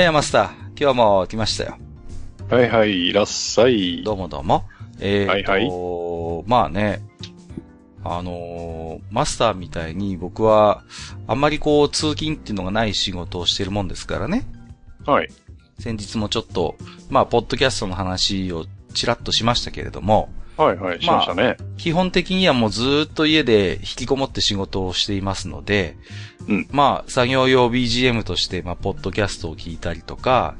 やいや、マスター、今日も来ましたよ。はいはい、いらっしゃい。どうもどうも。えー、はいはいまあね、あのーマスターみたいに僕は、あんまりこう、通勤っていうのがない仕事をしてるもんですからね。はい。先日もちょっと、まあ、ポッドキャストの話をちらっとしましたけれども、はいはい、しましたね。基本的にはもうずーっと家で引きこもって仕事をしていますので、うんまあ、作業用 BGM として、まあ、ポッドキャストを聞いたりとか、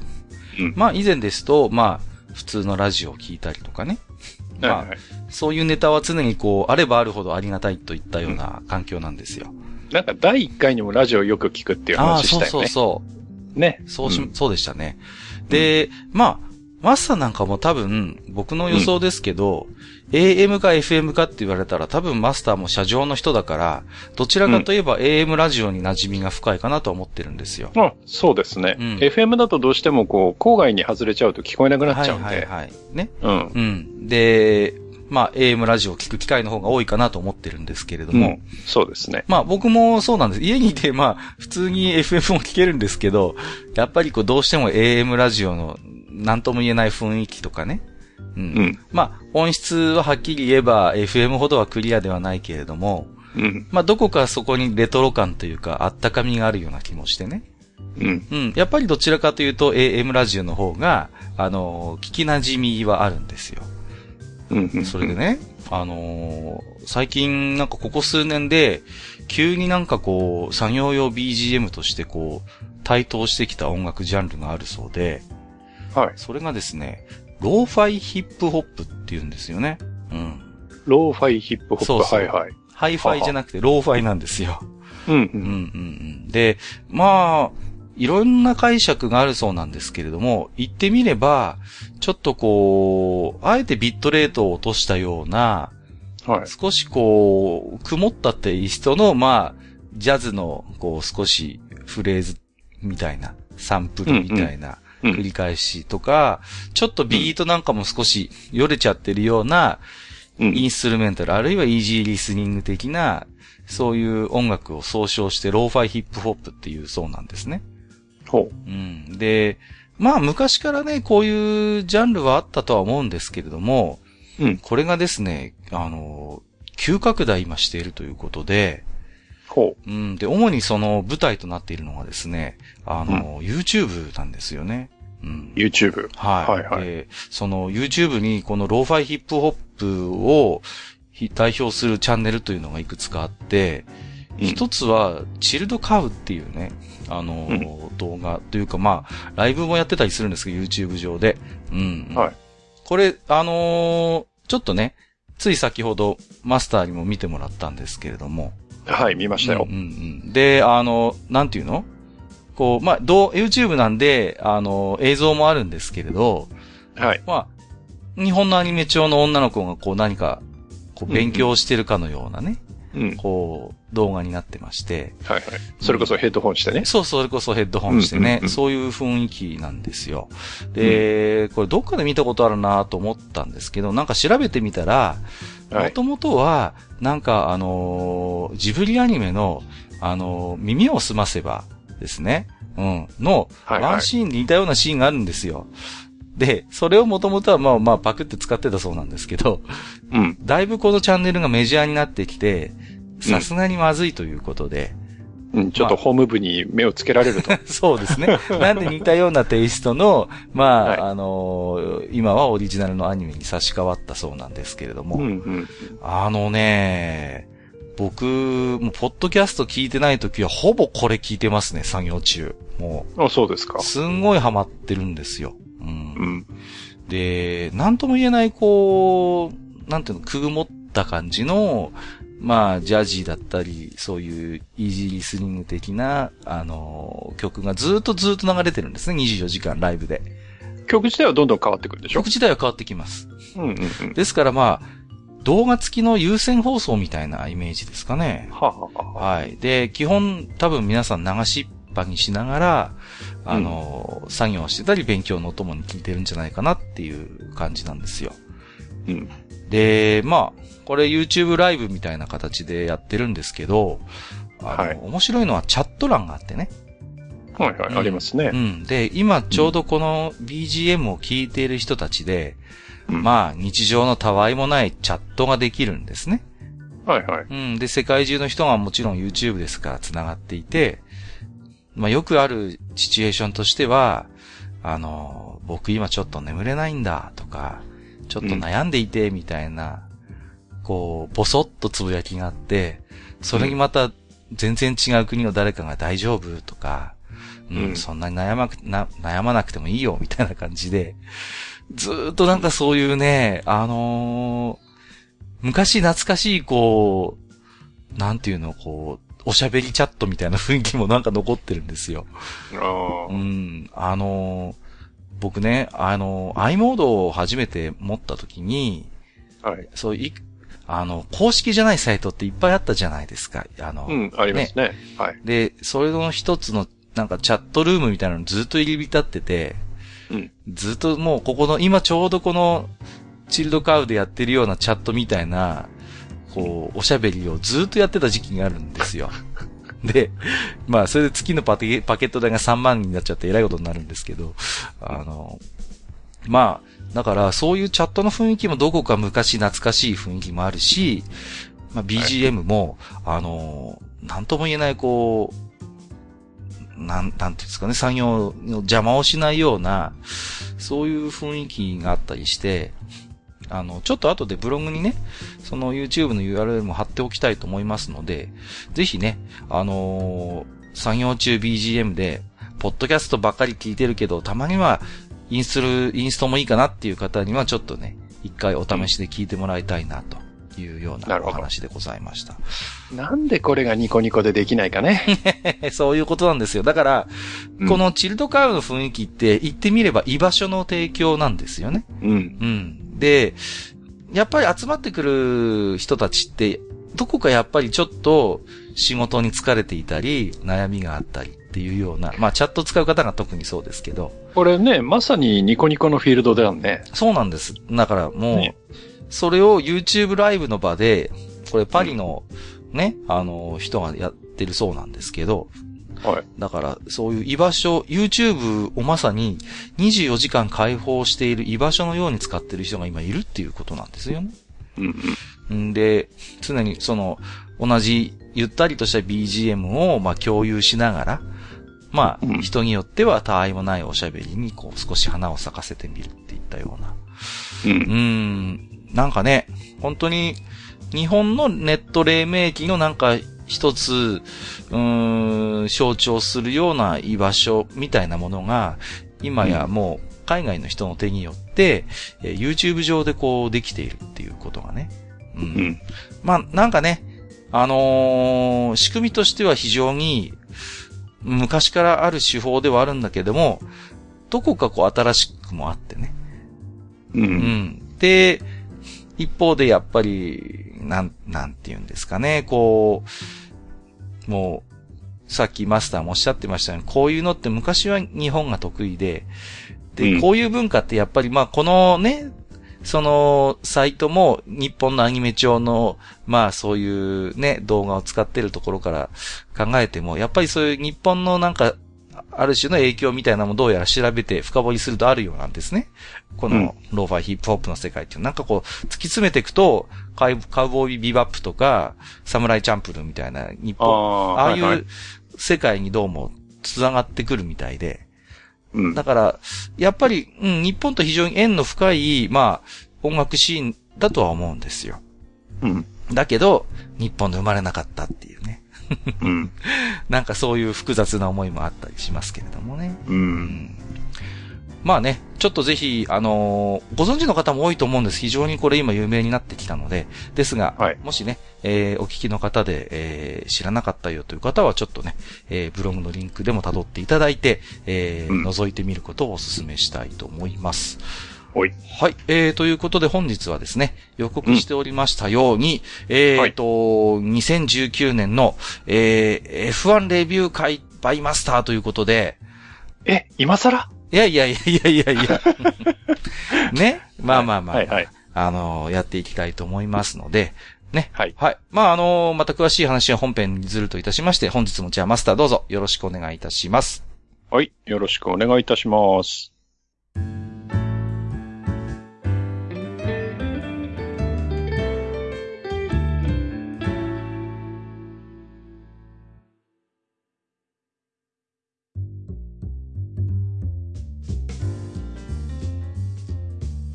うんまあ、以前ですと、まあ、普通のラジオを聞いたりとかね。まあはいはい。そういうネタは常にこう、あればあるほどありがたいといったような環境なんですよ。なんか第1回にもラジオよく聞くっていうああ、話しそうそうたよね。そう。ね。そうし、んそうでしたね。で、まあ、マスターなんかも多分、僕の予想ですけど、AM か FM かって言われたら多分マスターも車上の人だから、どちらかといえば AM ラジオに馴染みが深いかなと思ってるんですよ。あ、そうですね、うん FM だとどうしてもこう、郊外に外れちゃうと聞こえなくなっちゃうんで。はいはいはい。ね。うん。うん。で、まあ AM ラジオを聞く機会の方が多いかなと思ってるんですけれども、うんそうですね。まあ僕もそうなんです。家にいてまあ普通に FM も聞けるんですけど、やっぱりこうどうしても AM ラジオの何とも言えない雰囲気とかね。うん。うん。まあ音質ははっきり言えば FM ほどはクリアではないけれども、うん。まあどこかそこにレトロ感というかあったかみがあるような気もしてね。うん。うん。やっぱりどちらかというと AM ラジオの方が、あの聞き馴染みはあるんですよ。うん。それでね、あのー最近なんかここ数年で、急になんかこう、作業用 BGM としてこう、台頭してきた音楽ジャンルがあるそうで、はい。それがですね、ローファイヒップホップって言うんですよね。うん。ローファイヒップホップ。そうそうはいはい。ハイファイじゃなくてローファイなんですよ。うん。ううんうんうん。で、まあ、いろんな解釈があるそうなんですけれども、言ってみれば、ちょっとこう、あえてビットレートを落としたような、はい。少しこう、曇ったテイストの、まあ、ジャズの、こう、少しフレーズみたいな、サンプルみたいな、うん繰り返しとか、ちょっとビートなんかも少しよれちゃってるような、うん。インストゥルメンタル、あるいはイージーリスニング的な、そういう音楽を総称してローファイヒップホップっていうそうなんですね。ほうん。で、まあ昔からね、こういうジャンルはあったとは思うんですけれども、う。うん。これがですね、あの、急拡大今しているということで、ほうん。で、主にその舞台となっているのがですね、あの、YouTube なんですよね。うんう。。YouTube？はい。はいはいで、その YouTube にこのローファイヒップホップをひ代表するチャンネルというのがいくつかあって、うん一つは、チルドカウっていうね、あの、動画というか、まあ、ライブもやってたりするんですけど、YouTube 上で。うん。はい。これ、あのーちょっとね、つい先ほどマスターにも見てもらったんですけれども。はい、見ましたようん。うんうんで、あの、なんていうの？こう、まあ、どう、YouTube なんで、あの、映像もあるんですけれど、はい。まあ、日本のアニメ調の女の子がこう何か、こう勉強してるかのようなね、うん。こう、動画になってまして、はいはい。それこそヘッドホンしてね。そう、それこそヘッドホンしてね、うんうんうんそういう雰囲気なんですよ。で、これどっかで見たことあるなと思ったんですけど、なんか調べてみたら、はい。もともとは、なんかあのージブリアニメの、あのー耳をすませばですね、うん、の、はいはいワンシーンに似たようなシーンがあるんですよ。で、それをもともとはまあまあパクって使ってたそうなんですけど、うん。だいぶこのチャンネルがメジャーになってきて、さすがにまずいということで、うん。ちょっとホーム部に目をつけられると。そうですね。なんで似たようなテイストの、まあ、はいあのー今はオリジナルのアニメに差し替わったそうなんですけれども、うんうん。あのね、僕、もう、ポッドキャスト聞いてない時は、ほぼこれ聞いてますね、作業中。もあ、そうですかう、。すんごいハマってるんですよ。うん。うん。で、なんとも言えない、こう、なんていうの、くぐもっった感じの、まあ、ジャジーだったり、そういうイージーリスニング的な、あの、曲がずっとずっと流れてるんですね、24時間ライブで。曲自体はどんどん変わってくるでしょ？曲自体は変わってきます。うんうんうん。ですからまあ、動画付きの有線放送みたいなイメージですかね。はあ、はあはあ、はい。で、基本多分皆さん流しっぱにしながら、あの、作業してたり勉強のお供に聞いてるんじゃないかなっていう感じなんですよ。うん。で、まあ、これ YouTube ライブみたいな形でやってるんですけど、あの、はい面白いのはチャット欄があってね。はいはい、うんありますねう。ん。で、今ちょうどこの BGM を聞いている人たちで、うんまあ、日常のたわいもないチャットができるんですね。はいはい。うん。で、世界中の人がもちろん YouTube ですから繋がっていて、まあよくあるシチュエーションとしては、あの、僕今ちょっと眠れないんだとか、ちょっと悩んでいてみたいな、こう、ぼそっとつぶやきがあって、それにまた全然違う国の誰かが大丈夫とか、うん、うんそんなに悩まくな、悩まなくてもいいよみたいな感じで、ずーっとなんかそういうね、あのー昔懐かしい、こう、なんていうの、こう、おしゃべりチャットみたいな雰囲気もなんか残ってるんですよ。ああ、うん。あのー僕ね、あのー、i モードを初めて持った時に、はい。そうい、あの、公式じゃないサイトっていっぱいあったじゃないですか。あの、うん、ありますね。はい。で、それの一つの、なんかチャットルームみたいなのずっと入り浸ってて、うん。ずっともうここの、今ちょうどこの、チルドカウでやってるようなチャットみたいな、こう、おしゃべりをずっとやってた時期があるんですよ。で、まあ、それで月のパケパケット代が3万になっちゃって偉いことになるんですけど、あの、まあ、だから、そういうチャットの雰囲気もどこか昔懐かしい雰囲気もあるし、まあ、BGM も、あの、なんとも言えない、こう、なん、なんていうんですかね、作業の邪魔をしないような、そういう雰囲気があったりして、あの、ちょっと後でブログにね、その YouTube の URL も貼っておきたいと思いますので、ぜひね、あのー作業中 BGM で、ポッドキャストばっかり聞いてるけど、たまにはインストル、インストもいいかなっていう方にはちょっとね、一回お試しで聞いてもらいたいなと。いうようなお話でございました。なんでこれがニコニコでできないかね。そういうことなんですよ。だから、うんこのチルドカウの雰囲気って言ってみれば居場所の提供なんですよね。うん。うん。で、やっぱり集まってくる人たちって、どこかやっぱりちょっと仕事に疲れていたり、悩みがあったりっていうような、まあチャット使う方が特にそうですけど、これね、まさにニコニコのフィールドだよね。そうなんです。だからもう、ねそれを YouTube ライブの場で、これパリのね、あの、人がやってるそうなんですけど、はい。だから、そういう居場所、YouTube をまさに24時間開放している居場所のように使ってる人が今いるっていうことなんですよね。うんで、常にその、同じゆったりとした BGM を、まあ、共有しながら、まあ、うん人によっては他愛もないおしゃべりに、こう、少し花を咲かせてみるっていったような。うんうーん、なんかね、本当に、日本のネット黎明期のなんか一つ、うーん、象徴するような居場所みたいなものが、今やもう海外の人の手によって、えー YouTube 上でこうできているっていうことがね。うん。うん。まあ、なんかね、あのー仕組みとしては非常に昔からある手法ではあるんだけども、どこかこう新しくもあってね。う。うんん。で、一方でやっぱり、なん、なんて言うんですかね、こう、もう、さっきマスターもおっしゃってましたように、こういうのって昔は日本が得意で、で、うん。こういう文化ってやっぱりまあこのね、その、サイトも日本のアニメ調の、まあそういうね、動画を使ってるところから考えても、やっぱりそういう日本のなんか、ある種の影響みたいなのもどうやら調べて深掘りするとあるようなんですね。このローファーヒップホップの世界っていう。なんかこう、突き詰めていくと、カウボーイビバップとか、サムライチャンプルーみたいな日あ本、あ、ああいう世界にどうも繋がってくるみたいで。うん。だから、やっぱり、うん、日本と非常に縁の深い、まあ、音楽シーンだとは思うんですよ。うん。だけど、日本で生まれなかったっていうね。うん。なんかそういう複雑な思いもあったりしますけれどもね。う。うんん。まあね、ちょっとぜひ、あのーご存知の方も多いと思うんです。非常にこれ今有名になってきたので。ですが、はいもしね、えーお聞きの方で、えー知らなかったよという方は、ちょっとね、えーブログのリンクでも辿っていただいて、えーうん覗いてみることをお勧めしたいと思います。おい。はい。えー、ということで本日はですね、予告しておりましたように、えーと、2019年の、えー F1 レビュー会バイマスターということで、え、今更？いやいやいやいやいやいや。ね？まあまあまあ、はいはい。あのーやっていきたいと思いますので、ね？はい。はい。まああのーまた詳しい話は本編にずるといたしまして、本日もじゃあマスターどうぞよろしくお願いいたします。はい。よろしくお願いいたします。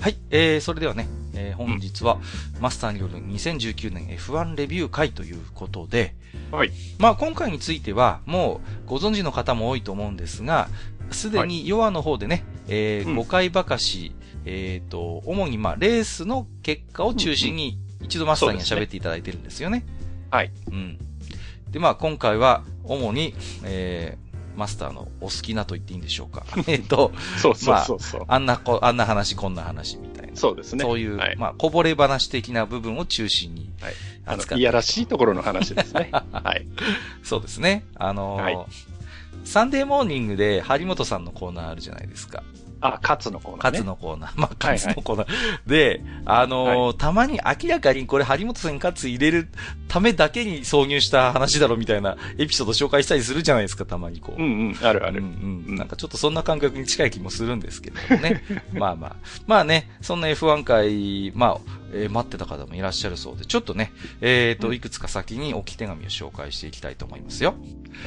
はい。えー、それではね、えー本日はマスターによる2019年 F1 レビュー会ということで、はい。まあ今回についてはもうご存知の方も多いと思うんですが、すでにヨアの方でね、えーうん5回ばかし、えっ、と、主にまあレースの結果を中心に一度マスターには喋っていただいてるんですよね。はい。うん。でまあ今回は主に、えーマスターのお好きなと言っていいんでしょうか。えっと、そうそうそうそう。あんなこ、あんな話、こんな話みたいな。そうですね。そういう、はい。まあ、こぼれ話的な部分を中心に扱っ、て、いやらしいところの話ですね。はい。そうですね。あのーはいサンデーモーニングで張本さんのコーナーあるじゃないですか。あ、カツのコーナーカね。ツのコーナー。まあ、カはいツのコーナー。で、あのーたまに明らかにこれ張本さんにカツ入れるためだけに挿入した話だろみたいなエピソード紹介したりするじゃないですか、たまにこう。うんうん、あるある。うんうんうんなんかちょっとそんな感覚に近い気もするんですけどもね。まあまあ。まあね、そんな F1 回、まあ、えー待ってた方もいらっしゃるそうで、ちょっとね、えっ、と、うんいくつか先に置き手紙を紹介していきたいと思いますよ。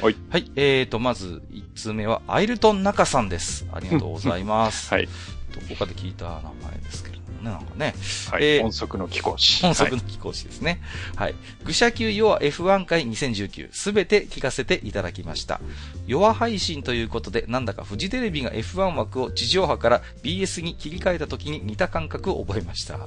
はい。はい。えっ、と、まず、1通目は、アイルトン中さんです。ありがとうございます。はい。どこかで聞いた名前ですけね、なんかね。はい。えー音速の貴公子。本則の貴公子ですね。はい。愚者級ヨア F1 回2019すべて聞かせていただきました。ヨア配信ということで、なんだかフジテレビが F1 枠を地上波から BS に切り替えた時に似た感覚を覚えました。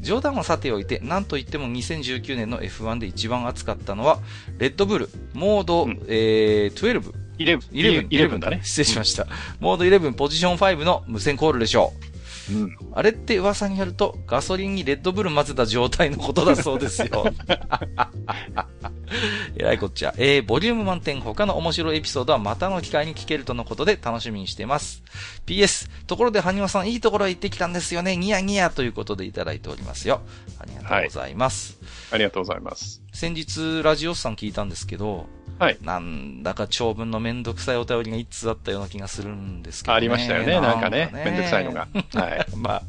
冗談はさておいて、なんといっても2019年の F1 で一番熱かったのは、レッドブル、モード、うんえー、12、イレブン。11、イレブンだね。失礼しました。モード11ポジション5の無線コールでしょう。うん。あれって噂によると、ガソリンにレッドブル混ぜた状態のことだそうですよ。えらいこっちゃ。えー、ボリューム満点、他の面白いエピソードはまたの機会に聞けるとのことで楽しみにしています。PS、ところで、はにわさん、いいところへ行ってきたんですよね。ニヤニヤということでいただいておりますよ。ありがとうございます。ありがとうございます。先日、ラジオスさん聞いたんですけど、はい。なんだか長文のめんどくさいお便りが一通あったような気がするんですけどね。ありましたよね。なんかね。めんどくさいのが。はい。まあ、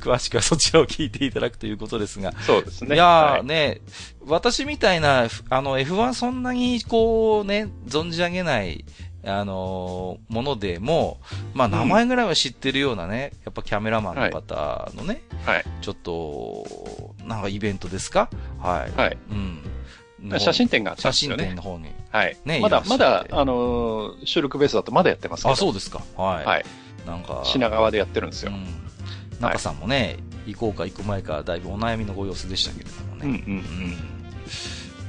詳しくはそちらを聞いていただくということですが。そうですね。いやーはいね、私みたいな、あの F1 そんなにこうね、存じ上げない、あのーものでも、まあ名前ぐらいは知ってるようなね、やっぱキャメラマンの方のね、はい。ちょっと、なんかイベントですか？はい。はい。うん。写真展があったん写真ですよね。展の方に。はい。ねまだ、まだ、あのー収録ベースだとまだやってますけど。あ、そうですか。はい。はい。なんか、品川でやってるんですよ。うん。中さんもね、行こうか行く前か、だいぶお悩みのご様子でしたけれどもね。うんうんうん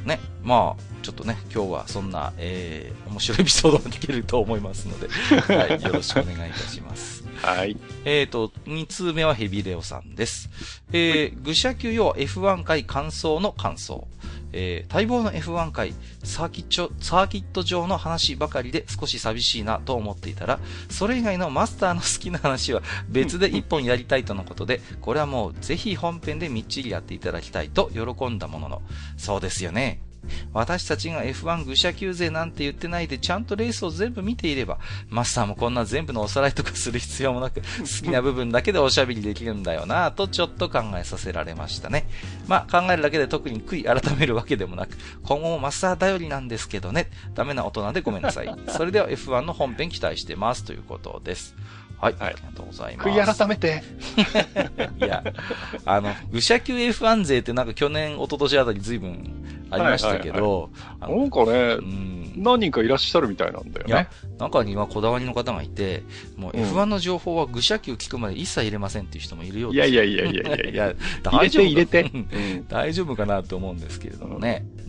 ね、まあ、ちょっとね、今日はそんな、えー、面白いエピソードが聞けると思いますので、はい、よろしくお願いいたします。はい。えーと、2通目はヘビレオさんです。えー、愚者級要は F1 回感想の感想。えー、待望の F1 回、サーキット、サーキット上の話ばかりで少し寂しいなと思っていたら、それ以外のマスターの好きな話は別で一本やりたいとのことで、これはもうぜひ本編でみっちりやっていただきたいと喜んだものの、そうですよね。私たちが F1 愚者級勢なんて言ってないでちゃんとレースを全部見ていれば、マスターもこんな全部のおさらいとかする必要もなく、好きな部分だけでおしゃべりできるんだよなぁとちょっと考えさせられましたね。まあ考えるだけで特に悔い改めるわけでもなく、今後もマスター頼りなんですけどね、ダメな大人でごめんなさい。それでは F1 の本編期待してますということです。はい、はいありがとうございます。悔い改めて。いや、あの、愚者級 F1 勢ってなんか去年、一昨年あたり随分ありましたけど、あのなんかねう、ん、うん。何人かいらっしゃるみたいなんだよね。、中にはこだわりの方がいて、もううん F1 の情報は愚者級聞くまで一切入れませんっていう人もいるよういですやいやいやいやいやいや。いや、入れて入れて。うんうん。大丈夫かなと思うんですけれどもね。うん。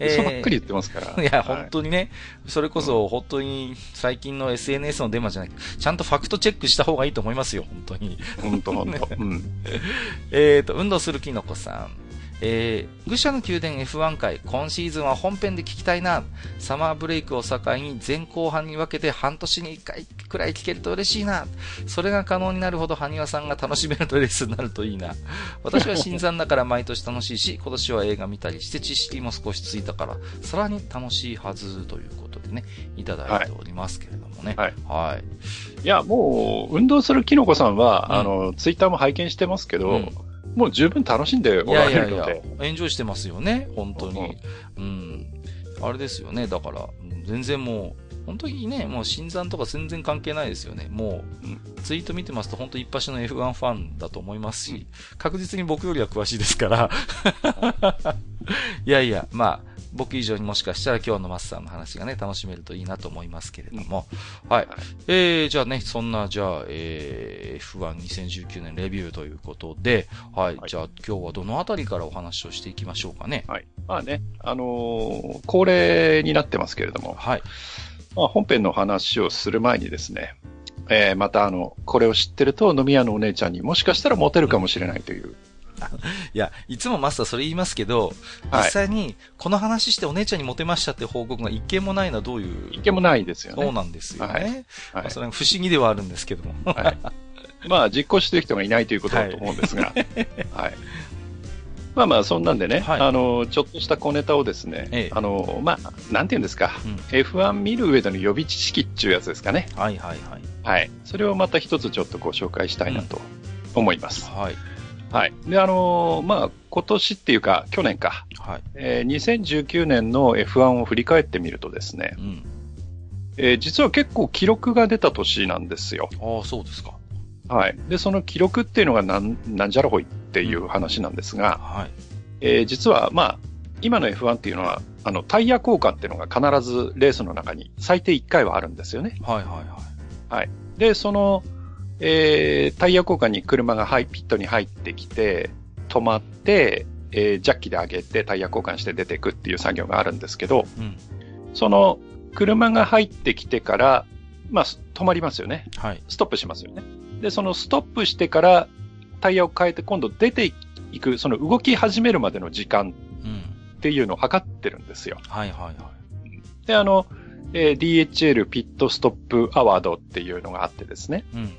嘘ばっかり言ってますから。いや、はい本当にね、それこそ本当に最近の SNS のデマじゃなくて、ちゃんとファクトチェックした方がいいと思いますよ、本当に。本当本当。うん。えーと、運動するキノコさん。えー、愚者の宮殿 F1 回、今シーズンは本編で聞きたいな。サマーブレイクを境に前後半に分けて半年に1回くらい聞けると嬉しいな。それが可能になるほど埴輪さんが楽しめるレースになるといいな。私は新参だから毎年楽しいし、今年は映画見たりして知識も少しついたから、さらに楽しいはずということでね、いただいておりますけれどもね。はい。はい。いや、もう、運動するキノコさんは、うんあの、ツイッターも拝見してますけど、うんもう十分楽しんでいおらやいやいやれるので。、エンジョイしてますよね、本当に。うん。あれですよね、だから、うん全然もう、本当にね、もう新参とか全然関係ないですよね。もうんう、ツイート見てますと本当一発の F1 ファンだと思いますし、確実に僕よりは詳しいですから。いやいや、まあ、僕以上にもしかしたら今日のマスターの話がね、楽しめるといいなと思いますけれども。はい。えー、じゃあね、そんな、じゃあ、えー、F12019 年レビューということで、はい。はいじゃあ今日はどのあたりからお話をしていきましょうかね。はい。まあね、あのー恒例になってますけれども、はい。まあ、本編の話をする前にですね、えーまたあの、これを知ってると飲み屋のお姉ちゃんにもしかしたらモテるかもしれないという。いや、いつもマスターそれ言いますけど、はい実際にこの話してお姉ちゃんにモテましたって報告が一件もないのはどういう。いけもないですよね。そうなんですよね。はいはいまあそれは不思議ではあるんですけども。はい。まあ、実行してる人がいないということだと思うんですが、はい。まあまあ、そんなんでね、はいあの、ちょっとした小ネタをですね、ええあの、まあ、なんていうんですか、うん F1 見る上での予備知識っていうやつですかね。はいはいはい。はい。それをまた一つちょっとご紹介したいなと思います。はい。はい。で、あの、まあ、今年っていうか、去年か、はい。えー2019年の F1 を振り返ってみるとですねう、ん。えー実は結構記録が出た年なんですよ。ああ、そうですか。はい。で、その記録っていうのがなん、なんじゃらほいっていう話なんですが、はい。えー実は、まあ、今の F1 っていうのは、あの、タイヤ交換っていうのが必ずレースの中に最低1回はあるんですよね。はいはいはい。で、その、えータイヤ交換に車が入ピットに入ってきて、止まって、えージャッキで上げてタイヤ交換して出ていくっていう作業があるんですけど、うん。その車が入ってきてから、まあ、す止まりますよね。はい。ストップしますよね。で、そのストップしてからタイヤを変えて今度出ていく、その動き始めるまでの時間うん。っていうのを測ってるんですよ。はいはいはい。で、あの、えー DHL ピットストップアワードっていうのがあってですね。うん。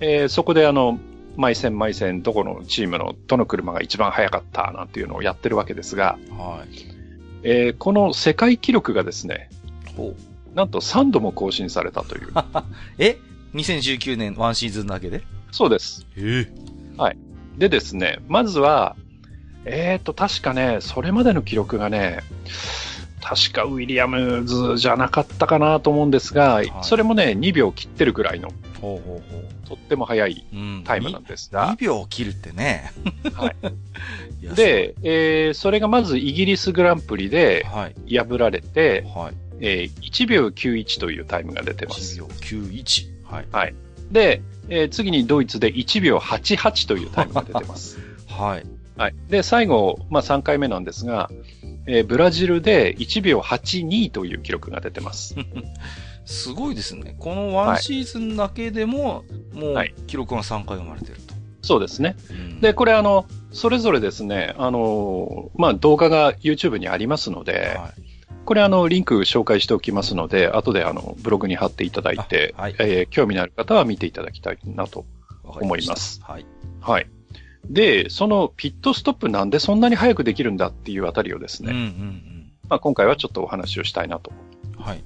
えーそこであの、毎戦毎戦どこのチームのどの車が一番速かったなんていうのをやってるわけですが、はい。えーこの世界記録がですね。なんと3度も更新されたという。え ?2019 年ワンシーズンだけで？そうです。えでですね、まずは、えーと、確かね、それまでの記録がね、確かウィリアムズじゃなかったかなと思うんですが、いそれもね、2秒切ってるぐらいの、ほうほうほう。とっても速いうん。タイムなんです2が、秒切るってね。はい。で、えーそれがまずイギリスグランプリではい。破られて、はい。えー1秒91というタイムが出てます1。秒91。はい。で、えー次にドイツで1秒88というタイムが出てます。はい。はい。で、最後、まあ3回目なんですが、えーブラジルで1秒82という記録が出てます。すごいですね。このワンシーズンだけでも、もうはい、記録が3回生まれてると。そうですね。うんで、これあの、それぞれですね、あのーまあ動画が YouTube にありますので、はい。これあの、リンク紹介しておきますので、後であの、ブログに貼っていただいて、あはいえー興味のある方は見ていただきたいなと思います。はい。はい。で、そのピットストップなんでそんなに早くできるんだっていうあたりをですうんうね、んまあ、今回はちょっとお話をしたいなと、うん。はい。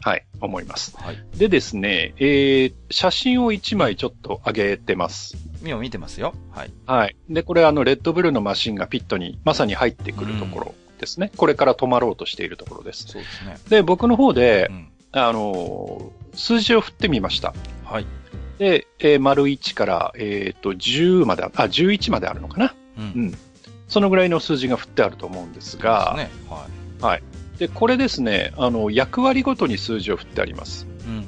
はい、思います。はい。でですね、えー、写真を1枚ちょっと上げてます。今見てますよ。はい。はい。で、これあの、レッドブルのマシンがピットにまさに入ってくるところですね。これから止まろうとしているところです。そうですね。で、僕の方でう、ん。あのー数字を振ってみました。はい。で、えー丸1から、えっ、と、10まであ、あ、11まであるのかな。う。うんん。そのぐらいの数字が振ってあると思うんですが、ね。はい。で、これですね、あの、役割ごとに数字を振ってあります。うんうん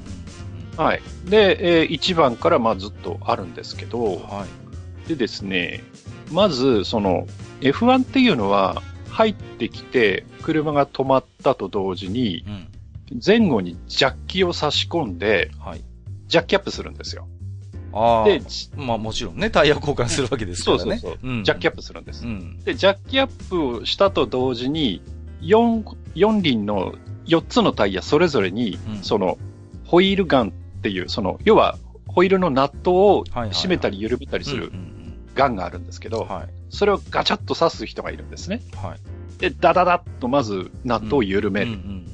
はい。で、えー1番からまあずっとあるんですけどうん。、はい。でですね、まず、その、F1 っていうのは、入ってきて、車が止まったと同時に、うん。前後にジャッキを差し込んで、はい。ジャッキアップするんですよ。ああ。で、まあもちろんね、タイヤ交換するわけですからね。そうそうそううん。ジャッキアップ。プするんですう。ん。で、ジャッキアップをしたと同時に、4、4輪の4つのタイヤそれぞれに、うんその、ホイールガンっていう、その、要は、ホイールのナットを締めたり緩めたりするうんうんガンがあるんですけど、うんはい。それをガチャッと刺す人がいるんですね。はい。で、ダダダッとまずナットを緩める。うんうん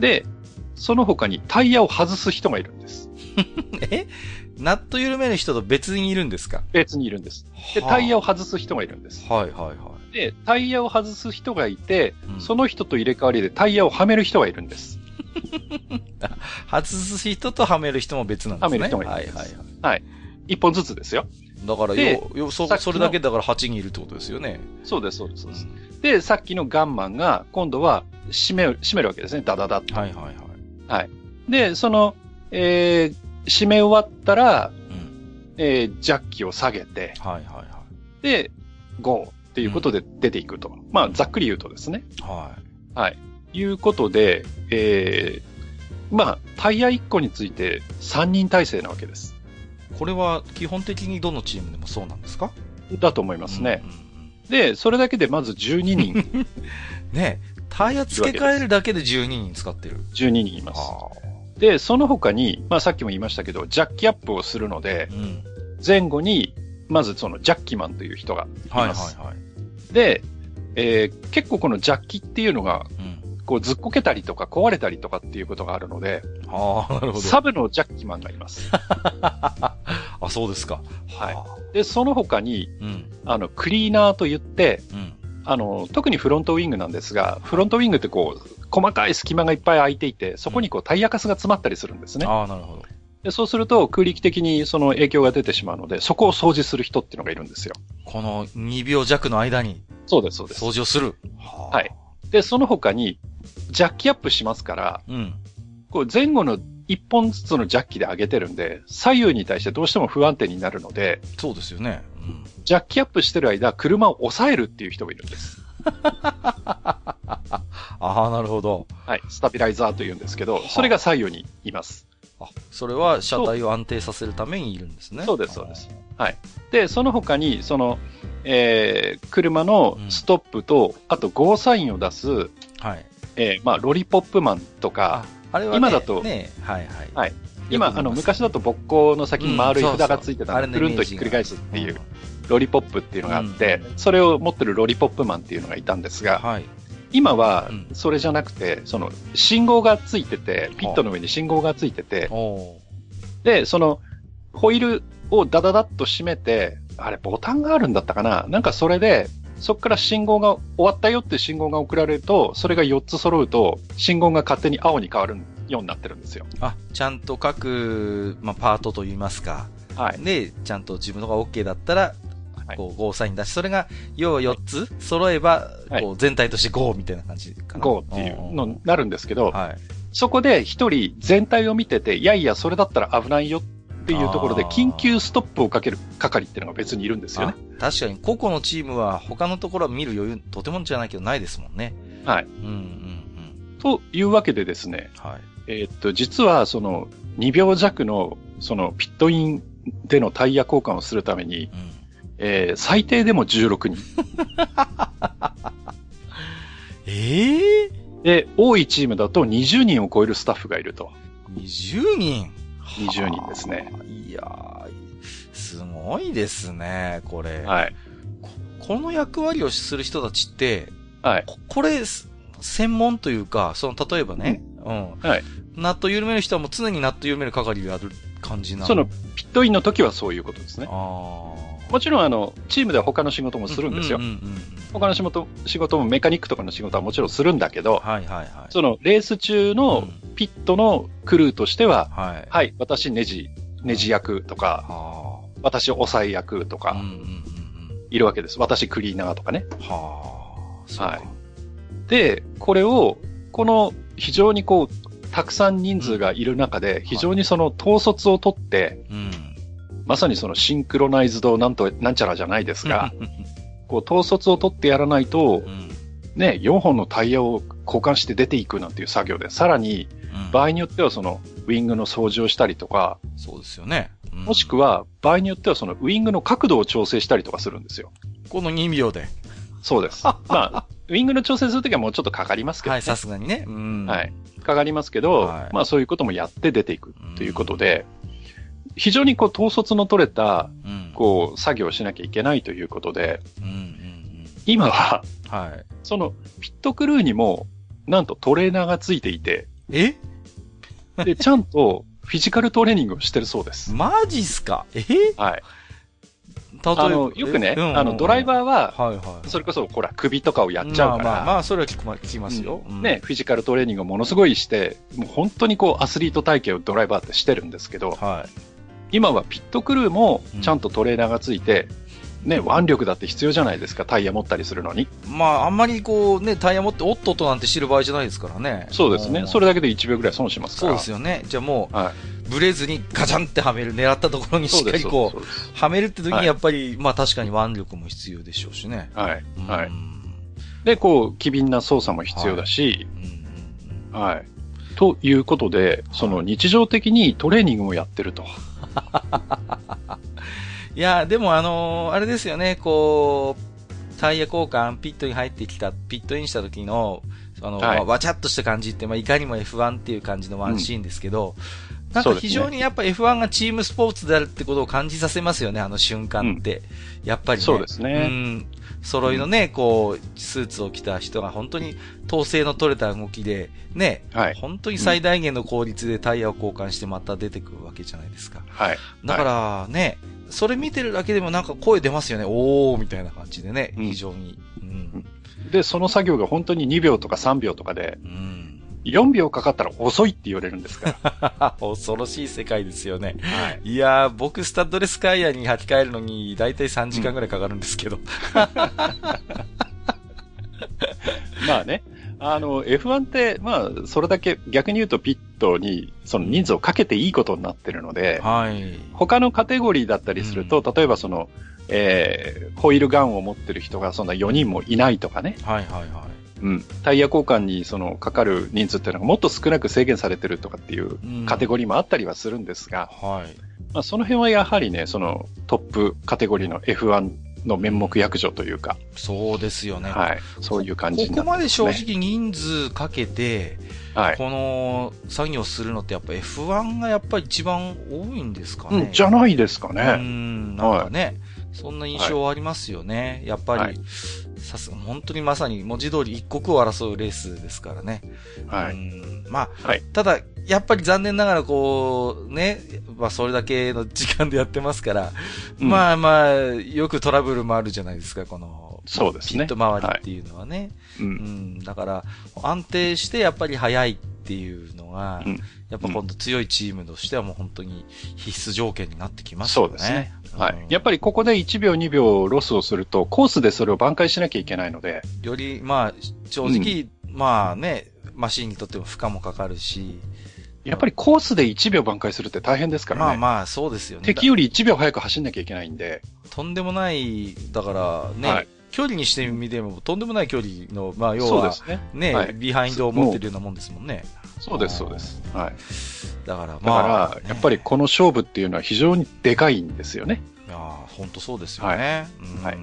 で、その他にタイヤを外す人がいるんです。う んえ？ナット緩める人と別にいるんですか？別にいるんです。で、タイヤを外す人がいるんです。はいはいはで、タイヤを外す人がいて、うんその人と入れ替わりでタイヤをはめる人がいるんです。い。外す人とはめる人も別なんですね。はめる人もいるはいはいはい。一本ずつですよ。だからでよ、よ、そそれだけだから8人いるってことですよね。そうです、そうです、そうです。で、さっきのガンマンが、今度は、締める、締めるわけですね。ダダダッと。はいはいはい。で、その、えー、締め終わったら、うん。えー、ジャッキを下げて、はいはいはで、ゴーっていうことで出ていくと。まあ、ざっくり言うとですね。い。ははい。いうことで、えー、まあ、タイヤ1個について3人体制なわけです。い。これは基本的にどのチームでもそうなんですか？だと思いますね。うんうんうんで、それだけでまず12人、ねえタイヤ付け替えるだけで12人使ってる。12人います。あで、その他に、まあさっきも言いましたけど、ジャッキアップをするのであ。、うん。前後に、まずそのジャッキマンという人がいはいはいます。はい。で、えー結構このジャッキっていうのが、うん。こうずっこけたりとか壊れたりとかっていうことがあるので、ああ、なるほど。サブのジャッキマンがいます。あ、そうですか。はいあ。で、その他に、うん。あの、クリーナーと言って、うん。あの、特にフロントウィングなんですが、フロントウィングってこう、細かい隙間がいっぱい空いていて、そこにこうタイヤカスが詰まったりするんですね。ああ、なるほど。でそうすると空力的にその影響が出てしまうので、そこを掃除する人っていうのがいるんですよ。この2秒弱の間にそうです、そうです。掃除をする。ははい。で、その他に、ジャッキアップしますから、うん。こう前後の一本ずつのジャッキで上げてるんで、左右に対してどうしても不安定になるので、そうですよね。うん。ジャッキアップしてる間、車を抑えるっていう人がいるんです。ああ、なるほど。はい。スタビライザーというんですけど、それが左右にいます。あ、それは車体を安定させるためにいるんですね。そうですそうですで、その他に、その、えー、車のストップと、あとゴーサインを出す、はい。えー、まあ、ロリポップマンとか、あれはね、今だとね、はいはい。はい今、あの、昔だと勃興の先に丸いうん札がついてたのそうそうくるんとひっくり返すっていう、ロリポップっていうのがあって、それを持ってるロリポップマンっていうのがいたんですが、はい。今はうんそれじゃなくて、その、信号がついてて、ピットの上に信号がついてて、おで、その、ホイールをダダダッと閉めて、あれ、ボタンがあるんだったかな？なんかそれで、そこから信号が終わったよって信号が送られると、それが4つ揃うと、信号が勝手に青に変わるようになってるんですよ。あ、ちゃんと各、まあ、パートといいますか。はい。で、ちゃんと自分のが OK だったら、はいこう、ゴーサイン出し、それが、要は4つ揃えば、はいこう、全体としてゴーみたいな感じかな。GO っていうのになるんですけど、はい。そこで一人全体を見てて、いやいや、それだったら危ないよっていうところで、緊急ストップをかける係っていうのが別にいるんですよね。あ確かに、個々のチームは他のところは見る余裕、とてもじゃないけどないですもんね。はい。うんうんうん。というわけでですね、はい。えーっと、実はその2秒弱のそのピットインでのタイヤ交換をするために、うん。えー最低でも16人。ええで、多いチームだと20人を超えるスタッフがいると。20人20人ですね。はあいやー、すごいですね、これ。はい。ここの役割をする人たちって、はい。ここれ、す専門というか、その、例えばね、うん。はい。ナット緩める人はもう常にナット緩める係でやる感じなの？その、ピットインの時はそういうことですね。ああ。もちろん、あの、チームでは他の仕事もするんですよう。んうんうんうん他の仕事、仕事もメカニックとかの仕事はもちろんするんだけど、はいはいはい。そのレース中のうんピットのクルーとしては、はい。はい、私ネジ、ネジ役とか、は私抑え役とかうんうんいるわけです。私クリーナーとかね。うん。はあ。はいで、これを、この非常にこう、たくさん人数がいる中で、非常にその統率をとって、うん。まさにそのシンクロナイズドなんと、なんちゃらじゃないですが、こう統率をとってやらないとう、ん。ね、4本のタイヤを交換して出ていくなんていう作業で、さらにうん場合によってはそのウィングの掃除をしたりとか、そうですよね。うんもしくは場合によってはそのウィングの角度を調整したりとかするんですよ。この2秒で。そうです。まあ、ウィングの調整するときはもうちょっとかかりますけど、ね。はい、さすがにね。うん。はい。かかりますけど、はいまあそういうこともやって出ていくということで、非常にこう統率の取れた、うん。こう、作業をしなきゃいけないということで。今は、うん。はい。その、ピットクルーにも、なんとトレーナーがついていて、え？で、ちゃんとフィジカルトレーニングをしてるそうです。マジっすか？え？はい。例えばあの、よくね、あの、ドライバーは、はいはい。それこそ、ほら、首とかをやっちゃうから、まあそれは聞きますよ。ね、。フィジカルトレーニングをものすごいして、もう本当にこう、アスリート体型をドライバーってしてるんですけど、はい。今はピットクルーもうんちゃんとトレーナーがついて、ね、腕力だって必要じゃないですか、タイヤ持ったりするのに。まあ、あんまりこうね、タイヤ持っておっとっとなんて知る場合じゃないですからね。そうですね。んそれだけで1秒ぐらい損しますかそうら。ですよね。じゃあもはう、ブレずにガチャンってはめる、狙ったところにい。しっかりこそうです。う、はめるって時はいにやっぱり、まあ確かに腕力も必要でしょうしね。はい。はい。うんで、こう、機敏な操作も必要だし、うんうんはい。ということで、その日常的にトレーニングもやってると。いや、でもあのーあれですよね、こう、タイヤ交換、ピットに入ってきた、ピットインした時の、あの、はいまあわちゃっとした感じって、まあ、いかにも F1 っていう感じのワンシーンですけど、なんか非常にやっぱ F1 がチームスポーツであるってことを感じさせますよね、あの瞬間って。やっぱりね。そうですねうん。揃いのね、こう、スーツを着た人が本当に統制の取れた動きで、ね、はい。本当に最大限の効率でタイヤを交換してまた出てくるわけじゃないですか。はい。だからね、それ見てるだけでもなんか声出ますよね。おーみたいな感じでね、うん非常に。うん。で、その作業が本当に2秒とか3秒とかで、うん。4秒かかったら遅いって言われるんですから。恐ろしい世界ですよね。はい。いやー、僕スタッドレスカイヤに履き替えるのに、だいたい3時間ぐらいかかるんですけど。まあね。あの、F1 って、まあ、それだけ逆に言うとピットにその人数をかけていいことになってるので、はい。他のカテゴリーだったりすると、例えばその、えー、ホイールガンを持ってる人がそんな4人もいないとかね。はいはいはい。うん。タイヤ交換にそのかかる人数っていうのがもっと少なく制限されてるとかっていううんカテゴリーもあったりはするんですが、はい。まあ、その辺はやはりね、そのトップカテゴリーの F1 の面目躍如というか、そうですよね。はい。そういう感じになってここまで正ね直人数かけて、はい。この作業するのってやっぱ F1 がやっぱり一番多いんですかね。うん、じゃないですかうね。ん、なんかね、そんな印象はありますよね。やっぱりはい、さすが、本当にまさに文字通り一刻を争うレースですからね。はい。うんまあ、はいただ、やっぱり残念ながらこう、ね、まあそれだけの時間でやってますから、うんまあまあ、よくトラブルもあるじゃないですか、この、そうですねピット周りっていうのはね。う。うんん、だから、安定してやっぱり速いっていうのが、うんやっぱ今度強いチームとしてはもう本当に必須条件になってきますよね。そうですね。はい。やっり、ぱりここで1秒、2秒ロスをすると、コースでそれを挽回しなきゃいけないので、より、まあ、正直、まあね、マシンにとっても負荷もかかるし、やっぱりコースで1秒挽回するって大変ですからね。まあまあ、そうですよね。敵より1秒早く走んなきゃいけないんで、とんでもない、だからね、はい距離にしてみても、とんでもない距離の、まあ要はね。ね、はいビハインドを持ってるようなもんですもんね。そうです、そうです。はい。だから、だまあ、から、やっぱりこの勝負っていうのは非常にでかいんですよね。いや本当そうですよね。うんはい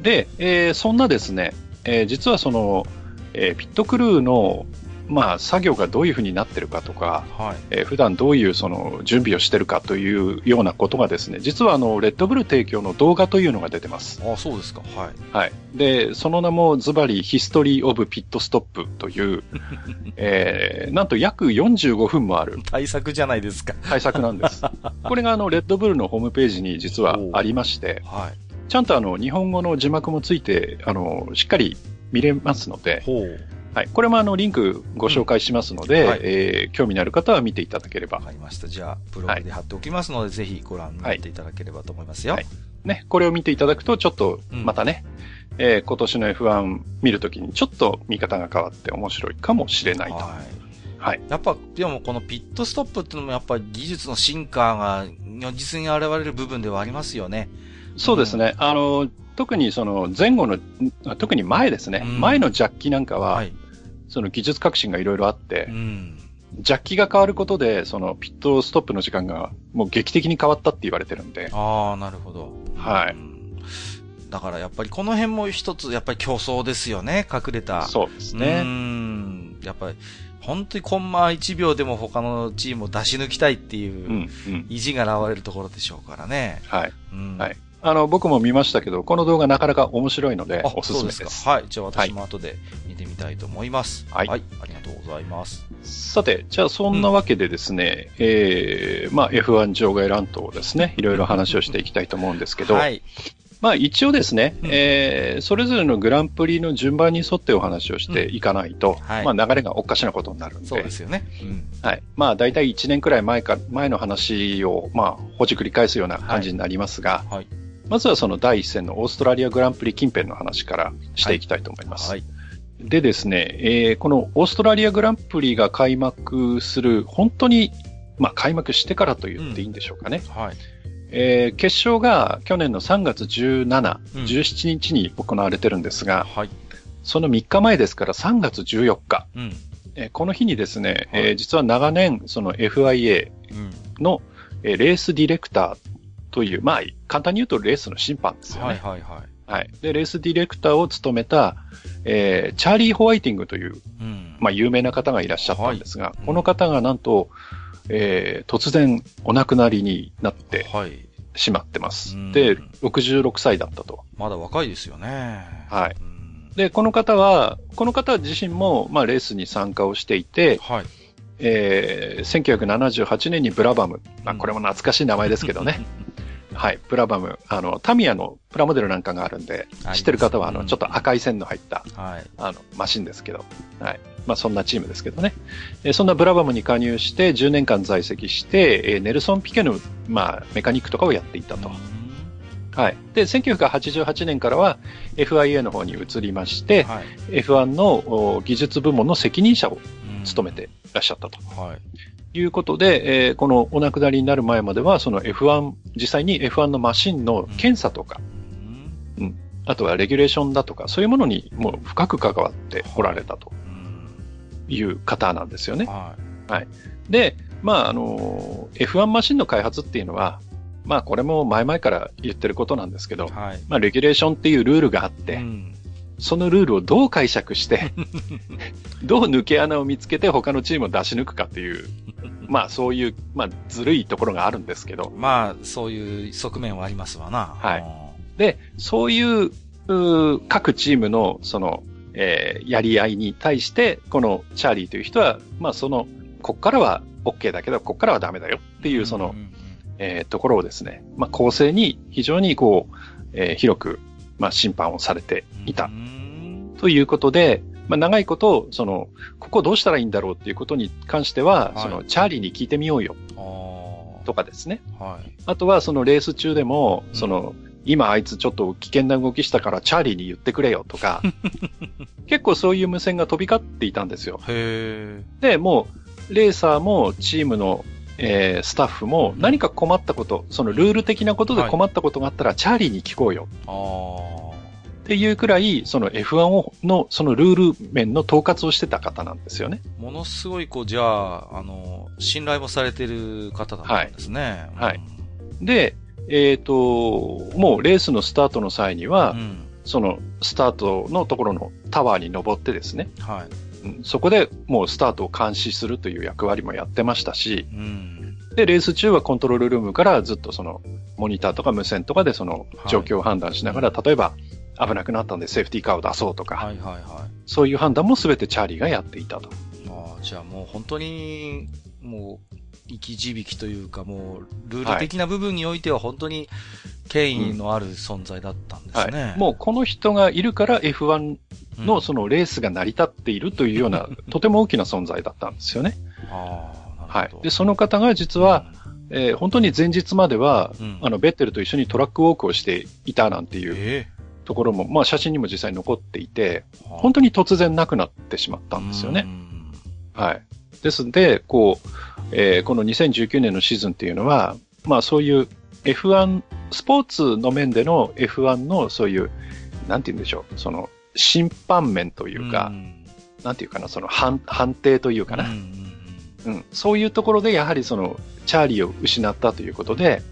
で、えーそんなですね、えー実はその、えーピットクルーの、まあ、作業がどういうふうになってるかとか、はい。えー普段どういうその準備をしてるかというようなことがですね、実はあの、レッドブル提供の動画というのが出てます。あそうですか。はい。はい。で、その名もズバリ History of Pit Stop という、えーなんと約45分もある対策じゃないですか。対策なんです。これがあの、レッドブルのホームページに実はありまして、はい。ちゃんとあの、日本語の字幕もついて、あの、しっかり見れますので。はい。これもあの、リンクご紹介しますので、うんはいえー興味のある方は見ていただければわ。かりました。じゃあ、ブログで貼っておきますので、ぜひご覧になっていただければと思いますよ。はいね、これを見ていただくと、ちょっと、うんまたね、えー今年の F1 見るときにちょっと見方が変わって面白いかもしれないと。はい。はい。やっぱ、でもこのピットストップっていうのもやっぱり技術の進化が如実に現れる部分ではありますよね。そうですね。あの、特にその前後の、特に前ですね。うん前のジャッキなんかは、はい。その技術革新がいろいろあってう、ん。ジャッキが変わることで、そのピットストップの時間がもう劇的に変わったって言われてるんで、ああ、なるほど。はいうんだからやっぱりこの辺も一つ、やっぱり競争ですよね、隠れた。そうですうね。ん。やっぱり、本当にコンマ1秒でも他のチームを出し抜きたいっていうう、ん、うん。意地が現れるところでしょうからね。はい。うん。はいあの、僕も見ましたけど、この動画なかなか面白いのであ、、おすすめです。そうかはい。じゃあ私も後で見てみたいと思います。はいありがとうございます。さて、じゃあそんなわけでですね、えー、まあ F1 場外乱闘をですね、いろいろ話をしていきたいと思うんですけど、はい。まあ一応ですね、うんえー、それぞれのグランプリの順番に沿ってお話をしていかないと、はいまあ流れがおかしなことになるんで、そうですよね。うん。はい。まあ大体1年くらい前か、前の話を、まあ、ほじくり返すような感じになりますが、はい。まずはその第一戦のオーストラリアグランプリ近辺の話からしていきたいと思います。はい。でですね、えーこのオーストラリアグランプリが開幕する、本当に、まあ開幕してからと言っていいんでしょうかね。はい。えー決勝が去年の3月17、うん17日に行われてるんですが、はい。その3日前ですから3月14日、うん。えーこの日にですね、はいえー実は長年、その FIA うん。の、えーレースディレクターという、まあ、簡単に言うとレースの審判ですよね。はいはいはい。はい。で、レースディレクターを務めた、えーチャーリー・ホワイティングという、うん。まあ、有名な方がいらっしゃったんですが、うんこの方がなんと、えー突然お亡くなりになってはい。しまってます。うんで、66歳だったと。まだ若いですよね。はいうん。で、この方は、この方自身も、まあ、レースに参加をしていて、はい。えー1978年にブラバム、まあ、うんこれも懐かしい名前ですけどね。はい、ブラバム、あの、タミヤのプラモデルなんかがあるんで知ってる方は、あの、うんちょっと赤い線の入った、はい。あの、マシンですけど、はい。まあ、そんなチームですけどね。えーそんなブラバムに加入して、10年間在籍して、えーネルソン・ピケの、まあ、メカニックとかをやっていたと。はい。で、1988年からは FIA の方に移りまして、はい。F1 のお技術部門の責任者をうん務めていらっしゃったと。はい。いうことで、えーこのお亡くなりになる前までは、その F1、実際に F1 のマシンの検査とか、うんあとはレギュレーションだとか、そういうものにもう深く関わっておられたとうんいう方なんですよね。はで、まあ、あの、F1 マシンの開発っていうのは、まあ、これも前々から言ってることなんですけどい。、はい。まあ、レギュレーションっていうルールがあって、うんそのルールをどう解釈して、どう抜け穴を見つけて他のチームを出し抜くかっていう、まあそういう、まあずるいところがあるんですけど、まあ、そういう側面はありますわな。はい。で、そういう、うー各チームの、その、えーやり合いに対して、このチャーリーという人は、まあその、こっからは OK だけど、こっからはダメだよっていう、その、んんえーところをですね、まあ公正に非常にこう、えー広く、まあ審判をされてうんいたうんということで、まあ、長いこと、その、ここどうしたらいいんだろうっていうことに関しては、はいその、チャーリーに聞いてみようよとかですね。はい。あとは、そのレース中でも、うんその、今あいつちょっと危険な動きしたからチャーリーに言ってくれよとか、結構そういう無線が飛び交っていたんですよ。へえ。で、もう、レーサーもチームの、えースタッフも何か困ったこと、そのルール的なことで困ったことがあったら、チャーリーに聞こうよ。っていうくらい、その F1 をの、そのルール面の統括をしてた方なんですよね。ものすごい、こう、じゃあ、あの、信頼もされてる方だったんですね。はいで、えっ、と、もうレースのスタートの際には、うん。そのスタートのところのタワーに登ってですね、はい。うんそこでもうスタートを監視するという役割もやってましたし、うん。で、レース中はコントロールルームからずっとそのモニターとか無線とかでその状況を判断しながら、例えば危なくなったんでセーフティーカーを出そうとか、はいはいはい。そういう判断も全てチャーリーがやっていたと。ああ、じゃあもう本当に、もう、生き字引というか、もう、ルール的な部分においては本当に権威のある存在だったんですね。はい。もうこの人がいるから F1 うんのそのレースが成り立っているというような、とても大きな存在だったんですよね。はいで、その方が実は、えー本当に前日までは、うん、あの、ベッテルと一緒にトラックウォークをしていたなんていう、えところも、まあ写真にも実際残っていて、本当に突然なくなってしまったんですよね。はい。ですので、こう、えーこの2019年のシーズンっていうのは、まあそういう F1、スポーツの面での F1 のそういう、なんて言うんでしょう、その審判面というか、なんていうかな、その判判定というかな、うん、そういうところでやはりそのチャーリーを失ったということで、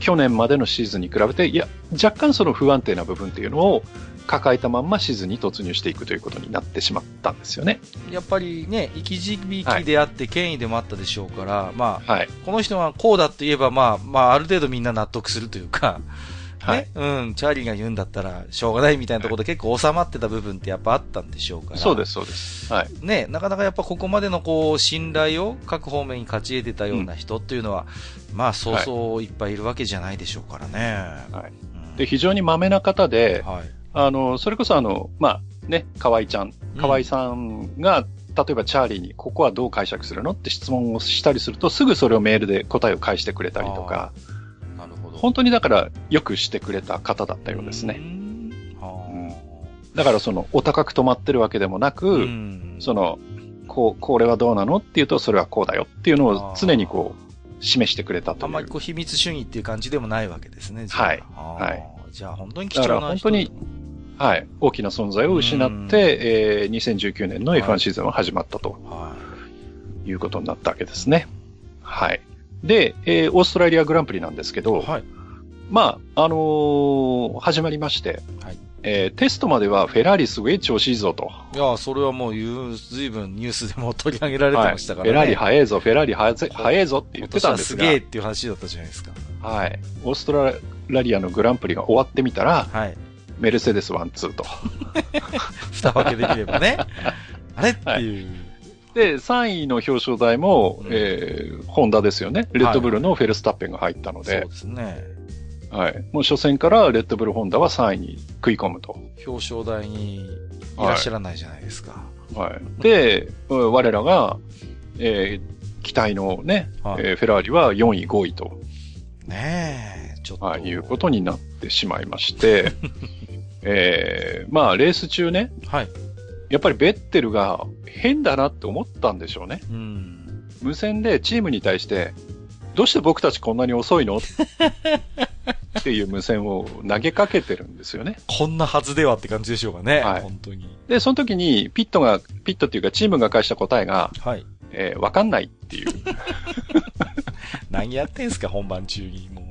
去年までのシーズンに比べて、いや、若干その不安定な部分っていうのを抱えたまんまシーズンに突入していくということになってしまったんですよね。やっぱりね、生き字引であって権威でもあったでしょうから、まあ、はい。この人はこうだと言えば、まあ、まあ、ある程度みんな納得するというか、はいね、うん、チャーリーが言うんだったら、しょうがないみたいなところで結構収まってた部分ってやっぱあったんでしょうから。そうです、そうです。はい。ね、なかなかやっぱここまでのこう、信頼を各方面に勝ち得てたような人っていうのは、まあ、そうそういっぱいいるわけじゃないでしょうからね。はいうんで、非常にまめな方で、はい。あの、それこそあの、まあ、ね、河合ちゃん、河合さんが、例えばチャーリーにここはどう解釈するの？って質問をしたりすると、すぐそれをメールで答えを返してくれたりとか、なるほど。本当にだからよくしてくれた方だったようですね。うん。はだからその、お高く止まってるわけでもなあく、うんその、こう、これはどうなの？っていうと、それはこうだよっていうのを常にこう、示してくれたと。あんまりこう秘密主義っていう感じでもないわけですね。はいはいじゃあ本当に貴重な人だから本当にはい。大きな存在を失って、えー2019年の F1 シーズンは始まったとはいうことになったわけですね。はい。で、えーオーストラリアグランプリなんですけい。ど、はい。まあ、あのー始まりまして、はいえーテストまではフェラーリすごい調子いいぞと。いや、それはもう言う、ずいぶんニュースでも取り上げられてはい。フましたからね。ェラーリ速えぞ、フェラーリ速ぜ速えぞって言ってたんですが、すげえっていう話だったじゃないですか。はい。オーストラリアのグランプリが終わってみたら、はい。メルセデス1、2と。蓋分けできればね。あれっていう。で、3位の表彰台も、うんえー、ホンダですよね。レッドブルのフェルスタッペンが入ったので、そうですね。はい。もう初戦からレッドブルホンダは3位に食い込むと。表彰台にいらっしゃらないじゃないですか。はい。で、うん我らが、えー期待のね、はいえーフェラーリは4位、5位と、ねえ、ちょっと。はい、いうことになってしまいまして、えーまあ、レース中ね、はい。やっぱりベッテルが変だなって思ったんでしょうね。うん。無線でチームに対して、どうして僕たちこんなに遅いの？っていう無線を投げかけてるんですよね。こんなはずではって感じでしょうかね。はい本当に。で、その時にピットが、ピットっていうかチームが返した答えが、はい。えーわかんないっていう。何やってんすか、本番中に。も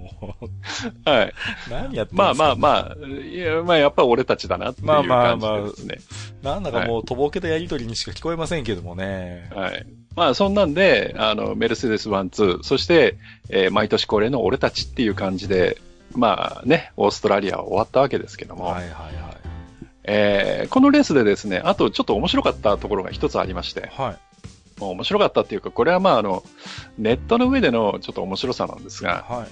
う。はい。何やってんすか。まあまあまあ、いや、まあやっぱ俺たちだなっていうまあまあ感じまあでですね。なんだかもう、とぼけたやりとりにしか聞こえませんけどもね。はい。まあそんなんで、あの、メルセデス1、2、そして、えー毎年恒例の俺たちっていう感じで、まあね、オーストラリアは終わったわけですけども、はいはいはい。えーこのレースでですね、あとちょっと面白かったところが一つありまして、はい。もう面白かったっていうか、これはまああの、ネットの上でのちょっと面白さなんですが、はい。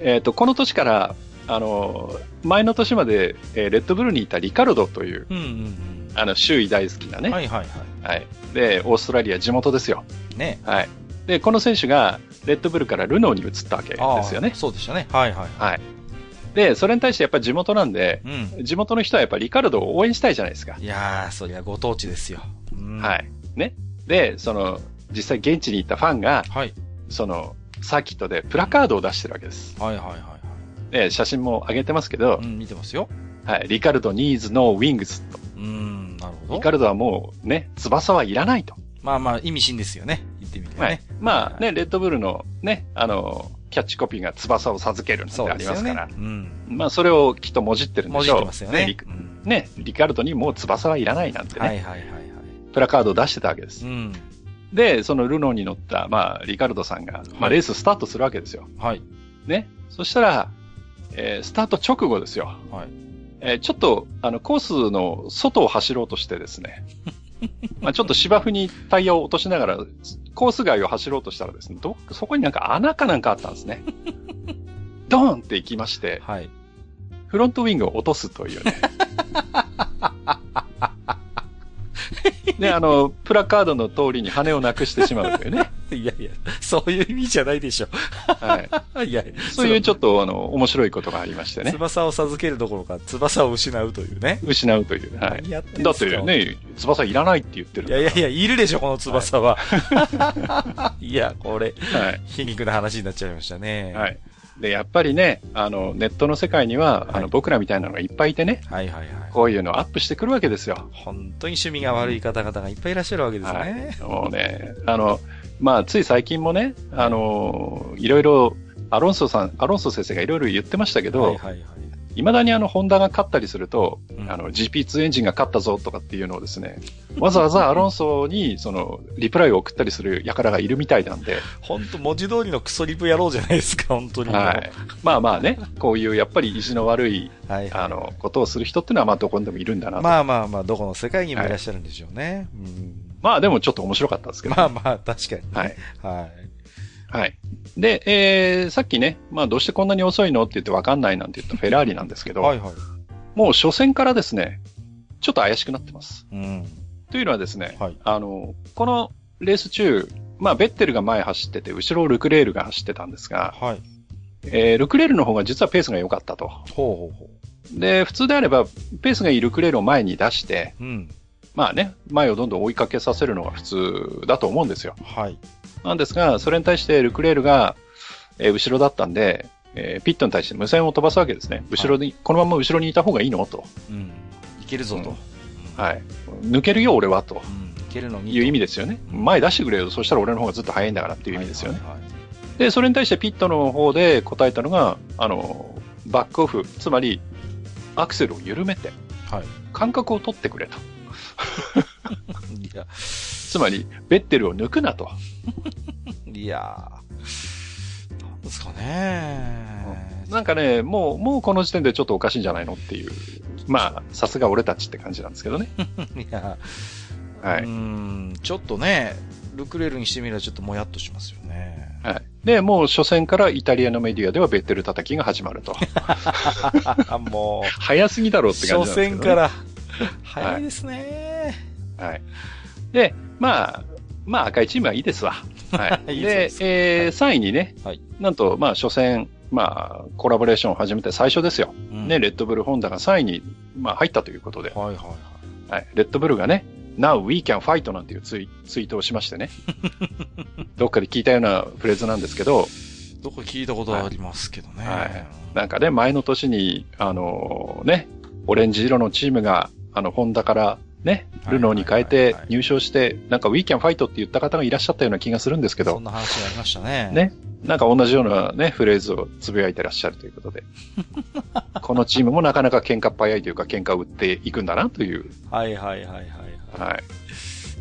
えっ、と、この年から、あの、前の年まで、えーレッドブルにいたリカルドという、うんうんあの、周囲大好きなうん。ね、はいはいははい。で、オーストラリア地元ですよ。い。ね。はい。で、この選手が、レッドブルからルノーに移ったわけですよね。そうでしたね。はいはい。はい。で、それに対してやっぱり地元なんで、うん。地元の人はやっぱりリカルドを応援したいじゃないですか。いやー、そりゃご当地ですよ。うんはい。ね。で、その、実際現地に行ったファンが、はい。その、サーキットでプラカードを出してるわけです。はいはいはいはい。で、写真も上げてますけどう、ん、見てますよ。はい。リカルド needs no wings と。うん、なるほど。リカルドはもうね、翼はいらないと。まあまあ、意味深ですよね。言ってみてはいね。。まあね、レッドブルのね、あの、キャッチコピーが翼を授けるなんてあ。りますから。うん。まあそれをきっともじってるんでしょう。てますよね。リうんね、リカルドにもう翼はいらないなんてね、はいはいはいはい。プラカードを出してたわけです。うん。で、そのルノーに乗った、まあ、リカルドさんが、まあ、はいレーススタートするわけですよ。はい。ね。そしたら、えースタート直後ですよ。はい。えーちょっと、あの、コースの外を走ろうとしてですね、まあちょっと芝生にタイヤを落としながら、コース外を走ろうとしたらですね、ど、そこになんか穴かなんかあったんですね。ドーンって行きまして、はい。フロントウィングを落とすというね。で、あの、プラカードの通りに羽をなくしてしまうというね。いやいや、そういう意味じゃないでしょ。はい。いや、そういうちょっと、あの、面白いことがありましてね。翼を授けるどころか、翼を失うというね。失うという。はい。何やっだってね、翼いらないって言ってるいやいやいや、いるでしょ、この翼は。い、や、これ、はい。皮肉な話になっちゃいましたね。はい。で、やっぱりね、あの、ネットの世界には、あはいの、僕らみたいなのがいっぱいいてね、はいはいはい。こういうのをアップしてくるわけですよ。本当に趣味が悪い方々がいっぱいいらっしゃるわけですね。もうね、あの、まあ、つい最近もね、あの、いろいろ、アロンソさん、アロンソ先生がいろいろ言ってましたけど、はいはいはい。いまだにあの、ホンダが勝ったりすると、うんあの、GP2 エンジンが勝ったぞとかっていうのをですね、わざわざアロンソに、その、リプライを送ったりする輩がいるみたいなんで、本当文字通りのクソリプ野郎じゃないですか、本当に。はい。まあまあね、こういうやっぱり意地の悪い、はい。あの、ことをする人っていうのはまあどこにでもいるんだなと。まあまあまあ、どこの世界にもいらっしゃるんでしょうね。まあでもちょっと面白かったですけど。うんまあまあ、確かに、はい。はい。はい。で、えー、さっきね、まあどうしてこんなに遅いのって言ってわかんないなんて言った フェラーリなんですけど、はいはい。もう初戦からですね、ちょっと怪しくなってます。うん。というのはですね、はい。あの、このレース中、まあベッテルが前走ってて、後ろをルクレールが走ってたんですが、はい。えー、ルクレールの方が実はペースが良かったと。ほうほうほで、普通であれば、ペースがいいルクレールを前に出して、う。うん。まあね、前をどんどん追いかけさせるのが普通だと思うんですよ。はい。なんですが、それに対してルクレールが、えー後ろだったんで、えーピットに対して無線を飛ばすわけですね。後ろに、このまま後ろにいた方がいいのと。うん。いけるぞと。うんはい。抜けるよ、俺は、とうん。いけるのに。いう意味ですよね。うん前出してくれよ。そしたら俺の方がずっと早いんだからっていう意味ですよね。はいはいはいで、それに対してピットの方で答えたのが、あの、バックオフ、つまり、アクセルを緩めて、はい。間隔を取ってくれと。いや、つまり、ベッテルを抜くなと。いやーなんですかね。なんかね、もう、もうこの時点でちょっとおかしいんじゃないのっていう。まあ、さすが俺たちって感じなんですけどね。いや、はい。うーん、ちょっとね、ルクレールにしてみればちょっともやっとしますよね。はい。で、もう初戦からイタリアのメディアではベッテル叩きが始まると。あ、もう、早すぎだろうって感じ初なんですけど、ね。戦から、早いですね。はい。で、まあ、まあ赤いチームはいいですわ。はい。いいでえー、3位にね、はいなんと、まあ初戦、まあ、コラボレーションを始めて最初ですよ。うんね、レッドブルホンダが3位に、まあ入ったということで、はいはいはい。はい。レッドブルがね、Now we can fight なんていうツイツイートをしましてね。どっかで聞いたようなフレーズなんですけど、どこ聞いたことありますけどね。はいなんかね、前の年に、あのね、オレンジ色のチームが、あの、ホンダからね、ルノーに変えて入賞して、なんか We can fight って言った方がいらっしゃったような気がするんですけど、そんな話がありましたね。ね。なんか同じようなね、フレーズをつぶやいてらっしゃるということで。このチームもなかなか喧嘩っ早いというか喧嘩を売っていくんだなという。はいはいはいはい。はい。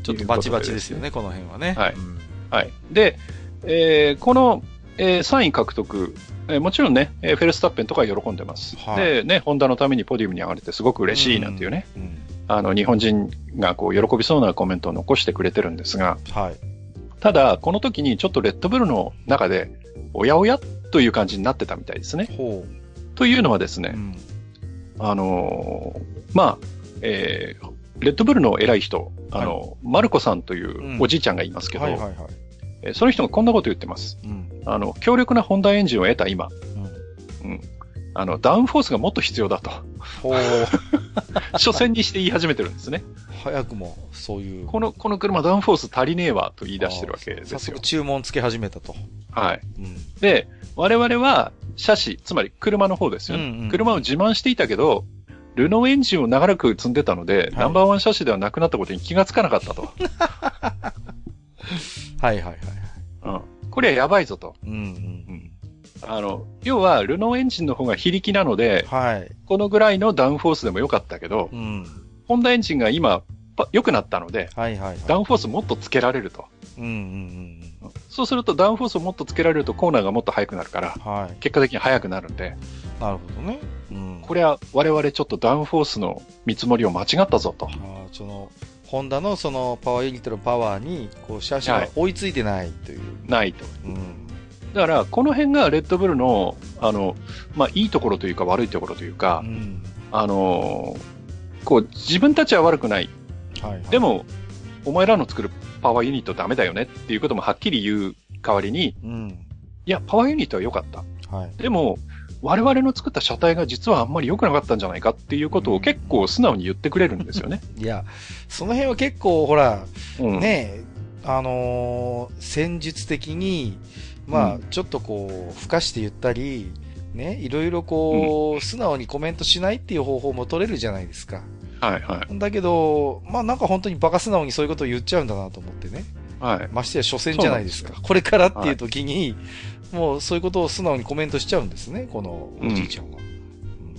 ちょっとバチバチですよね、この辺はね。はいうんはい。で、えーこの、えー3位獲得、えーもちろんね、えーフェルスタッペンとか喜んでます。はいで、ね、ホンダのためにポディウムに上がれてすごく嬉しいなんていうね、うん。あの、日本人がこう、喜びそうなコメントを残してくれてるんですが、はい。ただ、この時にちょっとレッドブルの中で、おやおやという感じになってたみたいですね。ほというのはですう。ね、うん。あのーまあ、えーレッドブルの偉い人、あの、マルコさんというおじいちゃんがいますけど、はいはいはい。えーその人がこんなこと言ってます。うん。あの、強力なホンダエンジンを得た今、うん。うん。あの、ダウンフォースがもっと必要だと。初戦 にして言い始めてるんですね。早くも、そういう。この、この車ダウンフォース足りねえわと言い出してるわけですよ早速。注文つけ始めたと。はい。うん。で、我々は、車種、つまり車の方ですよね。うんうん車を自慢していたけど、ルノーエンジンを長らく積んでたので、ナンバーワン車種ではなくなったことに気がつかなかったと。はいはいはい。うん。これはやばいぞと。うんうんあの、要は、ルノーエンジンの方が非力なのうん。で、はい。このぐらいのダウンフォースでもよかったけど、うん。ホンダエンジンが今、パ良くなったので、はいはいはい。ダウンフォースもっとつけられると。うんうんそうするとダウンフォースをもっとつけられるとコーナーがもっと速くなるから、うん。はい。結果的に速くなるんで、なるほどね。うん。これは我々ちょっとダウンフォースの見積もりを間違ったぞと。あーその、ホンダのそのパワーユニットのパワーに、こう、車種が追いついてないという。ないと。うん。だから、この辺がレッドブルの、あの、まあ、いいところというか悪いところというかう、ん。あのーこう、自分たちは悪くない。はい、はい。で、も、お前らの作るパワーユニットダメだよねっていうこともはっきり言う代わりに、うん。いや、パワーユニットは良かった。はい。でも、我々の作った車体が実はあんまり良くなかったんじゃないかっていうことを結構素直に言ってくれるんですよね。いや、その辺は結構、ほら、うん。ねえ、あのー戦術的に、まあ、うんちょっとこう、付加して言ったり、ね、いろいろこう、素直にコメントしないっていう方法も取れるじゃないですか。はいはい。だけど、まあなんか本当にバカ素直にそういうことを言っちゃうんだなと思ってね。はい。ましてや初戦じゃないですか。そうこれからっていう時に、もうそういうことを素直にコメントしちゃうんですね、このおじいちゃんは。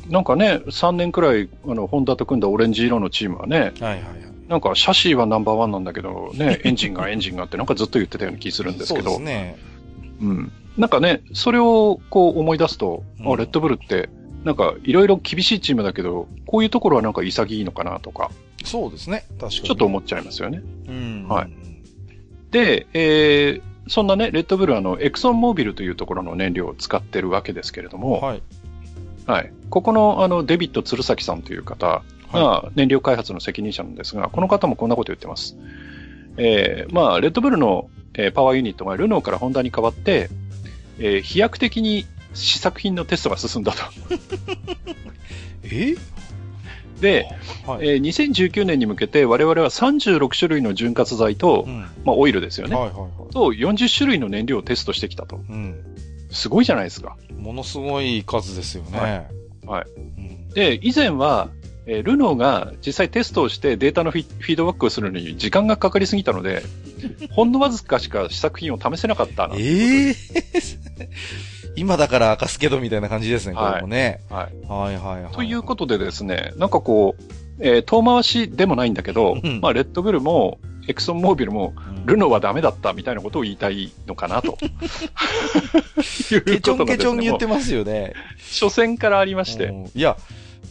なんかね、3年くらい、あの、ホンダと組んだオレンジ色のチームはね、はいはいはい。なんか、シャシーはナンバーワンなんだけど、ね、エンジンがエンジンがってなんかずっと言ってたような気するんですけど、そうですね。うん。なんかね、それをこう思い出すと、うんあ、レッドブルって、なんかいろいろ厳しいチームだけど、こういうところはなんか潔いのかなとか、そうですね。確かに。ちょっと思っちゃいますよね。うん。はいで、えー、そんなね、レッドブルはあの、エクソンモービルというところの燃料を使ってるわけですけれども、はい。はい。ここのあの、デビッド鶴崎さんという方はが燃料開発の責任者なんですが、この方もこんなこと言ってます。えー、まあ、レッドブルの、えーパワーユニットがルノーからホンダに変わって、えー飛躍的に試作品のテストが進んだと。え？で、はい。えー2019年に向けて我々は36種類の潤滑剤と、うん。まあ、オイルですよね。はいはいはい。と40種類の燃料をテストしてきたと。うん。すごいじゃないですか。ものすごい数ですよね。はいはいうん。で、以前は、えールノーが実際テストをしてデータのフィードバックをするのに時間がかかりすぎたので、ほんのわずかしか試作品を試せなかったな。ええ今だから明かすけどみたいな感じですね、これもね。はい。はいはいはい。ということでですね、なんかこう、えー遠回しでもないんだけど、うんまあ、レッドブルも、エクソンモービルも、うん、ルノーはダメだったみたいなことを言いたいのかなと。い うケチョンケチョンに言ってもますよね。う 初戦からありまして。うんいや、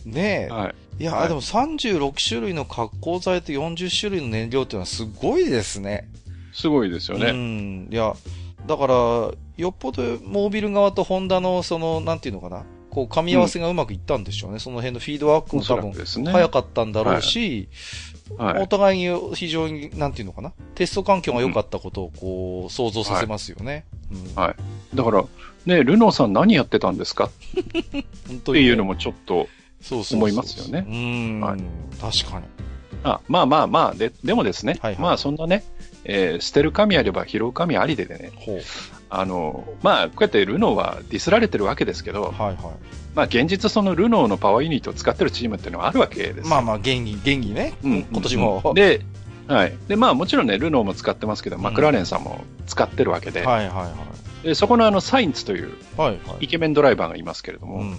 ねえ。はい。いや、はいでも36種類の加工剤と40種類の燃料っていうのはすごいですね。すごいですようね。ん。いや、だから、よっぽどモービル側とホンダのその、なんていうのかな。こう、噛み合わせがうまくいったんでしょうね。その辺のフィードバックも多分。早かったんだろうし、はい。お互いに非常に、なんていうのかな。テスト環境が良かったことをこう、想像させますよね。うん。はい。だから、ね、ルノーさん何やってたんですか？っていうのもちょっと、そうそうそう思いますよね。うん、はい。確かに。あまあまあまあ、で、でもですね、はいはい。まあそんなね、えー捨てる神あれば拾う神ありでね。あの、まあ、こうやってルノーはディスられてるわけですけど、はいはい。まあ現実そのルノーのパワーユニットを使ってるチームっていうのはあるわけです。まあまあ、元気、元気ね。うん、今年も。うんで、はい。で、まあもちろんね、ルノーも使ってますけど、マクラーレンさんも使ってるわけで、はいはいはい。でそこのあの、サインツというはいはい。イケメンドライバーがいますけれども、うん。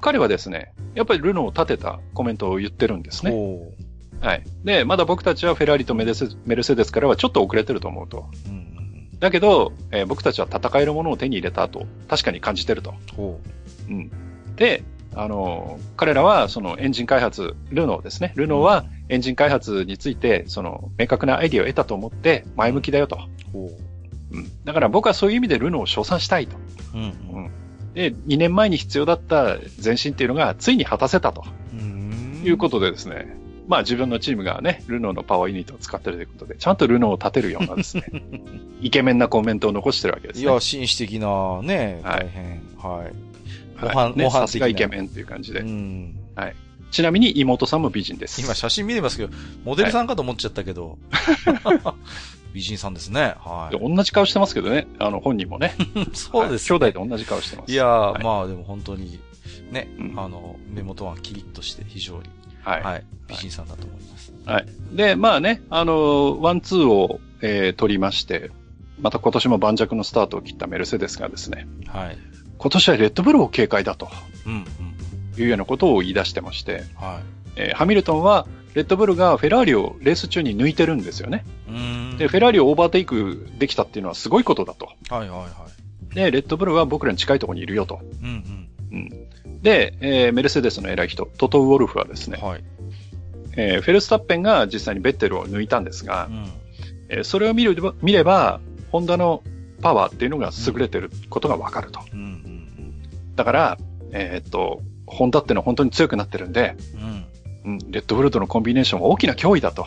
彼はですね、やっぱりルノーを立てたコメントを言ってるんですね。ほはい。で、まだ僕たちはフェラーリとメルセメルセデスからはちょっと遅れてると思うと。う。うん。だけど、えー僕たちは戦えるものを手に入れたと、確かに感じてると。ほうん。で、あのー彼らはそのエンジン開発、ルノーですね。ルノーはエンジン開発について、その明確なアイディアを得たと思って前向きだよと。う。ん。だから僕はそういう意味でルノーを称賛したいと。う。うん。うんで、2年前に必要だった前進っていうのがついに果たせたとうん。いうことでですね。まあ自分のチームがね、ルノーのパワーユニットを使ってるということで、ちゃんとルノーを立てるようなですね、イケメンなコメントを残してるわけですね。いや、紳士的なね、はい大変。はい。はい模範ね模範的なイケメンっていう感じで。うん。ちなみに妹さんも美人です。今写真見てますけど、モデルさんかと思っちゃったけど。美人さんですね。はで同じ顔してますけどね、あの本人もね。い。そうです、はい兄弟で同じ顔してます。いやー、はいまあでも本当に、ね、うんあの、目元はキリッとして非常に、はい。はい、美人さんだと思います。はい。で、まあね、あの、ワンツーを、えー取りまして、また今年も盤石のスタートを切ったメルセデスがですね、はい。今年はレッドブルを警戒だとうん、うん。いうようなことを言い出してまして、はえーハミルトンはレッドブルがフェラーリをレース中に抜いてるんですよね。い。うん。で、フェラーリをオーバーテイクできたっていうのはすごいことだと。はいはいはい。で、レッドブルは僕らに近いところにいるよと。うんうん。で、えーメルセデスの偉い人、トト・ウォルフはですね、うん。はい。えーフェルスタッペンが実際にベッテルを抜いたんですがう、ん。えーそれを見れば、見れば、ホンダのパワーっていうのが優れてることがわかると。うんうんだから、えーっと、ホンダっていうのは本当に強くなってるんで、うん。レッドブルとのコンビネーションは大きな脅威だと。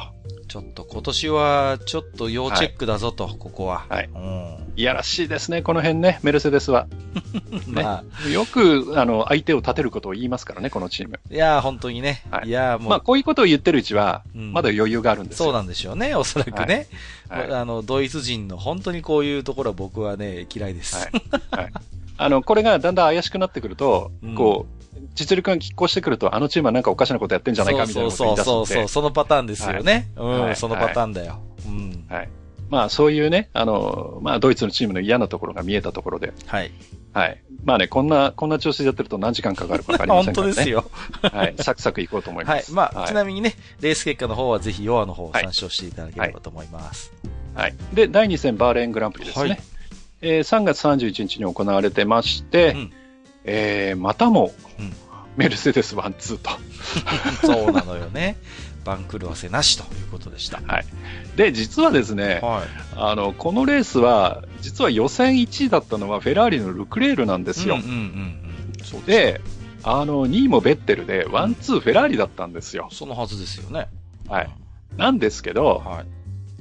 ちょっと今年は、ちょっと要チェックだぞと、ここは。はいうん。いやらしいですね、この辺ね、メルセデスは。まあ、よく、あの、相手を立てることを言いますからね、このチーム。いやー、本当にね。はいいやー、もう、まあ、こういうことを言ってるうちは、うんまだ余裕があるんですよ。そうなんでしょうね、おそらくね。はいはいあの、ドイツ人の本当にこういうところは僕はね、嫌いです。はい。はい。あの、これがだんだん怪しくなってくると、うんこう、実力が拮抗してくると、あのチームはなんかおかしなことやってんじゃないかみたいなことそう言い出す。そうそうそう、そのパターンですよね。うん、そのパターンだよ。うん。はい。まあ、そういうね、あの、まあ、ドイツのチームの嫌なところが見えたところで、はい。はい。まあね、こんな、こんな調子でやってると何時間かかるかわかりませんからね。当です。よ。はい。サクサクいこうと思いますはい。まあ、はいちなみにね、レース結果の方はぜひ、ヨアの方を参照していただければと思います。はい。で、第2戦バーレーングランプリですね。はいえー3月31日に行われてまして、うんえーまたも、うんメルセデス1-2と。そうなのよね。番狂わせなしということでした。はい。で、実はですね、はい。あの、このレースは、実は予選1位だったのはフェラーリのルクレールなんですよ。うんうんうんうん。で、あの、2位もベッテルで、 one, two フェラーリだったんですよ。そのはずですよね。はい。なんですけど、はい。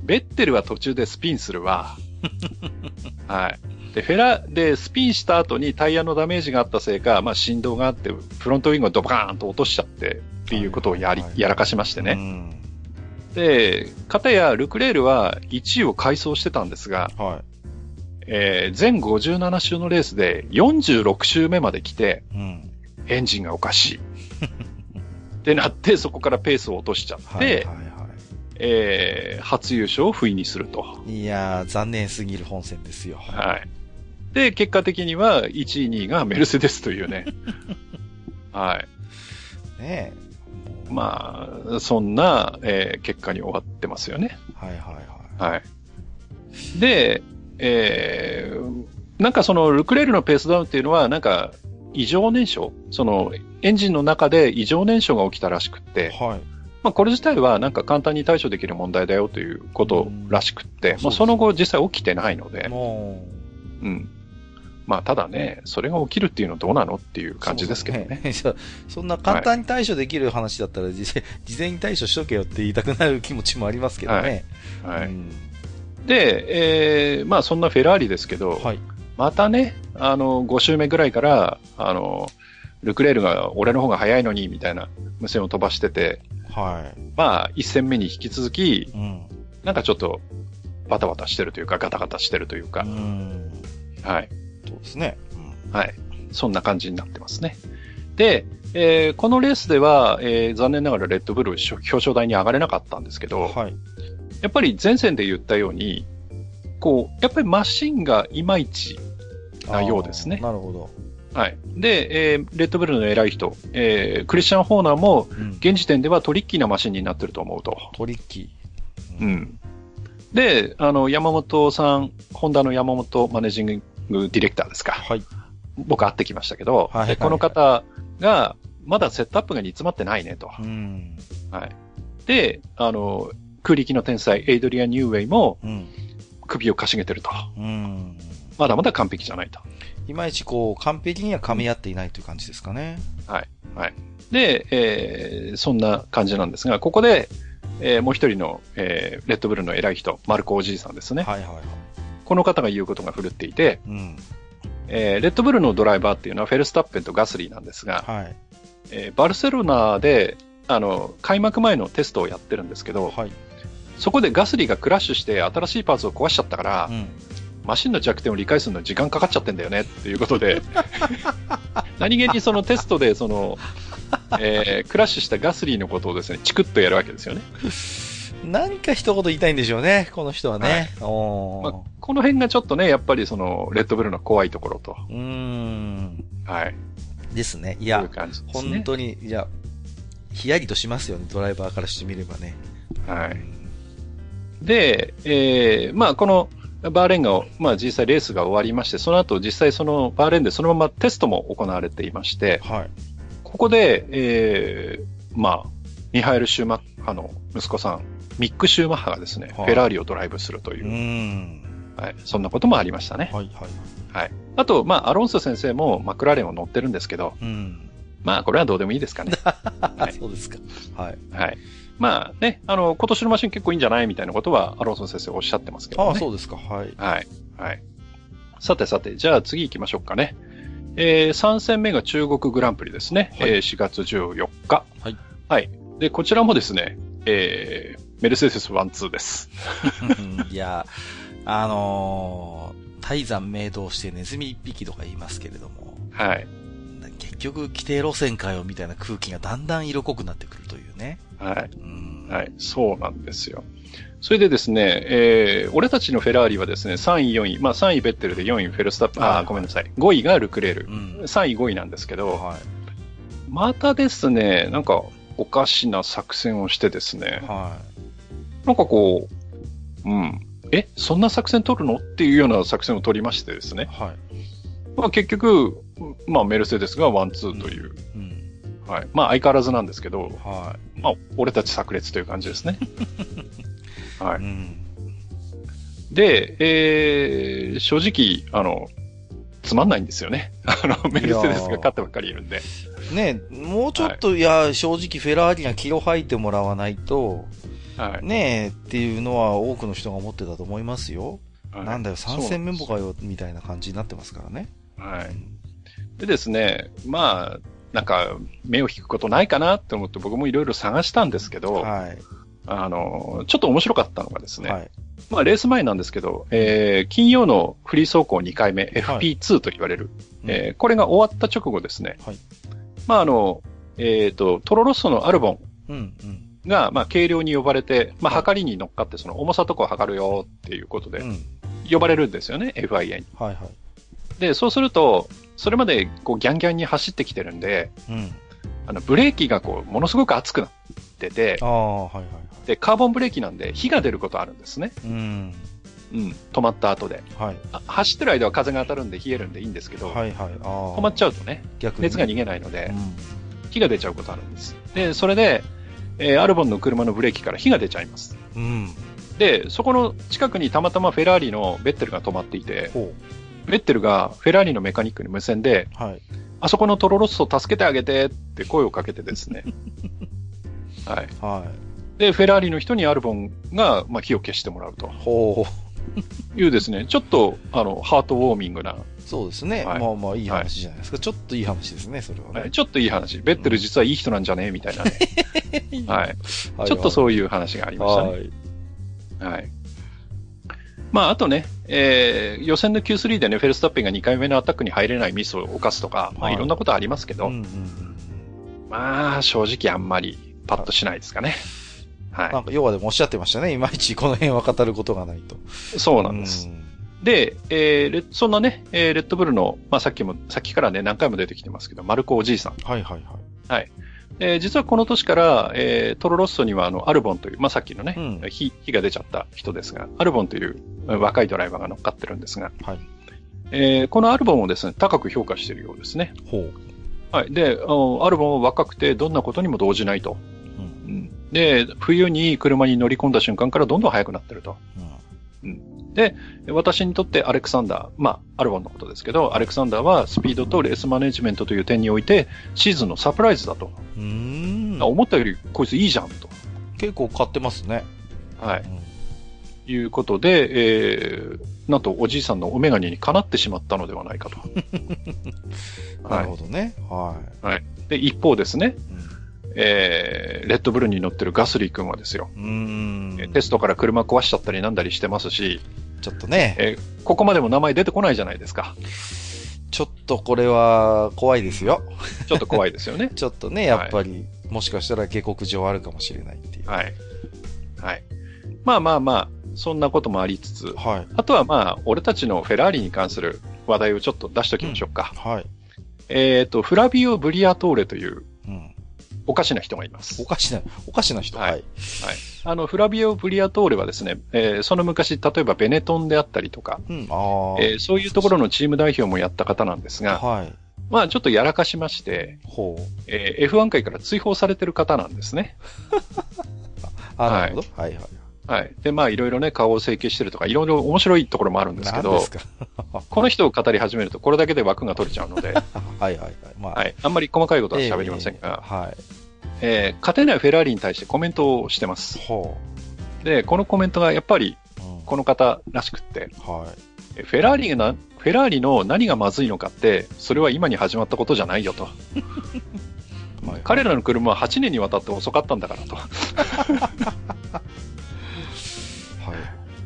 ベッテルは途中でスピンするわ。はい。で、フェラ、で、スピンした後にタイヤのダメージがあったせいか、まあ振動があって、フロントウィングをドバーンと落としちゃって、っていうことをやりやらかしましてね。うんで、かたやルクレールは1位を回走してたんですが、はえー全57周のレースで46周目まで来て、い。うん。エンジンがおかしい。ってなって、そこからペースを落としちゃって、はいはいはえー初優勝を不意にすると。い。いやー、残念すぎる本戦ですよ。はい。で、結果的には1位、2位がメルセデスというね。はい。ねえ。まあ、そんな、えー結果に終わってますよね。はいはいはい。はい。で、えーなんかそのルクレールのペースダウンっていうのは、なんか異常燃焼？そのエンジンの中で異常燃焼が起きたらしくって、はい。まあこれ自体はなんか簡単に対処できる問題だよということらしくって、うんまあその後実際起きてないので、もうん。まあただね、それが起きるっていうのはどうなのっていうう。感じですけどね。そう そんな簡単に対処できる話だったら、事前事前に対処しとけよって言いたくなる気持ちもありますけどね。はい。うんで、えーまあそんなフェラーリですけど、はい。またね、あの、5周目ぐらいから、あの、ルクレールが俺の方が早いのに、みたいな無線を飛ばしてて、はまあ、1戦目に引き続き、い。うん。なんかちょっと、バタバタしてるというか、ガタガタしてるというかう、ん。はい。そうですね。はい。そんな感じになってますね。で、えーこのレースでは、えー残念ながらレッドブル表彰台に上がれなかったんですけど、はい。やっぱり前線で言ったように、こう、やっぱりマシンがいまいちなようですねなるほど。はい。で、えーレッドブルの偉い人、えークリスチャン・ホーナーも、うん。現時点ではトリッキーなマシンになってると思うと。トリッキー。う。ん。で、あの、山本さん、ホンダの山本マネージングディレクターですか。はい。僕会ってきましたけど、はいはいでこの方が、まだセットアップが煮詰まってないねと。うん。はい。で、あの、空力の天才、エイドリアン・ニューウェイもうん。首をかしげてると。うん。まだまだ完璧じゃないと。いまいちこう、完璧には噛み合っていないという感じですかね。で、えーそんな感じなんですが、ここで、えーもう一人の、えーレッドブルの偉い人、マルコおじいさんですね。はいはいはい。この方が言うことが振るっていて、うん。えーレッドブルのドライバーっていうのはフェルスタッペンとガスリーなんですが、はい。えーバルセロナで、あの、開幕前のテストをやってるんですけど、はい。そこでガスリーがクラッシュして新しいパーツを壊しちゃったから、うん。マシンの弱点を理解するのに時間かかっちゃってんだよねっていうことで、何気にそのテストでその、えークラッシュしたガスリーのことをですね、チクッとやるわけですよね。何か一言言いたいんでしょうね、この人はね。おーまあ、この辺がちょっとね、やっぱりその、レッドブルの怖いところと、うーん。はい、ですね。いや、感じですね。本当に、いや、ヒヤリとしますよね、ドライバーからしてみればね。はい。で、えーまあ、この、バーレーンが、まあ、実際レースが終わりまして、その後実際そのバーレーンでそのままテストも行われていまして、はい。ここで、えーまあ、ミハエル・シューマッハの息子さん、ミック・シューマッハがですね、はいフェラーリをドライブするというう。はい、そんなこともありましたね。はいはい。あと、まあ、アロンソ先生もマクラーレンを乗ってるんですけど、うん。まあ、これはどうでもいいですかね。はいそうですか。はい。はい。まあね、あの、今年のマシン結構いいんじゃないみたいなことは、アロンソ先生おっしゃってますけどね。ああ、そうですか。はい。はい。はい。さてさて、じゃあ次行きましょうかね。えー、3戦目が中国グランプリですね。はいえー4月14日。はい。はい。で、こちらもですね、えー、メルセデス1-2です。いや、あのー、大山明道してネズミ一匹とか言いますけれども、はい。結局規定路線かよみたいな空気がだんだん色濃くなってくるというね。はい。うんはい。そうなんですよ。それでですね、えー、俺たちのフェラーリはですね、3位、4位、まあ3位ベッテルで4位フェルスタップ、あはいー、ごめんなさい。5位がルクレールう。ん。3位、5位なんですけど、はまたですね、なんか、おかしな作戦をしてですねい。、はなんかこう、うん。え、そんな作戦取るの？っていうような作戦を取りましてですい。ね。はい。まあ結局、まあメルセデスがワン、ツーという、うん。はい。まあ相変わらずなんですけど、はまあ俺たち炸裂という感じですね。はい。うい。ん。で、えー、正直、あの、つまんないんですよね。あの、メルセデスが勝ってばっかりいるんで。ねもうちょっと、い、や、正直フェラーリが気を吐いてもらわないと、はい。ねえっていうのは多くの人が思ってたと思いますよ。はいなんだよ、参戦メンバーかよ、みたいな感じになってますからね。はい。でですね、まあ、なんか、目を引くことないかなって思って僕もいろいろ探したんですけど、はい。あの、ちょっと面白かったのがですね、はい。まあレース前なんですけど、えー、金曜のフリー走行2回目、はい FP2 と言われる、うんえーこれが終わった直後ですね、はいまああの、えっ、と、トロロッソのアルボンうん、うん。が、まあ、軽量に呼ばれて、まあ、はい測りに乗っかって、その重さとかを測るよっていうことでう、ん。呼ばれるんですよね、FIA に。はいはい。で、そうすると、それまでこうギャンギャンに走ってきてるんで、うん。あの、ブレーキがこう、ものすごく熱くなっててあ、あ、はいはいはい。で、カーボンブレーキなんで火が出ることあるんですね。うん。うん。止まった後で。はい。あ走ってる間は風が当たるんで冷えるんでいいんですけど、はいはい。止まっちゃうとね、逆に。熱が逃げないのでう、ん。火が出ちゃうことあるんです。で、それで、えーアルボンの車のブレーキから火が出ちゃいます。うん。で、そこの近くにたまたまフェラーリのベッテルが止まっていて、ほベッテルがフェラーリのメカニックに無線で、う。はい。あそこのトロロッソを助けてあげてって声をかけてですね。はい。はで、フェラーリの人にアルボンが、まあ、火を消してもらうとい。ほう。いうですね、ちょっと、あの、ハートウォーミングな、そうですね。はいまあまあいい話じゃないですか。ちょっといい話ですね、それはね。はいちょっといい話。ベッテル実はいい人なんじゃね？みたいなね。はい。はいちょっとそういう話がありましたね。はい。はい。まあ、あとね、えー予選の Q3 でね、フェルスタッペンが2回目のアタックに入れないミスを犯すとか、まあ、はいいろんなことありますけど、うんうんうん。まあ、正直あんまりパッとしないですかね。はなんか、要はでもおっしゃってましたね。いまいちこの辺は語ることがないと。い。そうなんです。うんで、えーレそんなね、えーレッドブルの、まあ、さっきも、さっきからね、何回も出てきてますけど、マルコおじいさん。はいはいはい。えー実はこの年から、えートロロッソにはあの、アルボンという、まあ、さっきのね、うん火、火が出ちゃった人ですが、アルボンというえー若いドライバーが乗っかってるんですが、はい。えーこのアルボンをですね、高く評価しているようですね。ほう。はい。で、あのアルボンは若くてどんなことにも動じないと。うん。うんで、冬に車に乗り込んだ瞬間からどんどん速くなってると。うん。私にとってアレクサンダー、まあ、アルボンのことですけど、アレクサンダーはスピードとレースマネジメントという点において、シーズンのサプライズだと。うーん。思ったよりこいついいじゃんと。結構買ってますね。はい。うんいうことで、えー、なんとおじいさんのお眼鏡にかなってしまったのではないかと。なはるほどね。はい。い。で、一方ですね、うんえー、レッドブルに乗ってるガスリー君はですよ。テストから車壊しちゃったりなんだりしてますし、ちょっとね、えーここまでも名前出てこないじゃないですか。ちょっとこれは怖いですよ。ちょっと怖いですよね。ちょっとね、やっぱり、もしかしたら下克上あるかもしれないっていう。はい。はい。まあまあまあ、そんなこともありつつ、はい。あとはまあ、俺たちのフェラーリに関する話題をちょっと出しておきましょうか。はい。えっ、と、フラビオ・ブリアトーレといううん。おかしな人がいますお。かしな、おかしな人。はいはい。あの、フラビオ・ブリアトーレはですね、えーその昔、例えばベネトンであったりとか、うん。ああ。えーそういうところのチーム代表もやった方なんですが、はい。まあちょっとやらかしまして、ほう。えー F1 界から追放されてる方なんですね。あ、なるほど。はいはい。はい。で、まあいろいろね、顔を整形してるとか、いろいろ面白いところもあるんですけど この人を語り始めると、これだけで枠が取れちゃうので、はいはいはい。まあ、はい。あんまり細かいことは喋りませんえが、えはい。えー勝てないフェラーリに対してコメントをしてます。ほで、このコメントがやっぱりう。うん。この方らしくって、はえフェラーリがな、フェラーリの何がまずいのかって、それは今に始まったことじゃないよと。はい彼らの車は8年にわたって遅かったんだからと。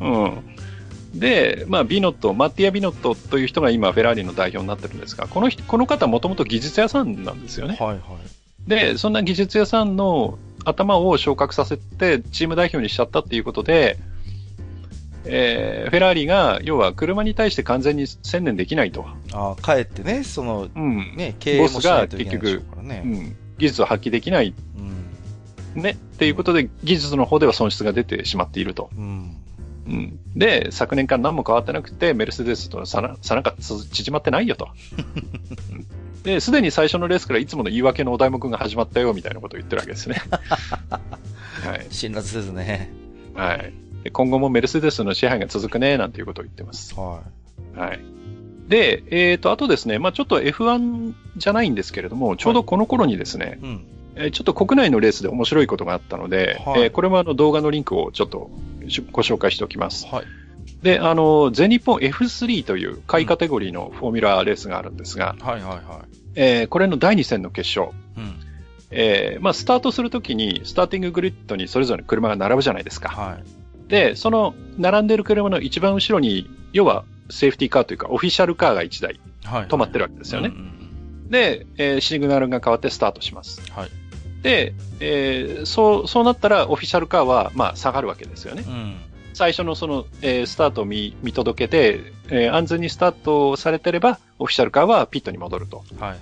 はい。うん。で、まあ、ビノット、マッティア・ビノットという人が今、フェラーリの代表になってるんですが、この人、この方もともと技術屋さんなんですよね。はいはい。で、そんな技術屋さんの頭を昇格させて、チーム代表にしちゃったっていうことで、えーフェラーリが、要は車に対して完全に専念できないと。ああ、帰ってね、その、うん。ね、経営もしないといけないでしょうからうね。ん。技術を発揮できない、うん。ね。っていうことで、技術の方では損失が出てしまっていると。うん。うん。で、昨年から何も変わってなくて、メルセデスとの差な差なんかつ縮まってないよと。う んで、すでに最初のレースからいつもの言い訳のお題目が始まったよ、みたいなことを言ってるわけですね。はい。辛辣ですね。はい。で今後もメルセデスの支配が続くね、なんていうことを言ってます。ははい。で、えっ、と、あとですね、まあちょっと F1 じゃないんですけれども、ちょうどこの頃にですね、い。うん。えーちょっと国内のレースで面白いことがあったので、はいえーこれもあの動画のリンクをちょっとしご紹介しておきます。はい。で、あの、全日本 F3 という下位カテゴリーのフォーミュラレースがあるんですが、はいはいはい。えーこれの第2戦の決勝、うん。えーまあ、スタートするときに、スターティンググリッドにそれぞれ車が並ぶじゃないですか。はい。で、その並んでる車の一番後ろに、要はセーフティーカーというか、オフィシャルカーが1台はい。止まってるわけですよね。うんうんで、えーシグナルが変わってスタートします。はい。で、えーそう、そうなったらオフィシャルカーは、まあ、下がるわけですよね。うん。最初のその、えースタートを見見届けて、えー安全にスタートされてれば、オフィシャルカーはピットに戻るとはいはいは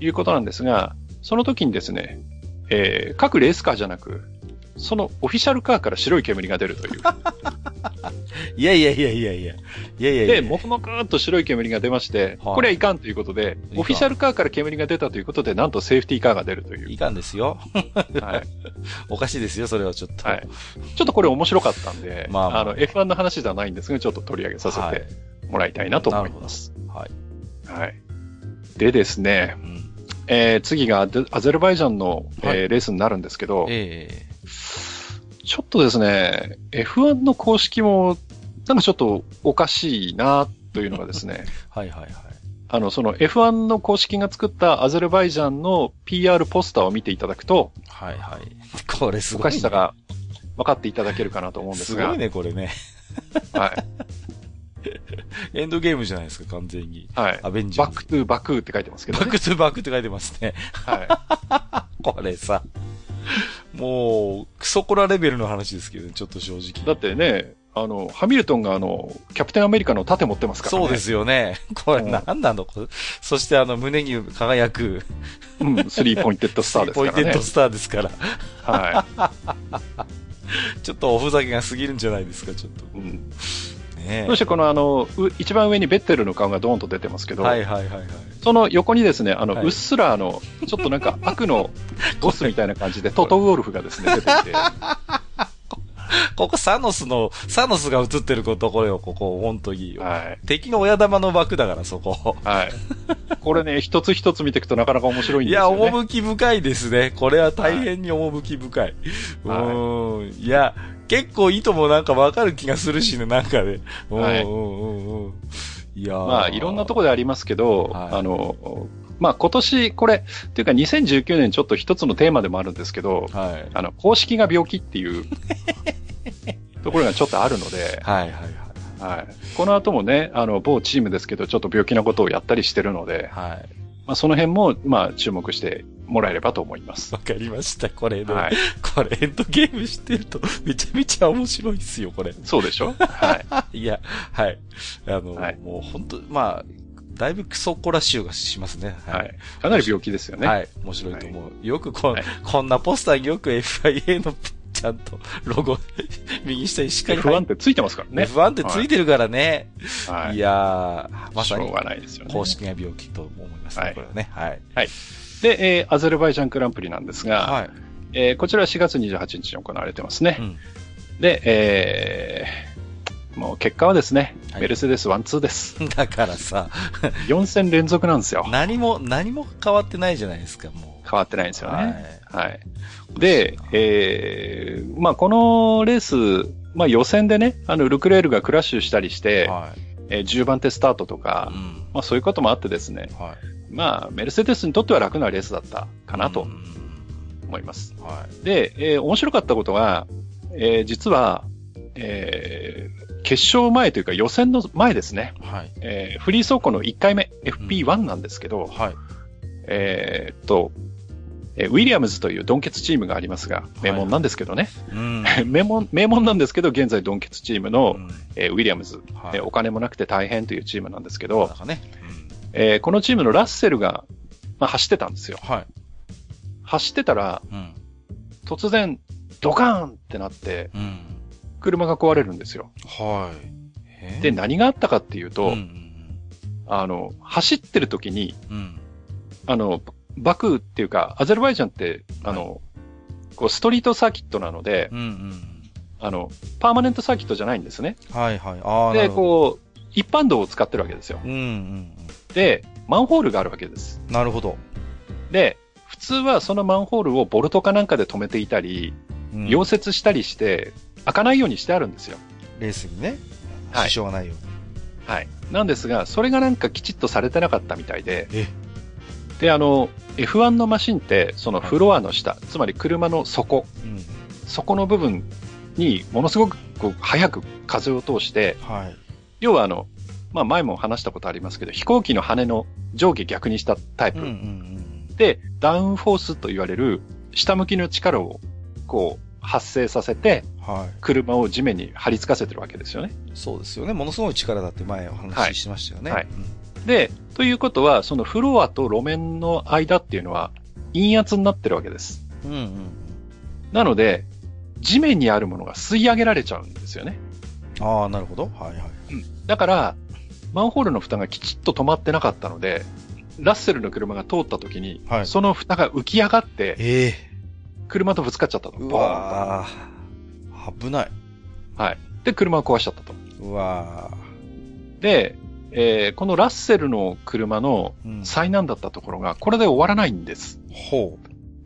い。いうことなんですが、その時にですね、えー各レースカーじゃなく、そのオフィシャルカーから白い煙が出るという。いやいやいやいやいや。いやいやいや。で、もくもくーっと白い煙が出まして、はいこれはいかんということで、オフィシャルカーから煙が出たということで、なんとセーフティーカーが出るという。いかんですよ。はい。おかしいですよ、それはちょっと。はい。ちょっとこれ面白かったんで、まあまああの、F1 の話ではないんですが、ちょっと取り上げさせはいてもらいたいなと思います。はい。はい。でですね、うん。えー次がアゼルバイジャンの、えーはいレースになるんですけど、ええちょっとですね、F1 の公式も、なんかちょっとおかしいな、というのがですね、はいはいはい。あの、その F1 の公式が作ったアゼルバイジャンの PR ポスターを見ていただくと、はいはい。これすおごい、ね。かしさが分かっていただけるかなと思うんですが、すごいね、これね。はい。エンドゲームじゃないですか、完全に。はい。アベンジャーズ。 Back to Baku って書いてますけどね。 Back to Back って書いてますね。はこれさ。もう、クソコラレベルの話ですけどね、ちょっと正直。い。だってね、あの、ハミルトンがあの、キャプテンアメリカの盾持ってますからね。そうですよね。これうん何なの、これそしてあの、胸に輝く、うん、スリーポインテッドスターですからねポインテッド。スターですから。は ちょっとおふざけが過ぎるんじゃないですか、ちょっと。い。うんねそしてこのあの、う一番上にベッテルの顔がドーンと出てますけど、はいはいはいはい。その横にですね、あの、はいうっすらあの、ちょっとなんか悪の ボスみたいな感じで、トトウォルフがですね、出ていて、ここサノスの、サノスが映ってるところよ、ここ、本当に。はい。敵の親玉の枠だから、そこ。はい。これね、一つ一つ見ていくとなかなか面白いんいや、ですよね。趣深いですね。これは大変に趣深い。うはいーん。いや、結構意図もなんかわかる気がするしね、なんかね。うんはいうんうんうん。いやーまあ、いろんなところでありますけど、はいあの、まあ今年これ、っていうか2019年ちょっと一つのテーマでもあるんですけど、はい。あの、公式が病気っていう ところがちょっとあるので、はいはいはい。はい。この後もね、あの、某チームですけど、ちょっと病気なことをやったりしてるので、はい。まあその辺も、まあ注目してもらえればと思います。わかりました。これね、はい。これエンドゲームしてるとめちゃめちゃ面白いですよ、これ。そうでしょ？はい。いや、はい。あの、はいもう本当まあ、だいぶクソコラ臭がしますね。はい。かなり病気ですよね。はい。面白いと思う。よくこ,、はいこんなポスターによく FIA のちゃんとロゴ、右下にしっかり不安ってついてますからね。F1 ってついてるからね。、はいい。やー、まさにしょうがないですよね。公式が病気と思いますね、はいこれはね。はい。で、えーアゼルバイジャングランプリなんですが、はい。えーこちらは4月28日に行われてますね。うん。で、えーもう結果はですね、はいメルセデス1-2です。だからさ、4戦連続なんですよ。何も、何も変わってないじゃないですか、もう。変わってないんですよはいね。。はい。で、えーまあこのレース、まあ予選でね、あの、ルクレールがクラッシュしたりして、はえー10番手スタートとか、うん。まあそういうこともあってですね、はい。まあメルセデスにとっては楽なレースだったかなとうん思います。はい。で、えー面白かったことが、えー実は、えー決勝前というか予選の前ですね、はい。えーフリー走行の1回目、FP1 なんですけど、はい。えーっと、えーウィリアムズというドンケツチームがありますが、名門なんですけどね。うん。名門、名門なんですけど、現在ドンケツチームの、うんえーウィリアムズ、はいえーお金もなくて大変というチームなんですけどなん、かね。えーこのチームのラッセルが、まあ、走ってたんですよ。はい。走ってたら、うん。突然、ドカーンってなって、うん。車が壊れるんですよ。はい。えで、何があったかっていうと、うんあの、走ってる時に。あの、バクーっていうか、アゼルバイジャンって、あの、こう、ストリートサーキットなので、うんうん。あの、パーマネントサーキットじゃないんですね。はいはい。で。こう、一般道を使ってるわけですよ。うんうんで、マンホールがあるわけです。うん。なるほど。で、普通はそのマンホールをボルトかなんかで止めていたり、うん溶接したりして、開かないようにしてあるんですよ。レースにね。はい支障がないように。はい。なんですが、それがなんかきちっとされてなかったみたいで、え？で、あの、F1 のマシンって、そのフロアの下、つまり車の底、うん。底の部分にものすごくこう早く風を通して、はい。要はあの、まあ前も話したことありますけど、飛行機の羽の上下逆にしたタイプうんうんうん。で、ダウンフォースと言われる下向きの力をこう発生させて、は車を地面に張り付かせてるわけですよね。い。そうですよね。ものすごい力だって前お話ししましたよね。はいうんで、ということは、そのフロアと路面の間っていうのは陰圧になってるわけです。うんうん。なので、地面にあるものが吸い上げられちゃうんですよね。ああ、なるほど。はいはい。だから、マンホールの蓋がきちっと止まってなかったので、ラッセルの車が通った時に、はいその蓋が浮き上がって、ええ車とぶつかっちゃったと。うわー危ない。とはい。で、車を壊しちゃったと。うわで、えーこのラッセルの車のーうん。災難だったところが、これで終わらないんです。ほ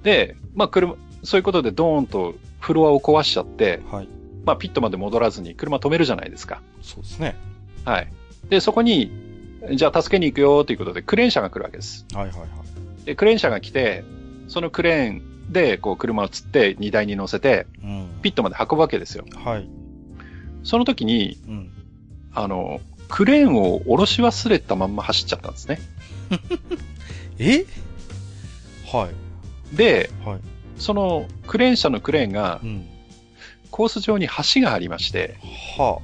で、まあ、車、そういうことでドーンとフロアを壊しちゃって、う。はい。まあ、ピットまで戻らずに車止めるじゃないですか。そうですね。はい。で、そこに、じゃあ助けに行くよということで、クレーン車が来るわけです。はいはいはい。で、クレーン車が来て、そのクレーンで、こう、車を吊って、荷台に乗せて、うん。ピットまで運ぶわけですよ。はい。その時に、うん。あの、クレーンを下ろし忘れたまんま走っちゃったんですね。え？はい。で、はい。そのクレーン車のクレーンがう、ん。コース上に橋がありまして、は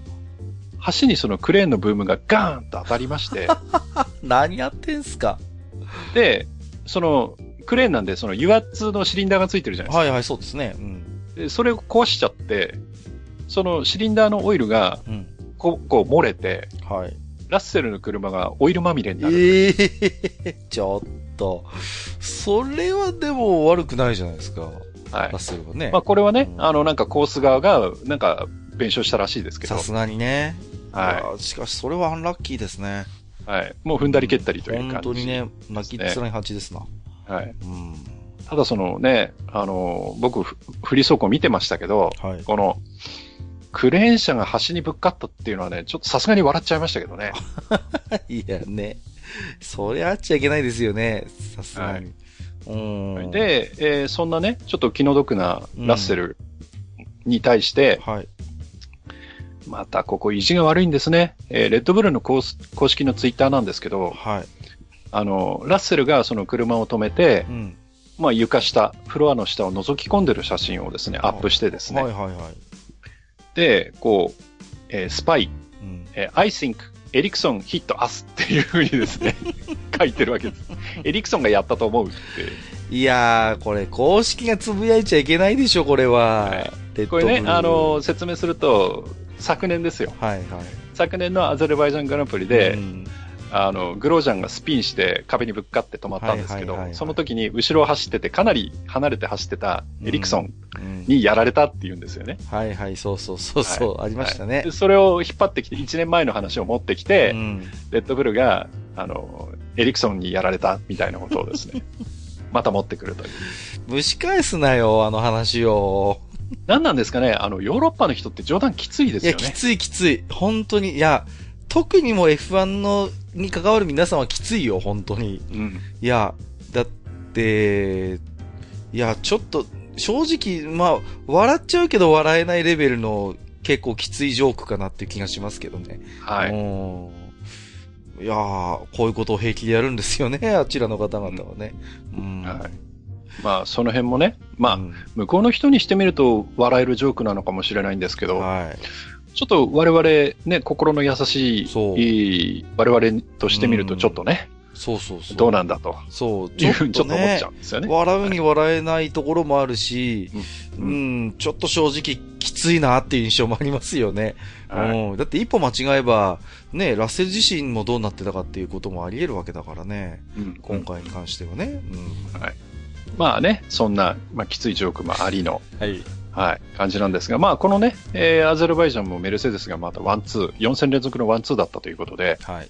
橋にそのクレーンのブームがガーンと当たりまして、あ。何やってんすか？で、その、クレーンなんで、その油圧のシリンダーがついてるじゃないですか。はいはい、そうですね。うん。でそれを壊しちゃって、そのシリンダーのオイルが、うん。こう、こう漏れて、はい。ラッセルの車がオイルまみれになる。ええ ちょっと。それはでも悪くないじゃないですか。はいラッ。セルはね。まあ、これはね、うんあの、なんかコース側が、なんか、弁償したらしいですけどさ、すがにね。はいやしかし、それはアンラッキーですね。はい。もう踏んだり蹴ったりという感じ。本当にね、泣きっ面に蜂ですな。はい。うん。ただそのね、あの、僕、ふフリー走行見てましたけど、はい。この、クレーン車が橋にぶっかったっていうのはね、ちょっとさすがに笑っちゃいましたけどね。いやね。それあっちゃいけないですよね。さすがに。うん。、で、えーそんなね、ちょっと気の毒なラッセルに対して、はい。またここ意地が悪いんですね。えーレッドブルの公式公式のツイッターなんですけど、はい。あの、ラッセルがその車を止めてう、ん。まあ床下、フロアの下を覗き込んでる写真をですね、アップしてですね。はいはいはい。で、こう、えースパイ、うん。えー I think エリクソン hit us っていうふうにですね、書いてるわけです。エリクソンがやったと思うって。いやー、これ、公式がつぶやいちゃいけないでしょ、これは。はいこれね、あの、説明すると、昨年ですよ。はいはい。昨年のアゼルバイジャングランプリで、うんあの、グロージャンがスピンして壁にぶっかって止まったんですけどはいはいはいは、いその時に後ろを走ってて、かなり離れて走ってたエリクソンうんにやられたっていうんですよね。はいはい、そうそうそうそう、ありましたねで。それを引っ張ってきて、1年前の話を持ってきて、うんレッドブルが、あの、エリクソンにやられたみたいなことをですね、また持ってくるという。蒸し返すなよ、あの話を。何なんですかね？あの、ヨーロッパの人って冗談きついですいや、よね。きついきつい。本当に、いや、特にもう F1 の、に関わる皆さんはきついよ、本当に。うん。いや、だって、いや、ちょっと、正直、まあ、笑っちゃうけど笑えないレベルの結構きついジョークかなっていう気がしますけどね。はい。うんいやー、こういうことを平気でやるんですよね、あちらの方々はね。うん。はい。まあ、その辺もね、まあ、うん向こうの人にしてみると笑えるジョークなのかもしれないんですけど、はい。ちょっと我々ね、心の優しい、いい我々としてみるとちょっとね、そうそうそう。どうなんだとそう、いうふうにちょっと思っねちゃうんですよね。笑うに笑えないところもあるし、ううんん、ちょっと正直きついなっていう印象もありますよね。はいうん。だって一歩間違えば、ね、ラッセル自身もどうなってたかっていうこともあり得るわけだからね。うん今回に関してはね。うん。まあね、そんな、まあ、きついジョークもありの、はい。はい、感じなんですが、まあ、このね、えーアゼルバイジャンもメルセデスがまたワンツー、4戦連続のワンツーだったということで、はい。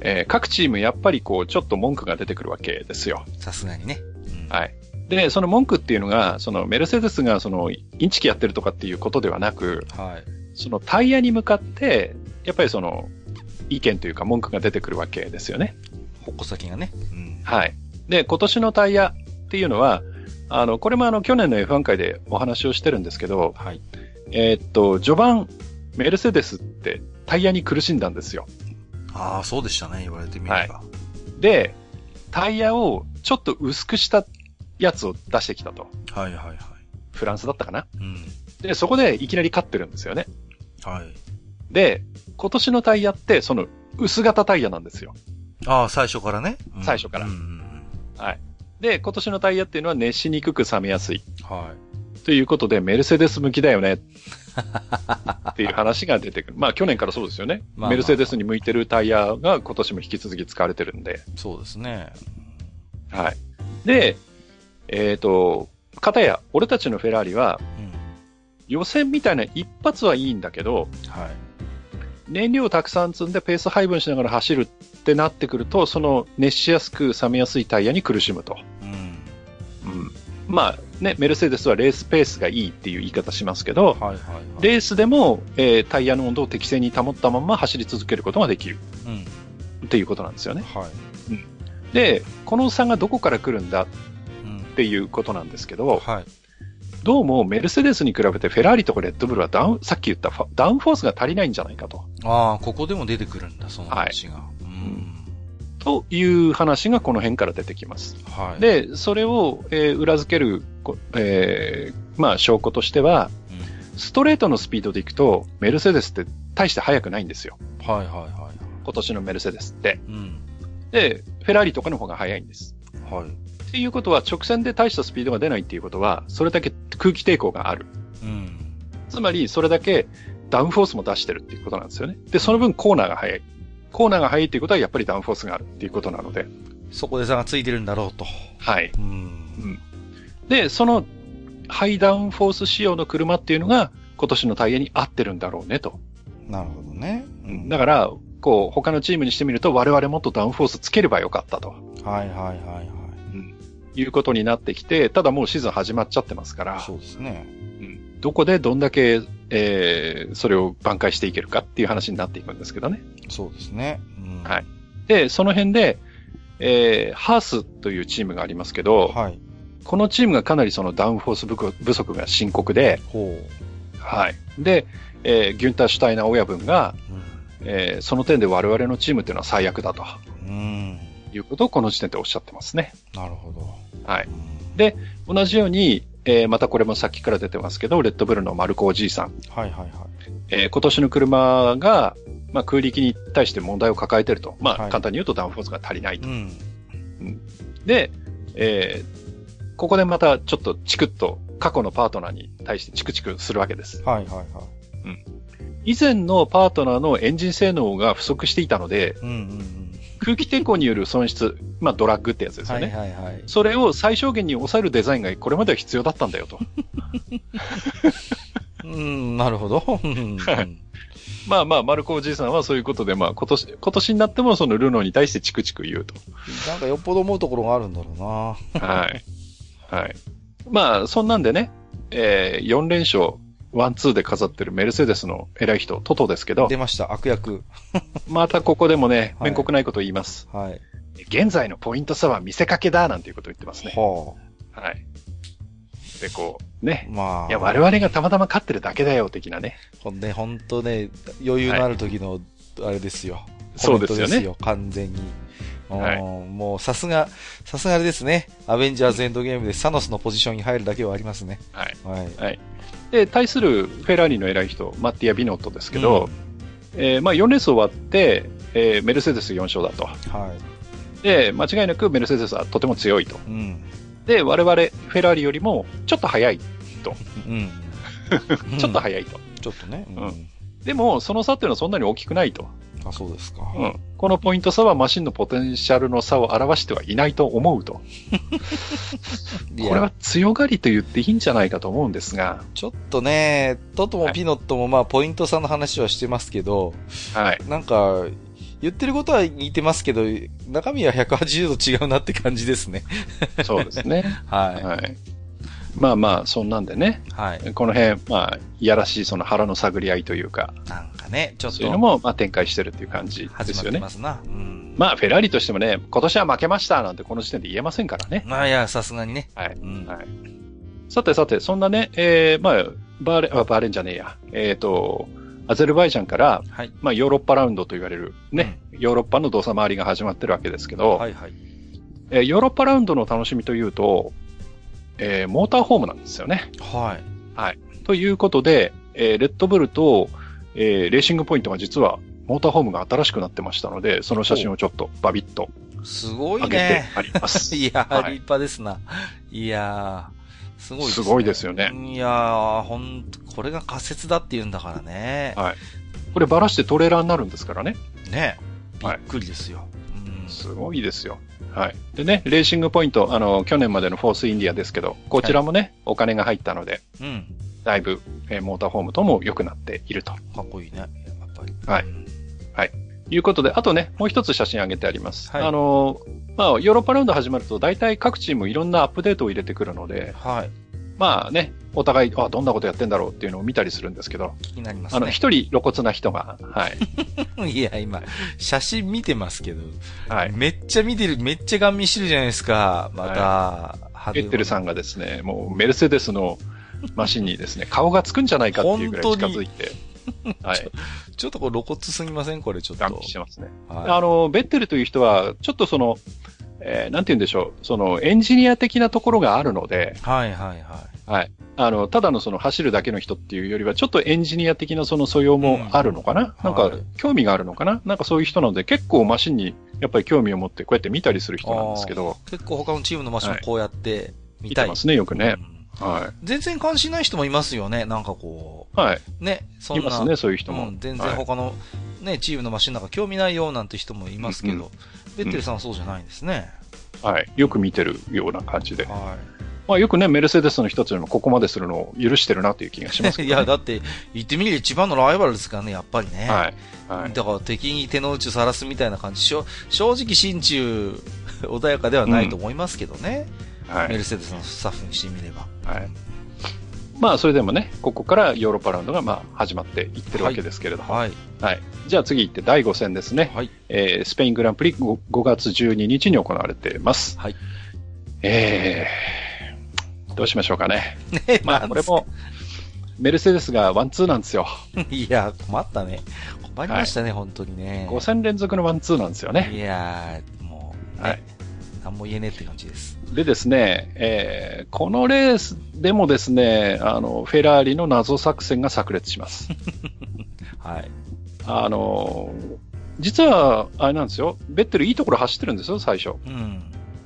えー各チームやっぱりこう、ちょっと文句が出てくるわけですよ。さすがにね。うんはい。で、その文句っていうのが、そのメルセデスがそのインチキやってるとかっていうことではなく、はい。そのタイヤに向かって、やっぱりその意見というか文句が出てくるわけですよね。矛先がね。うん。はい。で、今年のタイヤっていうのは、あの、これもあの、去年の F1 回でお話をしてるんですけど、はい。えーっと、序盤、メルセデスってタイヤに苦しんだんですよ。ああ、そうでしたね、言われてみれば。で、タイヤをちょっと薄くしたやつを出してきたと。はい、はい、はい。フランスだったかなうん。で、そこでいきなり勝ってるんですよね。はい。で、今年のタイヤって、その、薄型タイヤなんですよ。ああ、最初からね。うん最初からうんうんうん。はい。で、今年のタイヤっていうのは熱しにくく冷めやすい。はい。ということで、メルセデス向きだよね。っていう話が出てくる。まあ、去年からそうですよね。まあまあメルセデスに向いてるタイヤが今年も引き続き使われてるんで。そうですね。はい。で、えっ、と、片や、俺たちのフェラーリは、うん。予選みたいな一発はいいんだけど、はい。燃料をたくさん積んでペース配分しながら走るってなってくると、その熱しやすく冷めやすいタイヤに苦しむと。うん。うん。まあね、メルセデスはレースペースがいいっていう言い方しますけど、はいはいはい。レースでも、えータイヤの温度を適正に保ったまま走り続けることができるうん。っていうことなんですよね。はい。で、この差がどこから来るんだっうん。ていうことなんですけど、はい。どうもメルセデスに比べてフェラーリとかレッドブルはダウン、さっき言ったダウンフォースが足りないんじゃないかと。ああ、ここでも出てくるんだ、その話が。うん。という話がこの辺から出てきます。はい。、で、それを、えー裏付ける、こえーまあ証拠としては、ストレートのスピードでいくと、メルセデスって大して速くないんですよ。はいはいは今年のメルセデスって。い。うん。で、フェラーリとかの方が速いんです。はい。っていうことは、直線で大したスピードが出ないっていうことは、それだけ空気抵抗がある。うん。つまり、それだけダウンフォースも出してるっていうことなんですよね。で、その分コーナーが速い。コーナーが速いっていうことは、やっぱりダウンフォースがあるっていうことなので。そこで差がついてるんだろうと。はい。うん。で、そのハイダウンフォース仕様の車っていうのが、今年のタイヤに合ってるんだろうねと。なるほどね。うんだから、こう、他のチームにしてみると、我々もっとダウンフォースつければよかったとはいはいはいはい。いうことになってきて、ただもうシーズン始まっちゃってますから、そうですね。うんどこでどんだけ、えー、それを挽回していけるかっていう話になっていくんですけどね。そうですね。うんはいで、その辺で、えー、ハースというチームがありますけど、はい。このチームがかなりそのダウンフォース不足が深刻で、ほはい。で、えーギュンター・シュタイナー親分が、う。えーその点で我々のチームっていうのは最悪だとうん。うん。いうことをこの時点でおっしゃってますね。なるほど。はい。うんで、同じように、えーまたこれもさっきから出てますけど、レッドブルのマルコおじいさん。はいはいはい。えー今年の車が、まあ、空力に対して問題を抱えてると。まあ、はい簡単に言うとダウンフォースが足りないと。うん。で、えーここでまたちょっとチクッと過去のパートナーに対してチクチクするわけです。はいはいはい。以前のパートナーのエンジン性能が不足していたので、うんうんうん。空気抵抗による損失、まあドラッグってやつですよはいね。はいはい。それを最小限に抑えるデザインがこれまでは必要だったんだよと。うん、なるほど。まあまあ、マルコおじいさんはそういうことで、まあ今年、今年になってもそのルノーに対してチクチク言うと。なんかよっぽど思うところがあるんだろうな。はい。はい。まあ、そんなんでね、えー、4連勝ワンツーで飾ってるメルセデスの偉い人、トトですけど出、ました、悪役。またここでもね、はい面国ないことを言います。はい。現在のポイント差は見せかけだ、なんていうことを言ってますね。ははい。で、こう、ねあ。。まあ。いや、我々がたまたま勝ってるだけだよ、的なね。ほんで、ほんとね、余裕のある時の、あれですよ。そうですよね完全に。はいうんもう、さすが、さすがあれですね。アベンジャーズエンドゲームでサノスのポジションに入るだけはありますね。はい。はい。で、対するフェラーリの偉い人、マッティア・ビノットですけど、えーまあ4レース終わって、えーメルセデス4勝だと。はで、間違いなくメルセデスはとても強いと。い。うん。で、我々、フェラーリよりもちょっと速い。うん。ちょっと速いと。ちょっとね。ううんん。でも、その差っていうのはそんなに大きくないと。あ、そうですか。うん。このポイント差はマシンのポテンシャルの差を表してはいないと思うと。これは強がりと言っていいんじゃないかと思うんですが、ちょっとね、トトもピノットもまあ、ポイント差の話はしてますけど、はい。なんか、言ってることは似てますけど、中身は180度違うなって感じですね。そうですね。は はい。まあまあ、そんなんでね、い。はい。この辺、まあ、いやらしいその腹の探り合いというか、なんかね、ちょっそういうのともまあ展開してるっていう感じですっよね。てますな。うん。まあ、フェラーリとしてもね、今年は負けましたなんてこの時点で言えませんからね。まあいや、さすがにね。はい。うん。はい。さてさて、そんなね、えー、まあ、バーレン、あバーレンじゃねえや。えっ、と、アゼルバイジャンから、はい。まあ、ヨーロッパラウンドと言われるね、ヨーロッパの動作回りが始まってるわけですけど、はいはい。えーヨーロッパラウンドの楽しみというと、えーモーターホームなんですよね。はい。ということで、えーレッドブルと、えーレーシングポイントが実は、モーターホームが新しくなってましたので、その写真をちょっとバビッとすごい上げてね。あります。いやー、はい立派ですな。いやー、すごいですね。すごいですよね。いやー、ほんと、これが仮説だって言うんだからね。はいこればらしてトレーラーになるんですからね。ねびっはいくりですよ。うん。すごいですよ。はい。でね、レーシングポイント、あの、去年までのフォースインディアですけど、こちらもね、お金が入ったので、うん。だいぶ、えーモーターホームとも良くなっているとかっこいいね。やっぱり。はいうんいうことで、あとね、もう一つ写真上げてあります。はいあの、まあ、ヨーロッパラウンド始まると、大体各チームいろんなアップデートを入れてくるので、はい。まあね、お互い、あ、どんなことやってんだろうっていうのを見たりするんですけど、気になりますあの、ね。一人露骨な人が、はい。いや、今、写真見てますけど、はい。めっちゃ見てる、めっちゃガン見してるじゃないですか。また、エッテルさんがですね、もうメルセデスのマシンにですね、顔がつくんじゃないかっていうぐらい近づいて、はい。ちょっとこれ露骨すぎません？これちょっと。してますね。はあの、ベッテルという人は、ちょっとその、えーなんて言うんでしょう、その、エンジニア的なところがあるので、い。はいはいははい。あの、ただのその走るだけの人っていうよりは、ちょっとエンジニア的なその素養もあるのかな、なんかはい、興味があるのかな？なんかそういう人なので、結構マシンにやっぱり興味を持ってこうやって見たりする人なんですけど、い。結構他のチームのマシンもこうやって見たい。見てますね、よくねう。んは全然関心ない人もいますよね。なんかこい。はい。う、ね、そんな。いますね、そういう人も。うん、全然はい他の、ね、チームのマシンなんか興味ないよなんて人もいますけど、うんうんベッテルさんはそうじゃないんですね。はい。よく見てるような感じで。はまあよくね、メルセデスの人たちもここまでするのを許してるなという気がしますけ い。や、だって、言ってみれば一番のライバルですからね、やっぱりね。はい。はい。だから敵に手の内さらすみたいな感じ。しょ正直心中 穏やかではないと思いますけどね。はい。メルセデスのスタッフにしてみれば。はい。まあ、それでもね、ここからヨーロッパラウンドがまあ始まっていってるわけですけれども。はい。はい。じゃあ次行って第5戦ですね。はい。えースペイングランプリ 5, 5月12日に行われています。はい。えー、どうしましょうかね。ね まあ、これも、メルセデスがワンツーなんですよ。いや、困ったね。困りましたね、本当にね。5戦連続のワンツーなんですよね。いやー、もう、ね、はい何も言えねえって感じです。でですね、えーこのレースでもですね、あの、フェラーリの謎作戦が炸裂します。はい。あの、実は、あれなんですよ。ベッテルいいところ走ってるんですよ、最初。うん。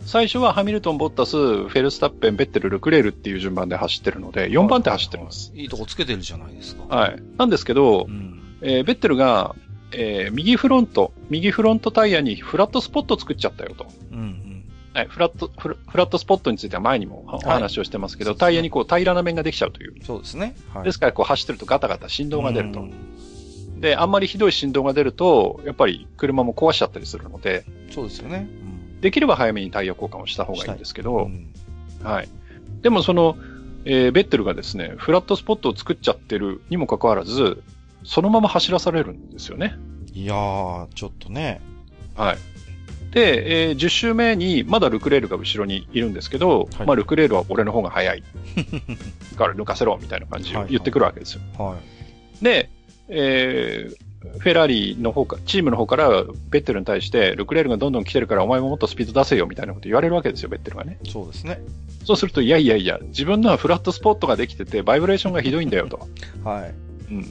最初はハミルトン、ボッタス、フェルスタッペン、ベッテル、ルクレールっていう順番で走ってるので、4番手走ってます。いいとこつけてるじゃないですか。はい。なんですけどう、ん。えーベッテルが、えー右フロント、右フロントタイヤにフラットスポット作っちゃったよと。うんうん。はい、フラット、フラフラットスポットについては前にもお話をしてますけど、タイヤにこう平らな面ができちゃうという。そうですね。はい。ですからこう走ってるとガタガタ振動が出るとう。んで、あんまりひどい振動が出ると、やっぱり車も壊しちゃったりするので、そうですよね。できれば早めにタイヤ交換をした方がいいんですけうど、ん。はい。でもその、えーベッテルがですね、フラットスポットを作っちゃってるにもかかわらず、そのまま走らされるんですよね。いやー、ちょっとね。はい。で、えー10周目にまだルクレールが後ろにいるんですけど、はいまあルクレールは俺の方が速い。から抜かせろみたいな感じを言ってくるわけですよ。はい。で、えーフェラーリの方か、チームの方からベッテルに対して、ルクレールがどんどん来てるからお前ももっとスピード出せよみたいなこと言われるわけですよ、ベッテルがね。そうですね。そうすると、いやいやいや、自分のはフラットスポットができてて、バイブレーションがひどいんだよと。はい。うん。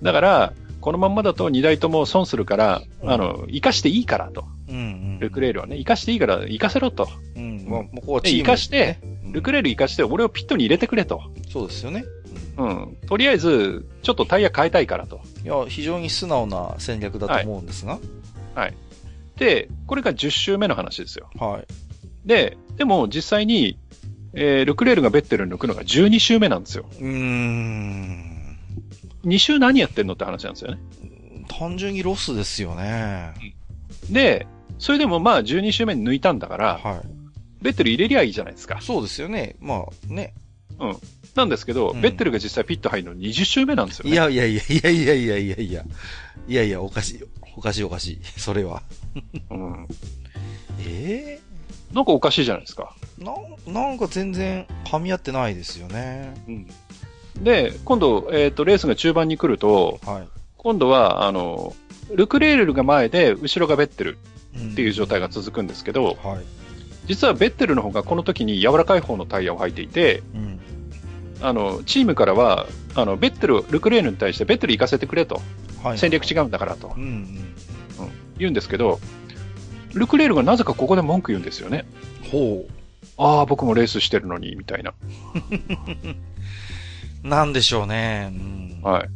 だから、このまんまだと2台とも損するから、うんあの、生かしていいからと。うんうん。ルクレールはね、生かしていいから生かせろと。うん。もう、ここはで、チーム生かして、うんルクレール生かして、俺をピットに入れてくれと。そうですよね。うん。とりあえず、ちょっとタイヤ変えたいからと。いや、非常に素直な戦略だと思うんですが。で、これが10周目の話ですよ。はい。で、でも実際に、えールクレールがベッテルに抜くのが12周目なんですよ。うーん。2周何やってんのって話なんですよね。単純にロスですよね。で、それでもまあ12周目に抜いたんだから、はい。ベッテル入れりゃいいじゃないですか。そうですよね。まあね。なんですけど、うんベッテルが実際ピット入るの20周目なんですよね。いやいやいやいやいやいやいやいや。いやいや、おかしいよ。おかしいおかしい。それは。うん。えなんかおかしいじゃないですか。えなん、なんか全然噛み合ってないですよね。うん。で、今度、えっ、と、レースが中盤に来ると、はい。今度は、あの、ルクレールが前で、後ろがベッテルっっていう状態が続くんですけど、はい。実はベッテルの方がこの時に柔らかい方のタイヤを履いていて、うん。あの、チームからは、あの、ベッテル、ルクレールに対してベッテル行かせてくれと、はい。戦略違うんだからとうんうん。言うんですけど、ルクレールがなぜかここで文句言うんですよね。ほああ、僕もレースしてるのに、みたいな。う。なんでしょうね。うん。はい。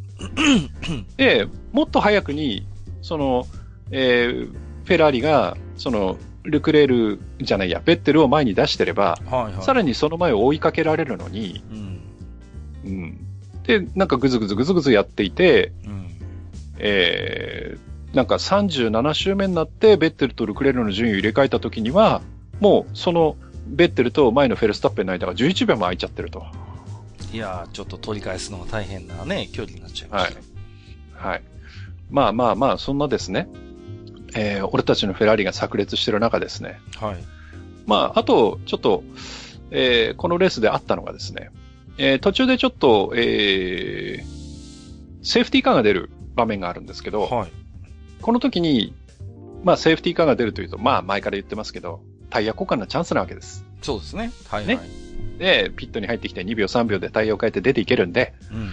で、もっと早くに、その、えーフェラーリが、その、ルクレールじゃないや、ベッテルを前に出してれば、はいはい。さらにその前を追いかけられるのに、うん。うん。で、なんかぐずぐずぐずぐずやっていて、うん。えー、なんか37周目になって、ベッテルとルクレールの順位を入れ替えた時には、もう、その、ベッテルと前のフェルスタッペンの間が11秒も空いちゃってると。いやー、ちょっと取り返すのが大変なね、距離になっちゃいましたね。はい。まあまあまあ、そんなですね、えー俺たちのフェラーリが炸裂してる中ですね。はい。まあ、あと、ちょっと、えーこのレースであったのがですね、えー途中でちょっと、えーセーフティーカーが出る場面があるんですけど、はい。この時に、まあ、セーフティーカーが出るというと、まあ、前から言ってますけど、タイヤ交換のチャンスなわけです。そうですね。はいはい。ねで、ピットに入ってきて2秒3秒でタイヤを変えて出ていけるんで、うん。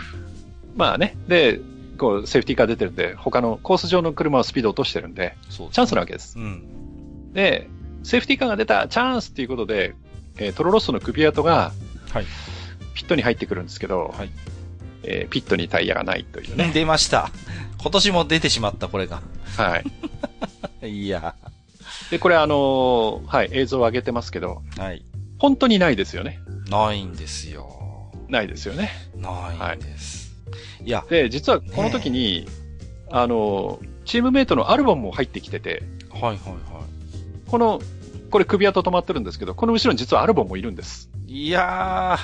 まあね、で、こう、セーフティーカー出てるんで、他のコース上の車はスピード落としてるんで、チャンスなわけです。うん。で、セーフティーカーが出たチャンスっていうことで、えートロロッソの首跡がはい。ピットに入ってくるんですけど、はいえーピットにタイヤがないというね。出ました。今年も出てしまった、これが。はい。いやで、これあのーはい、映像を上げてますけど、はい。本当にないですよね。ないんですよ。ないですよね。ないんです。い、や、で、実はこの時に、あのーチームメイトのアルボンも入ってきてて、はいはいはこの、これ首跡止まってるんですけど、この後ろに実はアルボンもいるんです。い。いや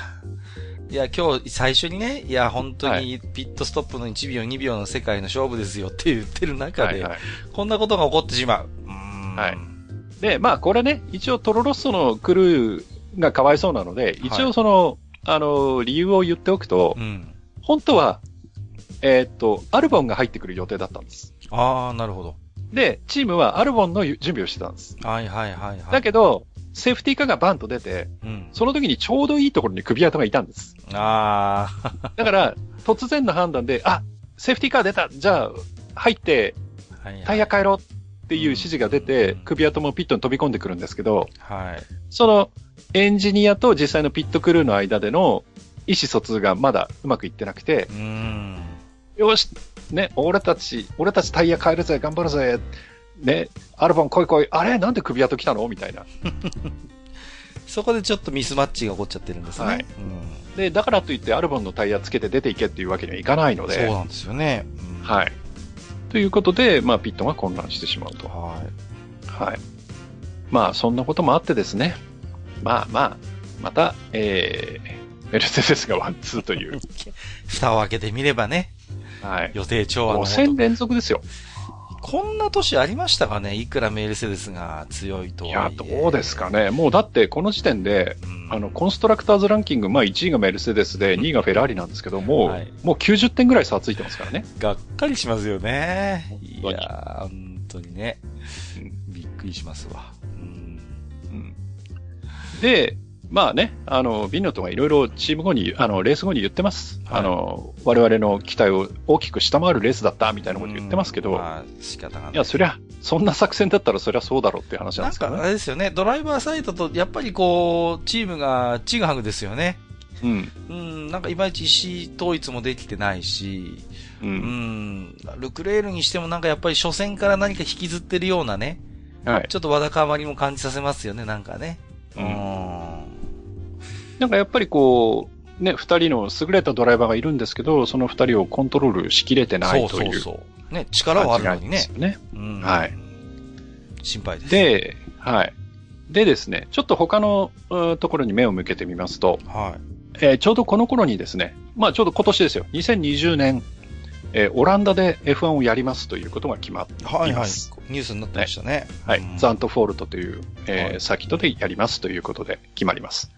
ー、いや、今日最初にね、いや、本当はにピットストップの1秒、2秒の世界の勝負ですよって言ってる中で、はいはい。こんなことが起こってしまう。うはいで、まあこれね、一応トロロッソのクルーがかわいそうなので、一応その、あの、理由を言っておくと、うん。本当は、えーっと、アルボンが入ってくる予定だったんです。あー、なるほど。で、チームはアルボンの準備をしてたんです。はいはいはいはい。だけど、セーフティーカーがバンと出て、うん。その時にちょうどいいところに首跡がいたんです。あだから、突然の判断で、あ、セーフティーカー出たじゃあ、入って、タイヤ変えろっていう指示が出て、首跡もピットに飛び込んでくるんですけど、はい。そのエンジニアと実際のピットクルーの間での意思疎通がまだうまくいってなくて。よし、ね、俺たち、俺たちタイヤ変えるぜ、頑張るぜ、ね、アルバン来い来い、あれなんで首跡来たの？みたいな。そこでちょっとミスマッチが起こっちゃってるんですね。はいうん。で、だからといってアルバンのタイヤつけて出ていけっていうわけにはいかないので、そうなんですよね。うんはい。ということで、まあ、ピットが混乱してしまうと。はい。はい。まあ、そんなこともあってですね。まあまあ、また、えー、メルセデスがワンツーという。蓋を開けてみればね、はい。予定調和の5も戦と。連続ですよ。こんな年ありましたかね？いくらメルセデスが強いとはいや、どうですかね。もうだってこの時点で、うんあの、コンストラクターズランキング、まあ1位がメルセデスで2位がフェラーリなんですけども、はいもう90点ぐらい差ついてますからね。がっかりしますよね。いやー、本当にね。びっくりしますわ。うん。うんで、まあね、あの、ビンノットがいろいろチーム後に、あの、レース後に言ってます。はいあの、我々の期待を大きく下回るレースだったみたいなこと言ってますけど、うんまあ、仕方がない。いや、そりゃ、そんな作戦だったらそりゃそうだろうっていう話なんなんか、ですからね。あれですよね、ドライバーサイドと、やっぱりこう、チームがちぐはぐですよね。うん。うん、なんかいまいち意思統一もできてないし、う。うんん、ルクレールにしてもなんかやっぱり初戦から何か引きずってるようなね、はい。ちょっとわだかまりも感じさせますよね、なんかね。ううんん。なんかやっぱりこう、ね、二人の優れたドライバーがいるんですけど、その二人をコントロールしきれてないそうというそうそう。ね、力はあるのにねです。よね。うんはい。心配です。、で、はい。でですね、ちょっと他のうんところに目を向けてみますと、はい。えーちょうどこの頃にですね、まあちょうど今年ですよ、2020年、えーオランダで F1 をやりますということが決まっています。はいはい。ニュースになってましたね。はい。うんザントフォールトという、えーはいサーキットでやりますということで決まります。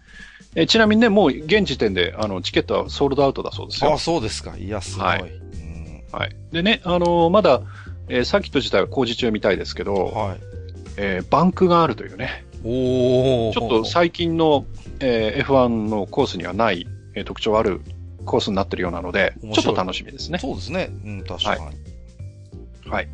えーちなみにね、もう現時点であのチケットはソールドアウトだそうですよあ、。そうですか。いや、すごい。はいうんはい。でね、あのーまだ、えーサーキット自体は工事中みたいですけど、はい。えーバンクがあるというね、おーちょっと最近の、えー F1 のコースにはない、えー特徴あるコースになってるようなので、ちょっと楽しみですね。そうですね。うん、確かに。はい。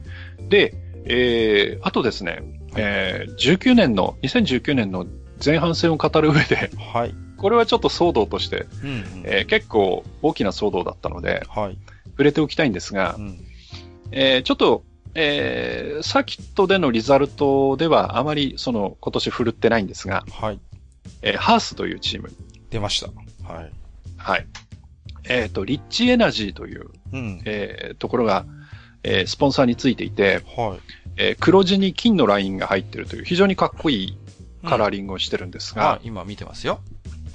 で、えー、あとですね、えー、19年の、2019年の前半戦を語る上で、はい。これはちょっと騒動として、うんうん。えー結構大きな騒動だったので、はい。触れておきたいんですがう、ん。えーちょっと、えーサーキットでのリザルトではあまりその今年振るってないんですが、はい。えーハースというチーム、出ました。はい。はい。えっ、と、リッチエナジーという、うん。えーところが、えースポンサーについていて、はい。えー黒地に金のラインが入ってるという非常にかっこいいカラーリングをしてるんですが、はい。今見てますよ。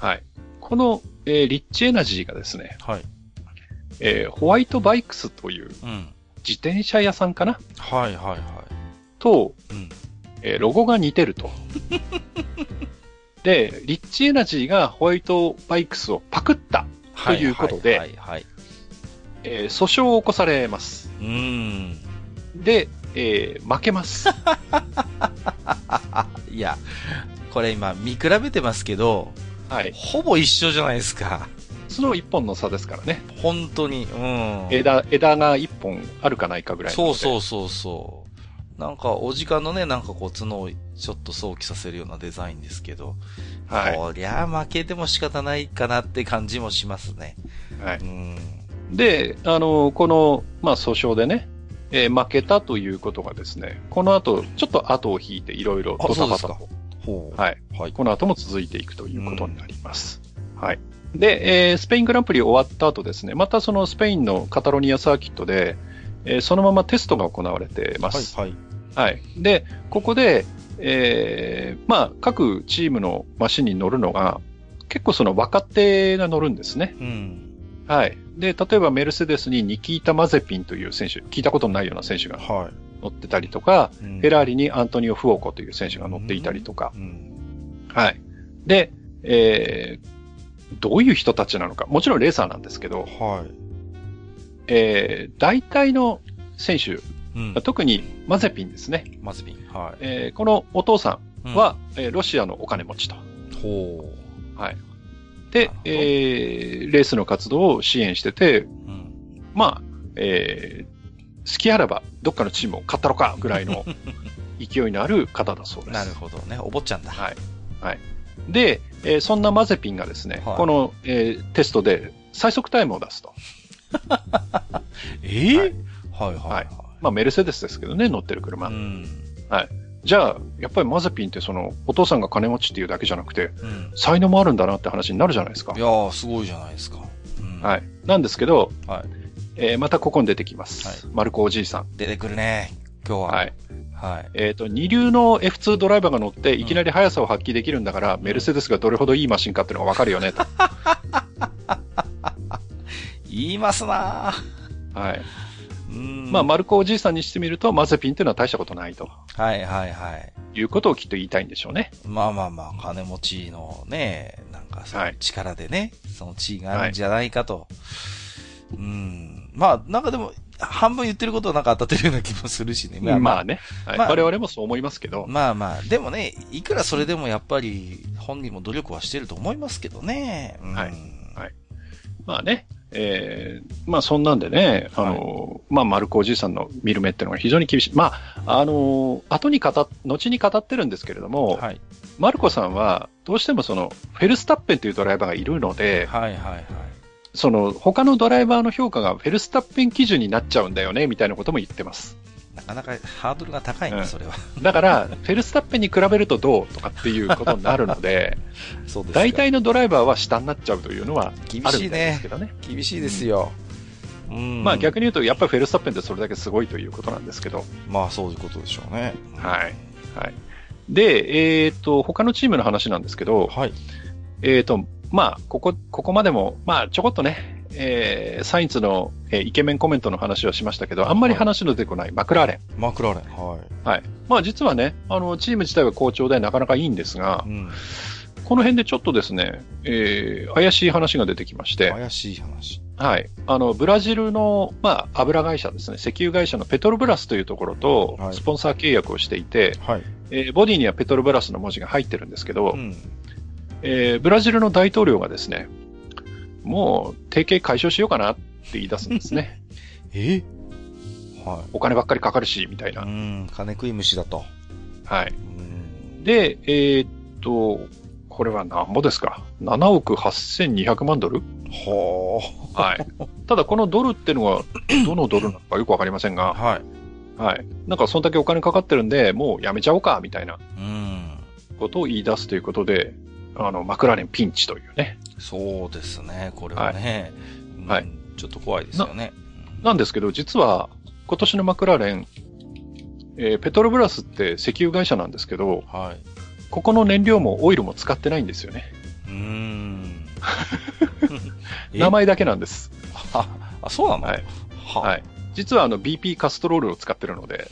はい。この、えーリッチエナジーがですね、はい。えーホワイトバイクスといううん。自転車屋さんかな？はいはいはい。と、うん。えーロゴが似てると。で、リッチエナジーがホワイトバイクスをパクった、ということではいはいはい。えー訴訟を起こされます。うーん。で、えー負けます。いや、これ今見比べてますけど、はい。ほぼ一緒じゃないですか。その一本の差ですからね。本当に。うん。枝、枝が一本あるかないかぐらい。そうそうそうそう。なんか、お時間のね、なんかこう、角をちょっと想起させるようなデザインですけど、はい。こりゃ負けても仕方ないかなって感じもしますね。はい。うん。で、あの、この、まあ、訴訟でね、えー負けたということがですね、この後、ちょっと後を引いていろいろあドタバタそうと。はい。はい。この後も続いていくということになります。はい。で、えースペイングランプリ終わった後ですね、またそのスペインのカタロニアサーキットで、えーそのままテストが行われてまはい、す。はい。はい。で、ここで、えーまあ、各チームのマシンに乗るのが、結構その若手が乗るんですね。うん。はい。で、例えばメルセデスにニキータ・マゼピンという選手、聞いたことのないような選手がは乗ってたりとか、い。うんフェラーリにアントニオ・フオコという選手が乗っていたりとか、うん。はい。で、えーどういう人たちなのか、もちろんレーサーなんですけど、はい。えー大体の選手、うん。特にマゼピンですね。マズビン。はえーこのお父さい。んは、えーロシアのお金持ちと。うん、ほはい。でえーレースの活動を支援してて、う。うん。まあ、えー好きあらばどっかのチームを買ったろかぐらいの 勢いのある方だそうです。なるほどね。お坊ちゃんだ。はい。はい。で、えーそんなマゼピンがですね、はいこの、えーテストで最速タイムを出すと。ええはいはいはいはい。まあ、メルセデスですけどね、乗ってる車。うん。じゃあ、やっぱりマゼピンってその、お父さんが金持ちっていうだけじゃなくて、うん。才能もあるんだなって話になるじゃないですかい。やー、すごいじゃないですか。うん。はい。なんですけど、はい。えーまたここに出てきます。はいマルコおじいさん。出てくるね。今日は。はい。はい。えっ、と、二流の F2 ドライバーが乗って、いきなり速さを発揮できるんだから、メルセデスがどれほどいいマシンかっていうのがわかるよね、と。言いますなはい。うんまあ、マルコおじいさんにしてみると、マゼピンっていうのは大したことないとはいはいはい。いうことをきっと言いたいんでしょうね。まあまあまあ、金持ちのね、なんかそのはい力でね、その地位があるんじゃないかと。うん。まあ、なんかでも、半分言ってることはなんか当たってるような気もするしね。まあね、はいまあ我々もそう思いますけど、まあまあ、でもね、いくらそれでもやっぱり本人も努力はしてると思いますけどね。うんはいまあね、えーまあそんなんでね、あの、まあマルコおじいさんの見る目っていうのが非常に厳しい。まあ、あの、後に語っ、後に語ってるんですけれども、はい。マルコさんはどうしてもその、フェルスタッペンというドライバーがいるので、はいはいはい。その、他のドライバーの評価がフェルスタッペン基準になっちゃうんだよね、みたいなことも言ってます。なかなかハードルが高いね、うんそれは。だから、フェルスタッペンに比べるとどうとかっていうことになるので、そうですか大体のドライバーは下になっちゃうというのは厳あるみたいでしいねすけ。どね。厳しいですよ。うん。まあ逆に言うと、やっぱりフェルスタッペンってそれだけすごいということなんですけど。まあそういうことでしょうね。はい。はい。で、えっ、と、他のチームの話なんですけど、はい。えっ、と、まあ、ここ、ここまでも、まあ、ちょこっとね、えーサインズの、えーイケメンコメントの話をしましたけど、あんまり話の出てこないマクラーレン。マクラーレン。ははい。まあ実はね、あの、チーム自体は好調でなかなかいいんですがい。う、ん。この辺でちょっとですね、えー怪しい話が出てきまして、怪しい話。はい。あの、ブラジルの、まあ、油会社ですね、石油会社のペトロブラスというところとは、いスポンサー契約をしていて、はい。えーボディにはペトロブラスの文字が入ってるんですけど、うん。えーブラジルの大統領がですね、もう、提携解消しようかなって言い出すんですね。え？は。お金ばっかりかかるし、みたいないうん。金食い虫だと。はい。うん。で、えーっと、これは何ぼですか ?7 億8200万ドル？ほはい。ただこのドルってのは、どのドルなのかよくわかりませんー。が、はい。はい。なんかそんだけお金かかってるんで、もうやめちゃおうか、みたいなうん。ことを言い出すということで、あの、マクラーレンピンチというね。そうですね。これはね。うんはいちょっと怖いですよね。なんですけど、実は、今年のマクラーレン、えーペトロブラスって石油会社なんですけど、はい。ここの燃料もオイルも使ってないんですよね。うーん。え？名前だけなんです。あ、あ、そうなの？はい。は。はい。実はあの BP カストロールを使ってるので。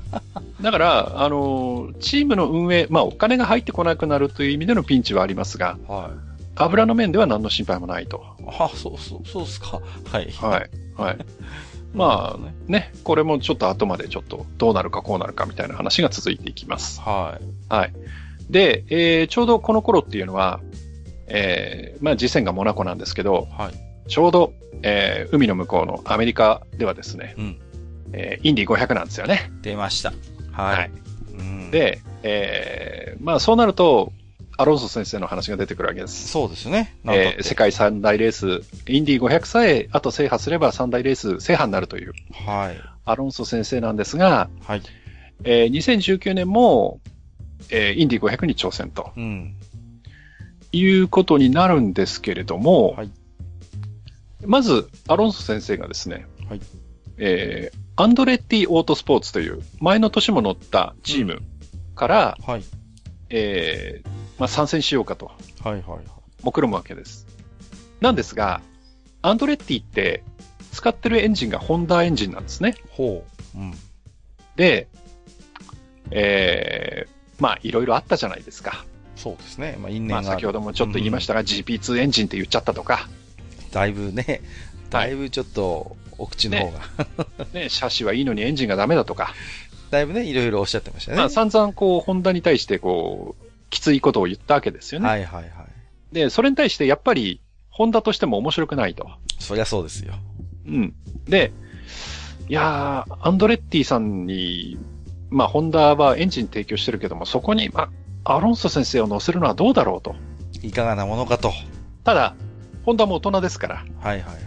だから、あのーチームの運営、まあお金が入ってこなくなるという意味でのピンチはありますが、はい。油の面では何の心配もないと。あ、そう、そう、そうっすか。はい。はい。はい。ま。あ、ね、これもちょっと後までちょっとどうなるかこうなるかみたいな話が続いていきます。はい。はい。で、えーちょうどこの頃っていうのは、えーまあ、次戦がモナコなんですけど、はい。ちょうど、えー海の向こうのアメリカではですね、うん。えーインディ500なんですよね。出ました。はい。はいうん、で、えーまあそうなると、アロンソ先生の話が出てくるわけです。そうですね。えー世界三大レース、インディ500さえあと制覇すれば三大レース制覇になるというはい。アロンソ先生なんですが、はい。えー2019年も、えーインディ500に挑戦とうん。いうことになるんですけれども、はいまず、アロンソ先生がですね、はいえーアンドレッティオートスポーツという前の年も乗ったチームから、はい。えーまあ、参戦しようかとはいはいはい。目論むわけです。なんですが、アンドレッティって使ってるエンジンがホンダエンジンなんですね。ほう。うん。で、えーまあ、いろいろあったじゃないですか。そうですね。まあ、因縁まあ、がある。先ほどもちょっと言いましたが、GP2 エンジンって言っちゃったとか、だいぶね、だいぶちょっと、お口の方が、ね、シャシはいいのにエンジンがダメだとか、だいぶね、いろいろおっしゃってましたね。まあ、散々こう、ホンダに対してこう、きついことを言ったわけですよね。はいはいはい。で、それに対してやっぱり、ホンダとしても面白くないと。そりゃそうですよ。うん。で、いやー、アンドレッティさんに、まあ、ホンダはエンジン提供してるけども、そこに、まあ、アロンソ先生を乗せるのはどうだろうと。いかがなものかと。ただ、ホンダも大人ですから、はいはいはい。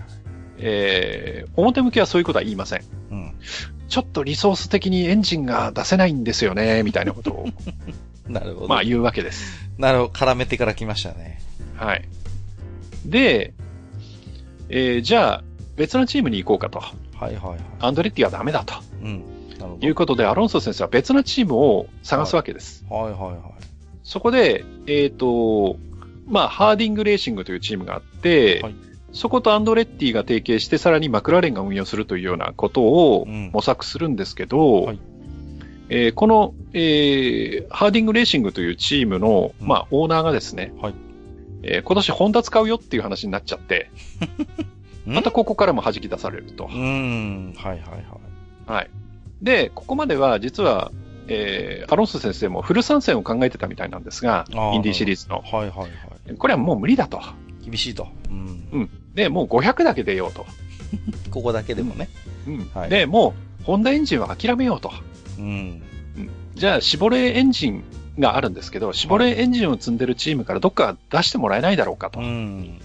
えー、表向きはそういうことは言いません。うん。ちょっとリソース的にエンジンが出せないんですよね、みたいなことを、なるほど。まあ言うわけです。なるほど。絡めてから来ましたね。はい。で、えー、じゃあ、別のチームに行こうかと。はいはいはい。アンドレッティはダメだとうん。なるほいうことで、アロンソ先生は別のチームを探すわけです。ど。はいはいはい。そこで、えっ、と、まあ、ハーディングレーシングというチームがあって、はいそことアンドレッティが提携して、さらにマクラーレンが運用するというようなことをうん模索するんですけど、はいえーこの、えーハーディングレーシングというチームの、うんまあ、オーナーがですね、はいえー今年ホンダ使うよっていう話になっちゃって、ん？またここからも弾き出されるとう。ーん。はいはいはい。はい。で、ここまでは実は、えーアロンソ先生もフル参戦を考えてたみたいなんですが、インディシリーズの。はいはいはい。これはもう無理だと。厳しいと。うん。うん。で、もう500だけ出ようと。ここだけでもね。うんはいで、もう、ホンダエンジンは諦めようと。うん。じゃあ、シボレーエンジンがあるんですけど、シボレーエンジンを積んでるチームからどっか出してもらえないだろうかとうん。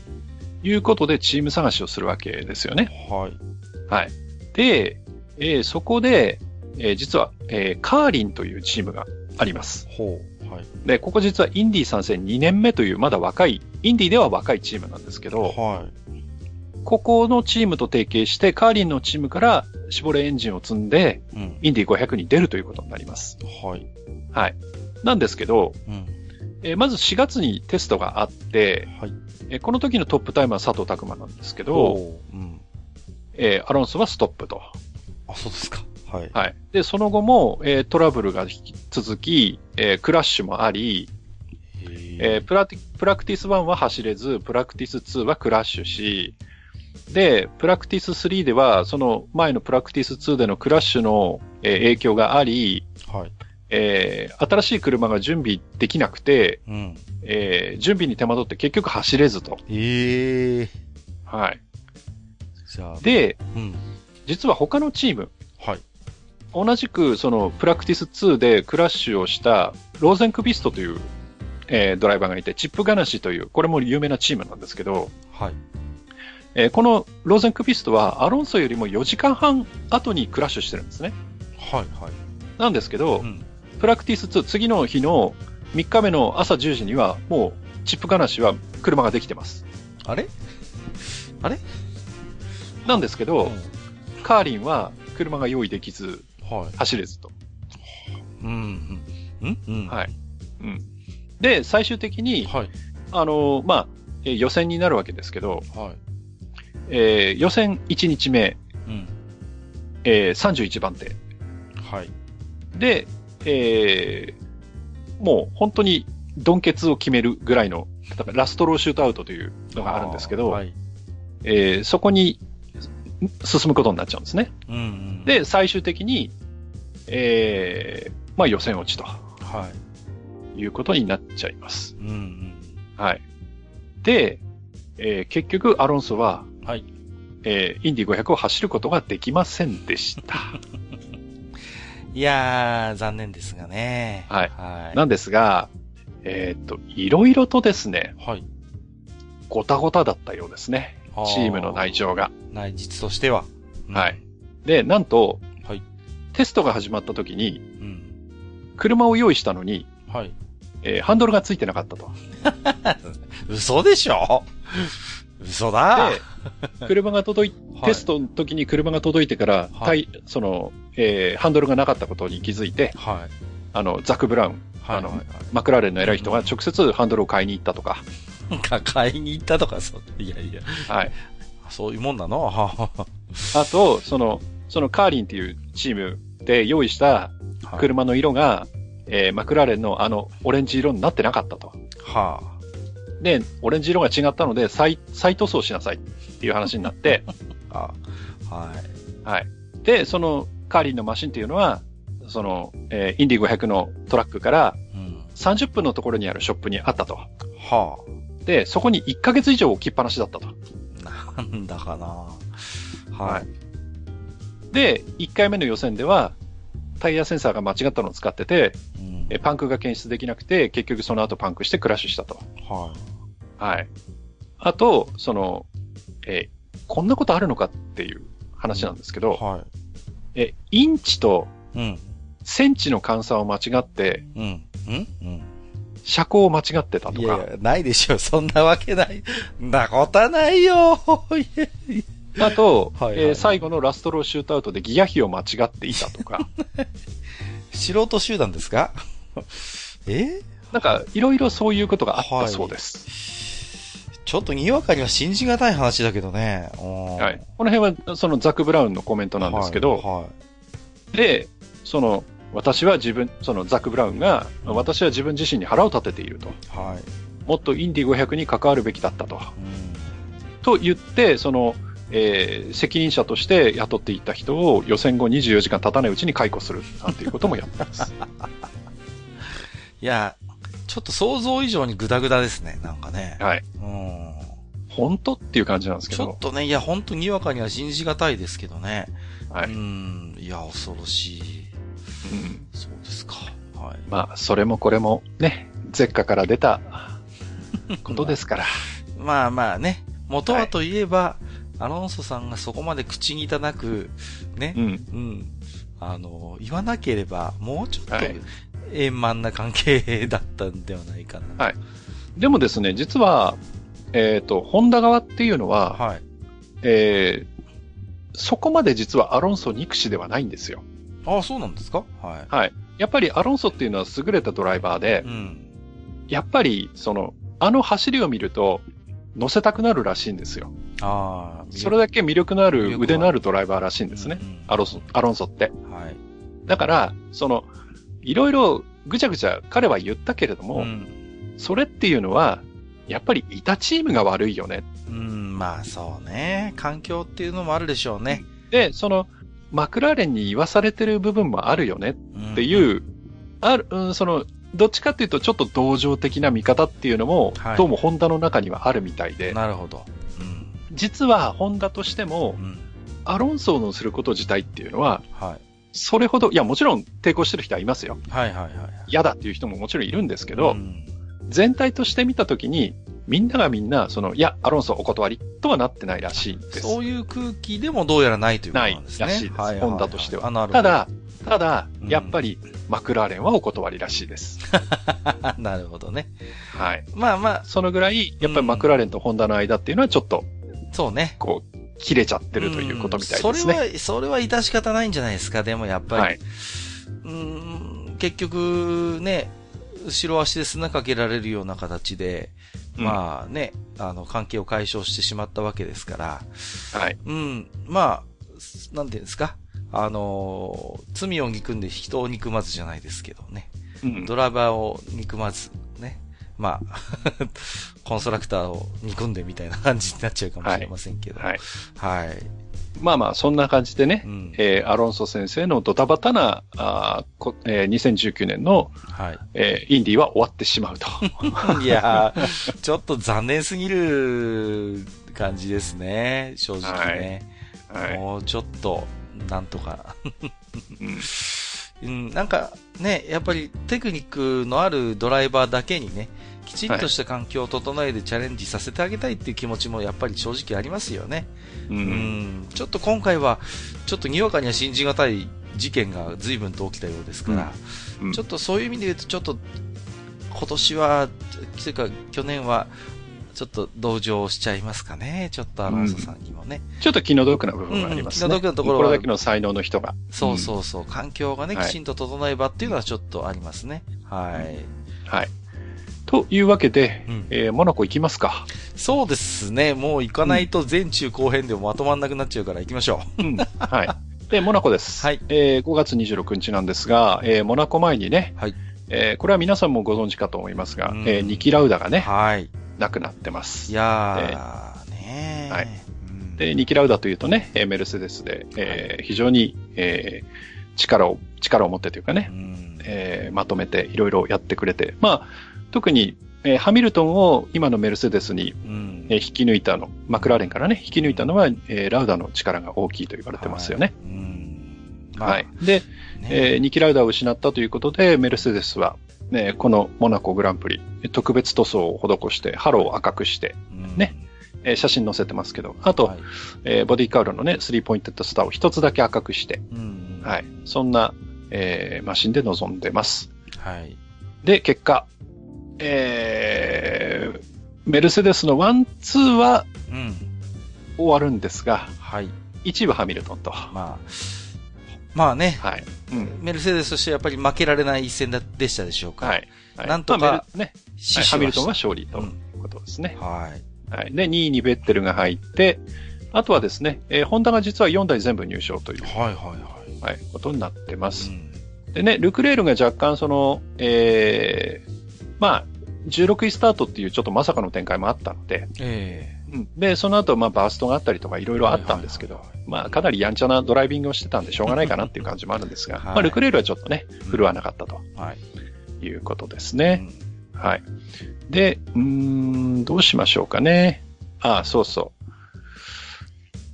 いうことで、チーム探しをするわけですよね。はい。はい。で、えーそこで、えー実は、えーカーリンというチームがあります。ほう。はい。で、ここ実はインディ参戦2年目というまだ若い、インディでは若いチームなんですけど、はここのチームと提携して、カーリンのチームからシボレーエンジンを積んで、い。うん。インディ500に出るということになります。はい。はい。なんですけど、うん。えーまず4月にテストがあって、はい。えーこの時のトップタイムは佐藤拓磨なんですけど。うん。えーアロンソはストップと。あ、そうですか。はい。はい。で、その後も、えートラブルが引き続き、えークラッシュもあり、えープラティプラクティス1は走れず、プラクティス2はクラッシュし、で、プラクティス3では、その前のプラクティス2でのクラッシュの、えー影響があり、はい。えー新しい車が準備できなくて、うん。えー準備に手間取って結局走れずと。ええはい。じゃあ。、で、うん。実は他のチーム、はい。同じくそのプラクティス2でクラッシュをしたローゼンクビストという、えードライバーがいて、チップガナシという、これも有名なチームなんですけど、はい。えーこのローゼンクビストはアロンソよりも4時間半後にクラッシュしてるんですね。はい。はい。なんですけど、うん。プラクティス2、次の日の3日目の朝10時には、もうチップガナシは車ができてます。あれ？あれ？なんですけど、うんカーリンは車が用意できず、はい。走れずと。うん。うん。うん。うん。はい。うん。で、最終的に、はい。あのーまあ、えー予選になるわけですけど、はい。えー予選1日目、うん。えー31番手。はい。で、えーもう本当にドンケツを決めるぐらいの、だからラストローシュートアウトというのがあるんですけど、はい。えーそこに進むことになっちゃうんですね。うんうん。、で、最終的に、えーまあ予選落ちとはい。いうことになっちゃいます。うんうん。はい。で、えー結局アロンソは、はい。えーインディ500を走ることができませんでした。いやー、残念ですがね。はいはい。なんですが、えーっと、いろいろとですね、はい。ごたごただったようですね。あチームの内情が。内実としては。うんはい。で、なんと、はいテストが始まった時に、うん。車を用意したのに、はい。えーハンドルがついてなかったと。嘘でしょ？嘘だ。で、車が届い、はいテストの時に車が届いてから、はいその、えーハンドルがなかったことに気づいて、はい。あの、ザック・ブラウン、はい。あのはいはいマクラーレンの偉い人が直接ハンドルを買いに行ったとか、買いに行ったとか、そう。いやいや。はい。そういうもんなの？あと、その、そのカーリンっていうチームで用意したは車の色が、えーマクラーレンのあの、オレンジ色になってなかったと。はで、オレンジ色が違ったので、再、再塗装しなさいっていう話になって、あ。あはい。はい。で、そのカーリンのマシンっていうのは、その、えーインディ500のトラックからうん。30分のところにあるショップにあったと。はで、そこに1ヶ月以上置きっぱなしだったと。あ。なんだかな。はい。で、1回目の予選では、タイヤセンサーが間違ったのを使ってて、うんえパンクが検出できなくて、結局その後パンクしてクラッシュしたと。ははい。あと、その、えーこんなことあるのかっていう話なんですけい。ど、はえ、インチとい。うん。センチの換算を間違って、うん。うん？うん。車高を間違ってたとか、いやいや、ないでしょ。そんなわけない。んなことはないよ。あと、はいはいえー最後のラストローシュートアウトでギア比を間違っていたとか、素人集団ですか？え？なんか、いろいろそういうことがあったそうです。ちょっとにわかには信じがたい話だけどね。ははい。この辺は、そのザック・ブラウンのコメントなんですけど、はいはいで、その、私は自分、そのザック・ブラウンが、私は自分自身に腹を立てていると。はい。もっとインディ500に関わるべきだったと。うんと言って、その、えー責任者として雇っていった人を予選後24時間経たないうちに解雇するなんていうこともやってます。いや、ちょっと想像以上にグダグダですね、なんかね。はい。うん。本当っていう感じなんですけど。ちょっとね、いや、本当にわかには信じがたいですけどね。はい。うん。いや、恐ろしい。うんそうですか。はい。まあ、それもこれもね、ゼッカから出たことですから。まあまあね、元はといえば、アロンソさんがそこまで口に汚く、ね、うん。うん。あの、言わなければ、もうちょっとはい円満な関係だったんではないかな。はいでもですね、実は、えっ、と、ホンダ側っていうのは、はい。えーそこまで実はアロンソ憎しではないんですよ。ああ、そうなんですか？ははい。やっぱりアロンソっていうのは優れたドライバーでい。う、ん。やっぱり、その、あの走りを見ると、乗せたくなるらしいんですよ。ああ、それだけ魅力のある腕のあるドライバーらしいんですね。うんうんアロンソ、アロンソって。はい。だから、その、いろいろぐちゃぐちゃ彼は言ったけれども、うん。それっていうのは、やっぱりいたチームが悪いよね。うん、まあそうね。環境っていうのもあるでしょうね。で、その、マクラーレンに言わされてる部分もあるよねっっていう、ある、うん、その、どっちかっていうとちょっと同情的な見方っていうのも、はいどうもホンダの中にはあるみたいで、なるほど。うん。実はホンダとしてもう、ん。アロンソのすること自体っていうのは、はい。それほど、いやもちろん抵抗してる人はいますよ。はいはいはいはい。嫌だっていう人ももちろんいるんですけけど、全体として見たときに、みんながみんな、その、いや、アロンソお断りとはなってないらしいです。そういう空気でもどうやらないということなんですね。ないらしいですはははホンダとしてはあなるほど。た、だ、ただう、んやっぱり、マクラーレンはお断りらしいです。なるほどね。はい。まあまあ、そのぐらい、やっぱりマクラーレンとホンダの間っていうのはちょっと、そうね。こう、切れちゃってるということみたいですね。うんそれは、それは致し方ないんじゃないですか。でもやっぱり。はい。うん結局ね、後ろ足で砂かけられるような形で、まあね、あの、関係を解消してしまったわけですから、あ、はい。うん、まあ、なんていうんですか。あの、罪を憎んで人を憎まずじゃないですけどね。うんドライバーを憎まず、ね。まあ、コンストラクターを憎んでみたいな感じになっちゃうかもしれませんけど。はい。はい。まあまあ、そんな感じでね、うん。えーアロンソ先生のドタバタな、あーこえー2019年の、はい。えーインディは終わってしまうと。いやー、ちょっと残念すぎる感じですね。正直ね。はい。もうちょっと、なんとか。うん。うん、なんかね、やっぱりテクニックのあるドライバーだけにね、きちんとした環境を整えてチャレンジさせてあげたいっていう気持ちもやっぱり正直ありますよね。ううん。ん、ちょっと今回は、ちょっとにわかには信じがたい事件が随分と起きたようですから、うん。ちょっとそういう意味で言うと、ちょっと、今年は、というか去年は、ちょっと同情しちゃいますかね。ちょっとアロンソさんにもね。ちょっと気の毒な部分がありますね。うん気の毒なところはこれだけの才能の人が。そうそうそう。環境がね、はいきちんと整えばっていうのはちょっとありますね。はい。はい。というわけで、うんえーモナコ行きますか。そうですね。もう行かないと前中後編でもまとまんなくなっちゃうから行きましょうん。はい。で、モナコです。はいえー5月26日なんですが、えーモナコ前にね、はいえーこれは皆さんもご存知かと思いますが、うんえーニキラウダがう。ね、はい。亡くなってます。い。やー、ねー。はい。うん。で、ニキラウダというとね、えーメルセデスで、えー非常に、えー力を、力を持ってというかねう、ん。えーまとめていろいろやってくれて、まあ、特に、えーハミルトンを今のメルセデスに、うん。えー引き抜いたの、マクラーレンからね、引き抜いたのは、えーラウダの力が大きいと言われてますよね。はいうん。まあはい。で、ね。えーニキラウダを失ったということで、メルセデスは、ね、このモナコグランプリ、特別塗装を施して、ハローを赤くして、うんねえー写真載せてますけど、あと、はいえーボディカウルのね、スリーポインテッドスターを一つだけ赤くして、うんはい。そんな、えーマシンで臨んでます。はい。で、結果、えーメルセデスのワン、ツーはうん。終わるんですが、はい。1位はハミルトンと。はまあ、まあね、い。うん。メルセデスとしてはやっぱり負けられない一戦だでしたでしょうか。はい。はいなんとかまあね、はいハミルトンはし勝利とうんいうことですね。はい。はい。で、2位にベッテルが入って、あとはですね、えーホンダが実は4台全部入賞という、はいはいはい。はい、ことになってます。うんでね、ルクレールが若干その、えーまあ、16位スタートっていうちょっとまさかの展開もあったので、えうんで、その後、まあ、バーストがあったりとかいろいろあったんですけどまあ、かなりやんちゃなドライビングをしてたんでしょうがないかなっていう感じもあるんですが、はいまあ、ルクレールはちょっとね、振るわなかったとえはい。いうことですうね。んはい。で、うーん、どうしましょうかね。ああ、そうそ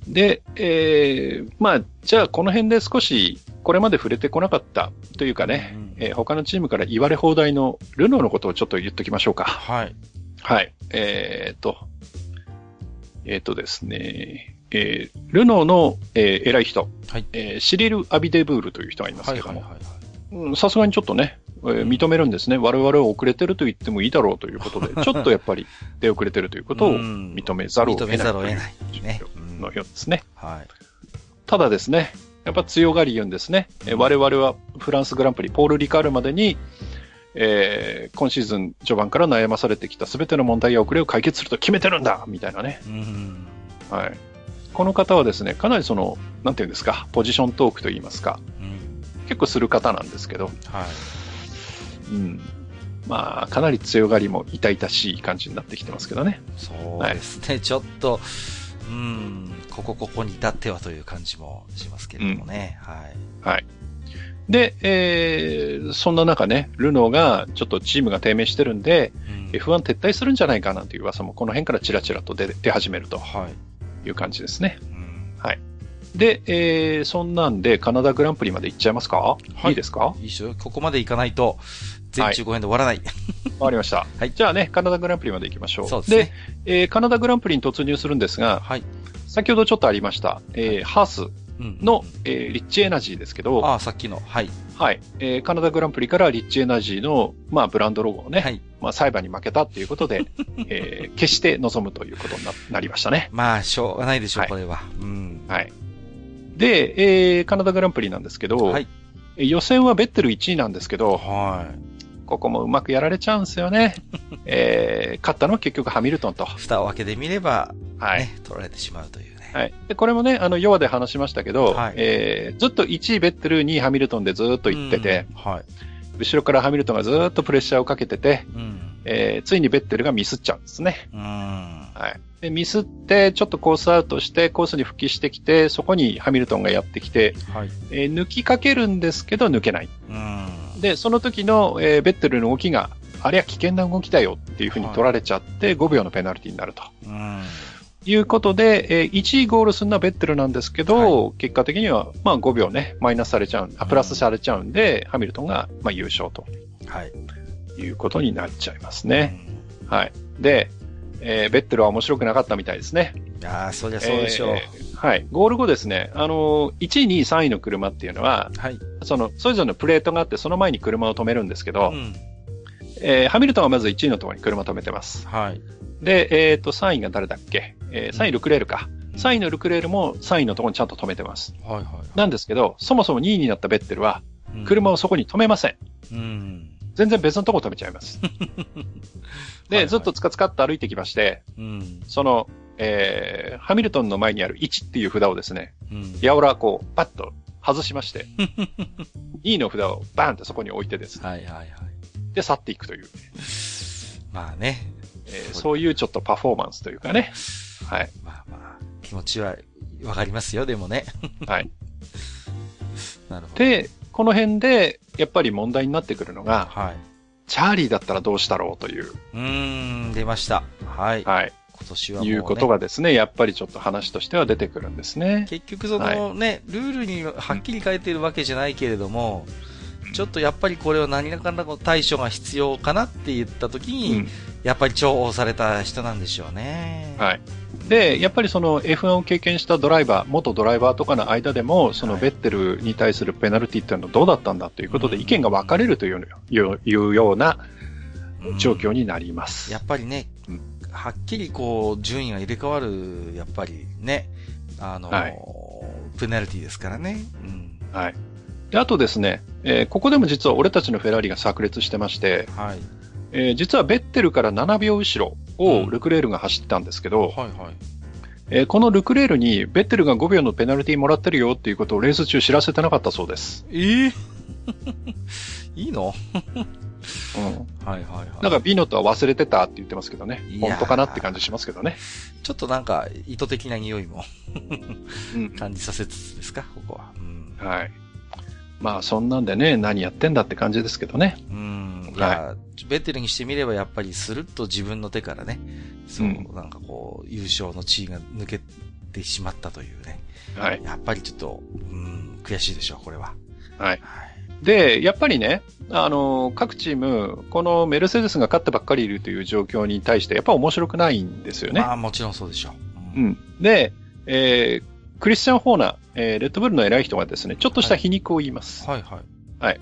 う。で、えー、まあ、じゃあこの辺で少し、これまで触れてこなかったというかね、うんえー他のチームから言われ放題のルノーのことをちょっと言っときましょうか。はい。はい。えー、と、えー、とですね、えー、ルノーの、えー偉い人、はいえーシリル・アビデブールという人がいますけどもさすがにちょっとね、えー認めるんですね。我々は遅れてると言ってもいいだろうということで、ちょっとやっぱり出遅れてるということをうん認めざるを得ない認めざるを得ない。ね。のようですね。はい。ただですね、やっぱ強がり言うんですね。えー我々はフランスグランプリ、ポール・リカールまでに、えー今シーズン序盤から悩まされてきた全ての問題や遅れを解決すると決めてるんだみたいなね。うん。はい。この方はですね、かなりその、なんていうんですか、ポジショントークといいますか、うん。結構する方なんですけど、はい。うん。まあ、かなり強がりも痛々しい感じになってきてますけどね。そうですね。ちょっと、うん、ここここに至ってはという感じもしますけれどもね。はい。はい。で、えー、そんな中ね、ルノーがちょっとチームが低迷してるんで、うん F1 撤退するんじゃないかなんていう噂もこの辺からチラチラと出出始めるとはい。いう感じですね。うん。で、えー、そんなんでカナダグランプリまで行っちゃいますか、はいい、いですか？いいっすよ。ここまでいかないと、全中5編で終わらない。わかりました。はいじゃあね、カナダグランプリまで行きましょう。そうですね。えーカナダグランプリに突入するんですが、はい。先ほどちょっとありました、えーハースうんの、えーリッチエナジーですけど、ああ、さっきの。はい。はい、えーカナダグランプリからリッチエナジーの、まあ、ブランドロゴをね、はい。まあ、裁判に負けたっていうことで、えー決して臨むということにななりましたね。まあ、しょうがないでしょう、はいこれは。うん。はい。で、えーカナダグランプリなんですけど、はい。え予選はベッテル1位なんですけど、はここもうまくやられちゃうんですよね。えー勝ったのは結局ハミルトンと。い。蓋を開けてみれば、はい。ね、取られてしまうというね。はい。で、これもね、あの、ヨアで話しましたけど、はいえーずっと1位ベッテル、2位ハミルトンでずっと行ってて、うん。はい。後ろからハミルトンがずっとプレッシャーをかけてて、うん。えーついにベッテルがミスっちゃうんですね。うん。はい。で、ミスって、ちょっとコースアウトして、コースに復帰してきて、そこにハミルトンがやってきて、はい。えー抜きかけるんですけど、抜けない。うん。で、その時の、えーベッテルの動きが、あれは危険な動きだよっていうふうに取られちゃって、5秒のペナルティになると。うん。いうことで、えー1位ゴールするのはベッテルなんですけど、結果的には、まあ5秒ね、マイナスされちゃう、あ、プラスされちゃうんで、ハミルトンが、まあ優勝とはい。いうことになっちゃいますね。はい。で、えーベッテルは面白くなかったみたいですね。いやーそりゃそうでしょう。えーはい。ゴール後ですね、あのー、1位、2位、3位の車っていうのは、はい。その、それぞれのプレートがあって、その前に車を止めるんですけど、うん。えーハミルトンはまず1位のところに車を止めてます。はい。で、えっ、と、3位が誰だっけ、えー ?3 位ルクレールか。3位のルクレールも3位のところにちゃんと止めてます。はいはい。なんですけど、そもそも2位になったベッテルは、うん車をそこに止めません。うん。全然別のところ止めちゃいます。で、はいはいずっとつかつかっと歩いてきまして、うん。その、えーハミルトンの前にある1っていう札をですね、うん。やおらこう、パッと外しまして、2の札をバーンってそこに置いてですね、はいはいはい。で、去っていくという、まあね。えーそういうちょっとパフォーマンスというかね、はい、まあまあ、気持ちはわかりますよ、でもね。はい。なるほど。で、この辺で、やっぱり問題になってくるのが、はい。チャーリーだったらどうしたろうという、うーん、出ました。はい。はい、今年はもう、ね。いうことがですね、やっぱりちょっと話としては出てくるんですね。結局そのね、ルールにはっきり書いてるわけじゃないけれども、ちょっとやっぱりこれは何らかの対処が必要かなって言った時うに、んやっぱり重宝された人なんでしょうね。はい。で、やっぱりその F1 を経験したドライバー、元ドライバーとかの間でも、そのはいベッテルに対するペナルティっていうのはどうだったんだということでうん意見が分かれるといういういうようなうん状況になります。やっぱりねうん、はっきりこう、順位が入れ替わる、やっぱりね、あの、はいペナルティですからね。うん。はい。で、あとですね、えーここでも実は俺たちのフェラーリが炸裂してまして、はい。えー実はベッテルから7秒後ろ、をルクレールが走ったんですけど、はいはい。えーこのルクレールにベッテルが5秒のペナルティもらってるよっていうことをレース中知らせてなかったそうです。ええ いいの？うん。はいはいはい。だからビノットは忘れてたって言ってますけどね本当かなって感じしますけどね。ちょっとなんか、意図的な匂いもうん。感じさせつつですか、ここは。うん。はい。まあそんなんでね、何やってんだって感じですけどね。うん。いや、ベッテルにしてみればやっぱりスルッと自分の手からね、そう、うんなんかこう、優勝の地位が抜けてしまったというね。はい。やっぱりちょっと、うん、悔しいでしょう、これは。はい。はい。で、やっぱりね、あの、各チーム、このメルセデスが勝ってばっかりいるという状況に対して、やっぱ面白くないんですよね。まあもちろんそうでしょう。う。ん。で、えー、クリスチャン・ホーナー、えーレッドブルの偉い人がですね、ちょっとした皮肉を言います。はいはい。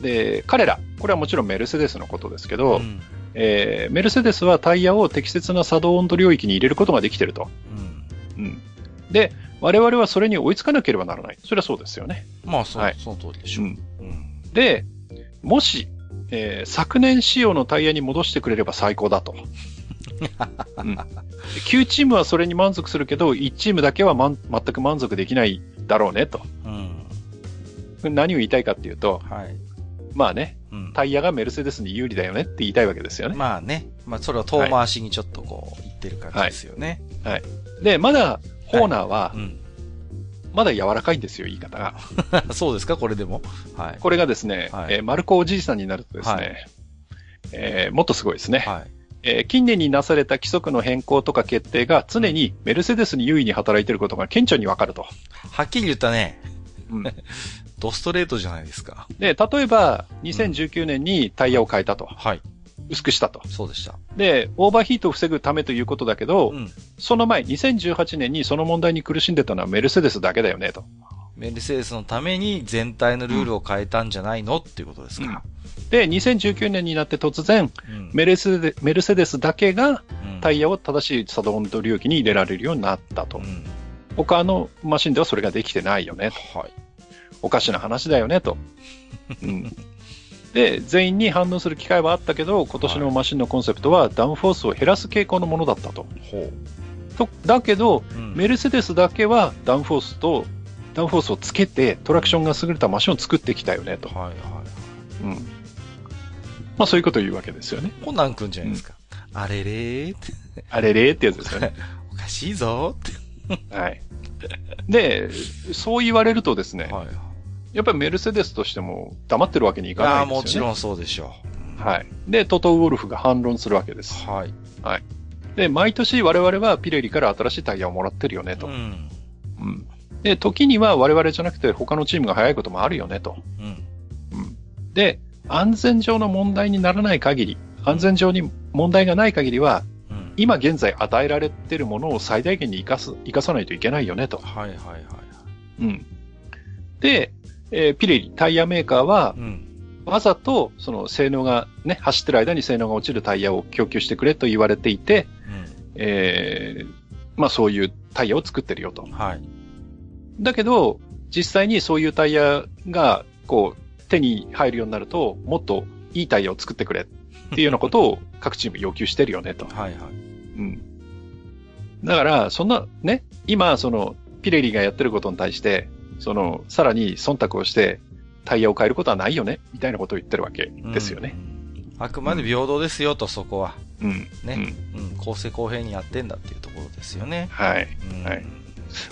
で、彼ら、これはもちろんメルセデスのことですけど、ん。えーメルセデスはタイヤを適切な作動温度領域に入れることができてると。うん。うん。で、我々はそれに追いつかなければならない。それはそうですよね。まあ、そう、はいその通りでしょう。うんうん。で、もし、えー昨年仕様のタイヤに戻してくれれば最高だと。うん、9チームはそれに満足するけど、1チームだけは、全く満足できないだろうねと。うん。何を言いたいかっていうと、はい。まあね、うん。タイヤがメルセデスに有利だよねって言いたいわけですよね。まあね。まあ、それは遠回しにちょっとこう、言ってる感じですよね。で、まだ、ホーナーはう、ん。まだ柔らかいんですよ、言い方が。そうですか？これでも？はい。これがですね、はいえーマルコおじいさんになるとですね、はいえーもっとすごいですね、はい。えー近年になされた規則の変更とか決定が常にメルセデスに優位に働いていることが顕著にわかると。はっきり言ったね。うん ドストレートじゃないですか。で、例えば、2019年にタイヤを変えたと。はい。薄くしたと。そうでした。で、オーバーヒートを防ぐためということだけど、うん。その前、2018年にその問題に苦しんでたのはメルセデスだけだよね、と。メルセデスのために全体のルールを変えたんじゃないのっていうことですか。で、2019年になって突然、うん。メルセデメルセデスだけがうんタイヤを正しい作動温度領域に入れられるようになったとう。ん。他のマシンではそれができてないよね、と。はい。おかしな話だよね、と。うん、で、全員に反応する機会はあったけど、今年のマシンのコンセプトはダウンフォースを減らす傾向のものだったと。ほとだけど、う。うんメルセデスだけはダウンフォースと、ダウンフォースをつけてトラクションが優れたマシンを作ってきたよね、と。はいはい。うん。まあそういうことを言うわけですよね。コナン君じゃないですか。あれれーって。あれれってやつですよね。おかしいぞーって。はい。で、そう言われるとですね、はい。やっぱりメルセデスとしても黙ってるわけにいかないああ、んですよね。もちろんそうでしょう。はい。で、トトウォルフが反論するわけです。はい。で、毎年我々はピレリから新しいタイヤをもらってるよね、と。うん。うん。で、時には我々じゃなくて他のチームが早いこともあるよね、と。うん。うん。で、安全上の問題にならない限り、安全上に問題がない限りは、うん。今現在与えられているものを最大限に生かす、生かさないといけないよね、と。はいはいはい。うん。で、えーピレリ、タイヤメーカーはう、ん。わざと、その性能が、ね、走ってる間に性能が落ちるタイヤを供給してくれと言われていて、えーまあそういうタイヤを作ってるよとう。ん。はい。だけど、実際にそういうタイヤが、こう、手に入るようになると、もっといいタイヤを作ってくれっていうようなことを 各チーム要求してるよねと。はいはい。うん。だから、そんな、ね、今、その、ピレリがやってることに対して、その、さらに忖度をして、タイヤを変えることはないよねみたいなことを言ってるわけですよね。うん。あくまで平等ですよと、そこは。うん。ね。うん。公正公平にやってんだっていうところですよね。はい。うんはい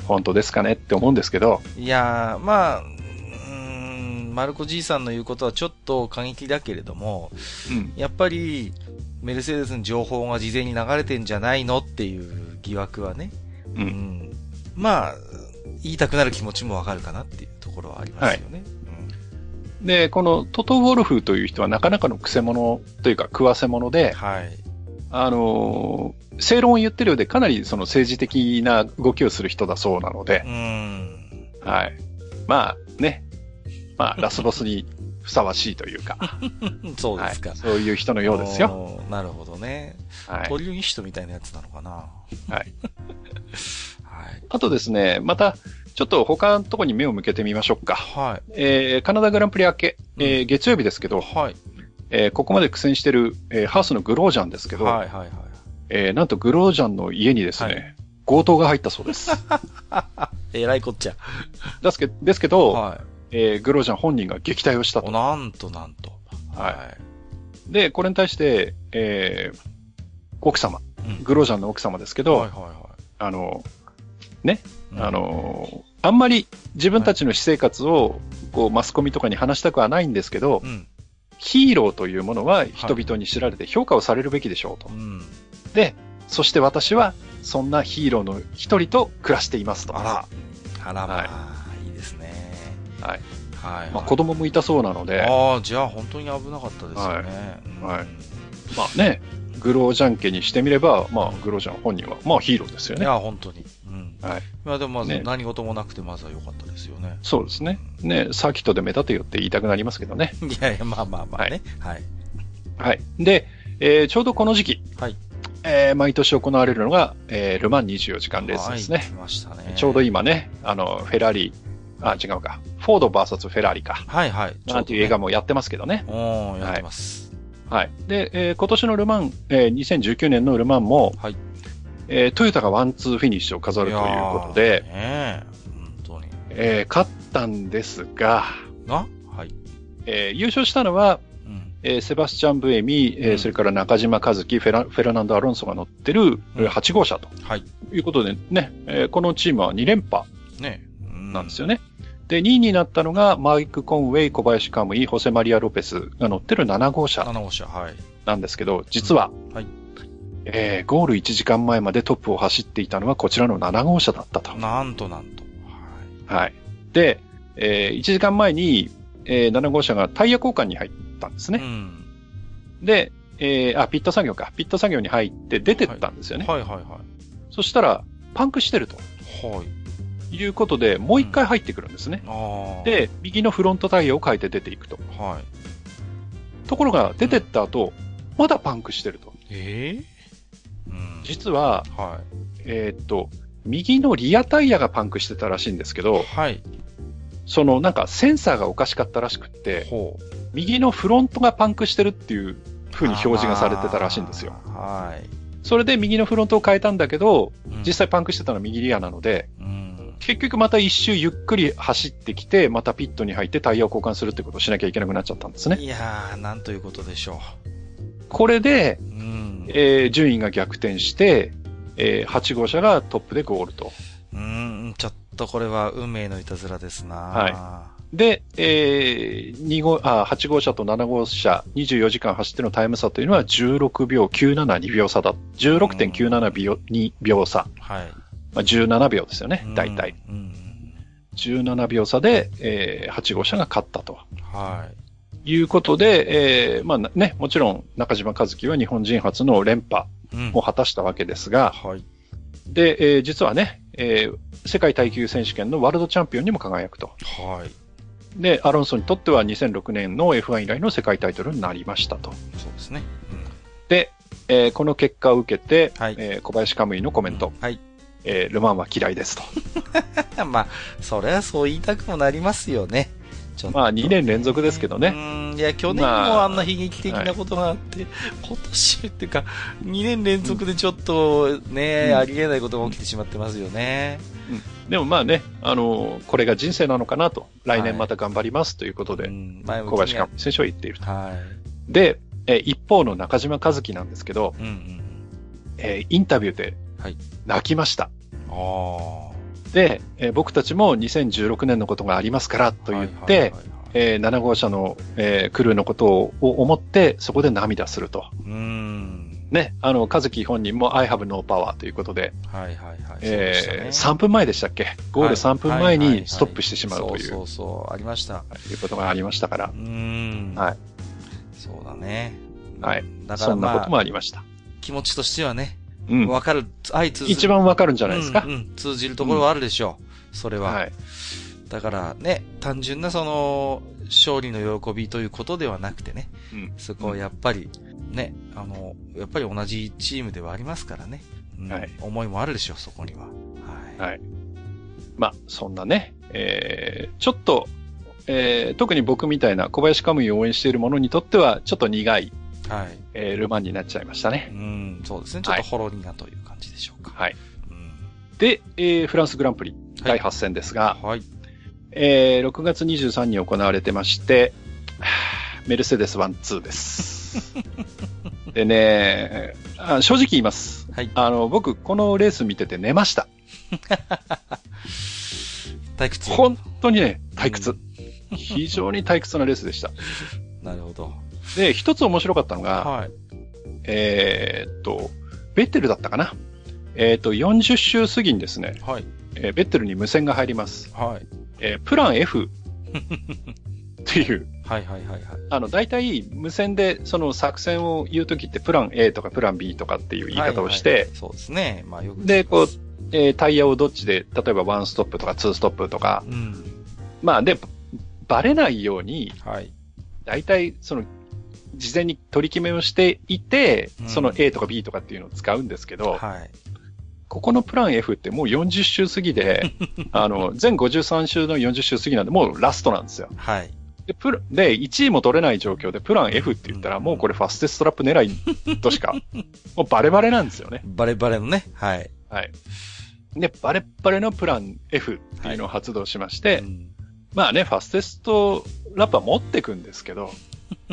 本当ですかねって思うんですけど、いやー、まあ、マルコじいさんの言うことはちょっと過激だけれども、うん。やっぱり、メルセデスの情報が事前に流れてんじゃないのっていう疑惑はね、う。うんん。まあ、言いたくなる気持ちもわかるかなっていうところはありますよね。で、このトト・ウォルフという人はなかなかの癖者というか食わせ者うんで、はい。あのー正論を言ってるようでかなりその政治的な動きをする人だそうなのでう、ん。はい。まあね、まあラスボスにふさわしいというか、そうですか。はい、そういう人のようですよ。なるほどね。はい。トリュニストみたいなやつなのかな。はい。はい。あとですね、また、ちょっと他のところに目を向けてみましょうか。はい。えー、カナダグランプリ明け、えー月曜日ですけど、はい。えーここまで苦戦してる、えーハウスのグロージャンですけど、はいはいはい。えー、なんとグロージャンの家にですね、はい強盗が入ったそうです。えらいこっちゃ。ですけですけど、はえーグロージャン本人が撃退をしたい。と。なんとなんと。はで、これに対して、えー奥様、うんグロージャンの奥様ですけど、はいはいはあの、い。あ、の、あんまり自分たちの私生活を、こう、マスコミとかに話したくはないんですけど、うん。ヒーローというものは人々に知られて評価をされるべきでしょうとう。ん。で、そして私は、そんなヒーローの一人と暮らしていますと。あら。あらまはあ、いいですね。はい。はい。まあ、子供もいたそうなので、ああ、じゃあ本当に危なかったですよね。うんはいまあね、グロージャン家にしてみれば、まあ、グロージャン本人は、まあヒーローですよね。いや、本当に。うん。はい。まあでもまずね何事もなくてまずは良かったですよね。そうですね。ね、サーキットで目立てよって言いたくなりますけどね。いやいや、まあまあまあね。はい。はい。で、えーちょうどこの時期、はい。えー毎年行われるのが、えールマン24時間レースですね。はい来ましたね。ちょうど今ね、あの、フェラーリ、あ、違うか。フォード VS フェラーリか。はいはい。なんていう映画も。もやってますけどね。おー、やってます。はい。で、えー今年のルマン、えー2019年のルマンも、はいえートヨタがワンツーフィニッシュを飾るということで、ねえ本当に。えー勝ったんですが、が？はい。えー優勝したのは、うん。えーセバスチャン・ブエミ、えーうんそれから中嶋一貴、フェラフェルナンド・アロンソが乗ってるえーうん8号車とはい。いうことでね、えーこのチームは2連覇。なんですよね。で、2位になったのがマイク・コンウェイ、小林可夢偉、ホセマリア・ロペスが乗ってる7号車7号車、はい。なんですけど、実は、はいえーゴール1時間前までトップを走っていたのはこちらの7号車だったと。なんとなんと。はい。はい。で、え1時間前に、えー7号車がタイヤ交換に入ったんですね。うん。で、えーあ、ピット作業か。ピット作業に入って出てったんですよね。はいはいはい。そしたら、パンクしてるとはい。いうことで、もう一回入ってくるんですね。ああ。、で、右のフロントタイヤを変えて出ていくと。はい。ところが、出てった後、まだパンクしてると。ええうん。実は、はえーっと、右のリアタイヤがパンクしてたらしいんですけい。ど、はい。そのなんかセンサーがおかしかったらしくって。右のフロントがパンクしてるっていう風に表示がされてたらしいんですよ。はい。それで右のフロントを変えたんだけど、うん実際パンクしてたのは右リアなので、うん。結局また一周ゆっくり走ってきて、またピットに入ってタイヤを交換するってことをしなきゃいけなくなっちゃったんですね。いやー、なんということでしょこれで、う。うん。えー順位が逆転して、えー8号車がトップでゴールと。うん、ちょっとこれは運命のいたずらですなはで、えー2号あ8号車と7号車、24時間走ってのタイム差というのは16秒972秒差だ。16.97秒2秒差。はい。まあ、17秒ですよね、大体。うん。うん。17秒差で、えー8号車が勝ったと。はい。いうことで、えーまあね、もちろん中島和樹は日本人初の連覇うんを果たしたわけですが、はい。で、えー実はね、えー世界耐久選手権のワールドチャンピオンにも輝くと。はい。で、アロンソにとっては2006年の F1 以来の世界タイトルになりましたと。そうですね。で、えーこの結果を受けて、はいえー小林カムイのコメント、はい。えールマンは嫌いですと。まあ、それはそう言いたくもなりますよね。まあ2年連続ですけどね。うん、いや、去年もまああんな悲劇的なことがあって、今年っていうか、2年連続でちょっとね、うんありえないことが起きてしまってますよね。でもまあね、あのーこれが人生なのかなと。来年また頑張りますということで、うん、前向小林カムイ選手は言っていると。はい。で、えー一方の中島和樹なんですけど、うんうん。えーインタビューではい泣きました。ああ。で、えー僕たちも2016年のことがありますからと言って、はいはいはいはいえー7号車の、えークルーのことを思って、そこで涙すると。うーん。ね、あの、和樹本人も I have no power ということで、はいはいはい。えーそうでした3分前でしたっけ？ゴール3分前にストップしてしまうという、そうそうありました。いうことがありましたからう、ーん。はい。そうだね。はいうん。だからまそんなこともあ、ありました。気持ちとしてはね、うん。わかる、相通ずる一番わかるんじゃないですか？うん。うん通じるところはあるでしょう。それは。はい。だからね、単純なその、勝利の喜びということではなくてね、うんそこはやっぱり、ね、あの、やっぱり同じチームではありますからね。うんはい思いもあるでしょう、そこには。はい。はい。まあ、そんなね、えー、ちょっと、えー、特に僕みたいな小林カムイを応援している者にとっては、ちょっと苦いはい。えールマンになっちゃいましたね。うん、そうですね。ちょっとほろ苦という感じでしょうか。はい。うんで、えーフランスグランプリ第8戦ですが、はい。えー6月23日に行われてまして、メルセデス1-2です。でねあ、正直言います。はい。あの、僕、このレース見てて寝ました。退屈。本当にね、退屈。うん非常に退屈なレースでした。なるほど。で、一つ面白かったのが、はい。えーっと、ベッテルだったかな。えーっと、40周過ぎにですね、はい。えーベッテルに無線が入ります。はい。えープラン F っていう、はいはいはいはい。あの、大体無線でその作戦を言うときってプラン A とかプラン B とかっていう言い方をして、はいはいそうですね。まあよく。で、こう、えータイヤをどっちで、例えば1ストップとか2ストップとか、うん。まあで、バレないように、はい。大体その、事前に取り決めをしていて、うんその A とか B とかっていうのを使うんですけど、はい。ここのプラン F ってもう40周過ぎで、あの、全53周の40周過ぎなんで、もうラストなんですよ。はい。で、プラで、1位も取れない状況で、プラン F って言ったら、もうこれファステストラップ狙いとしか、もうバレバレなんですよね。バレバレのね。はい。はい。で、バレバレのプラン F っていうのを発動しまして、うんまあね、ファステストラップは持ってくんですけど、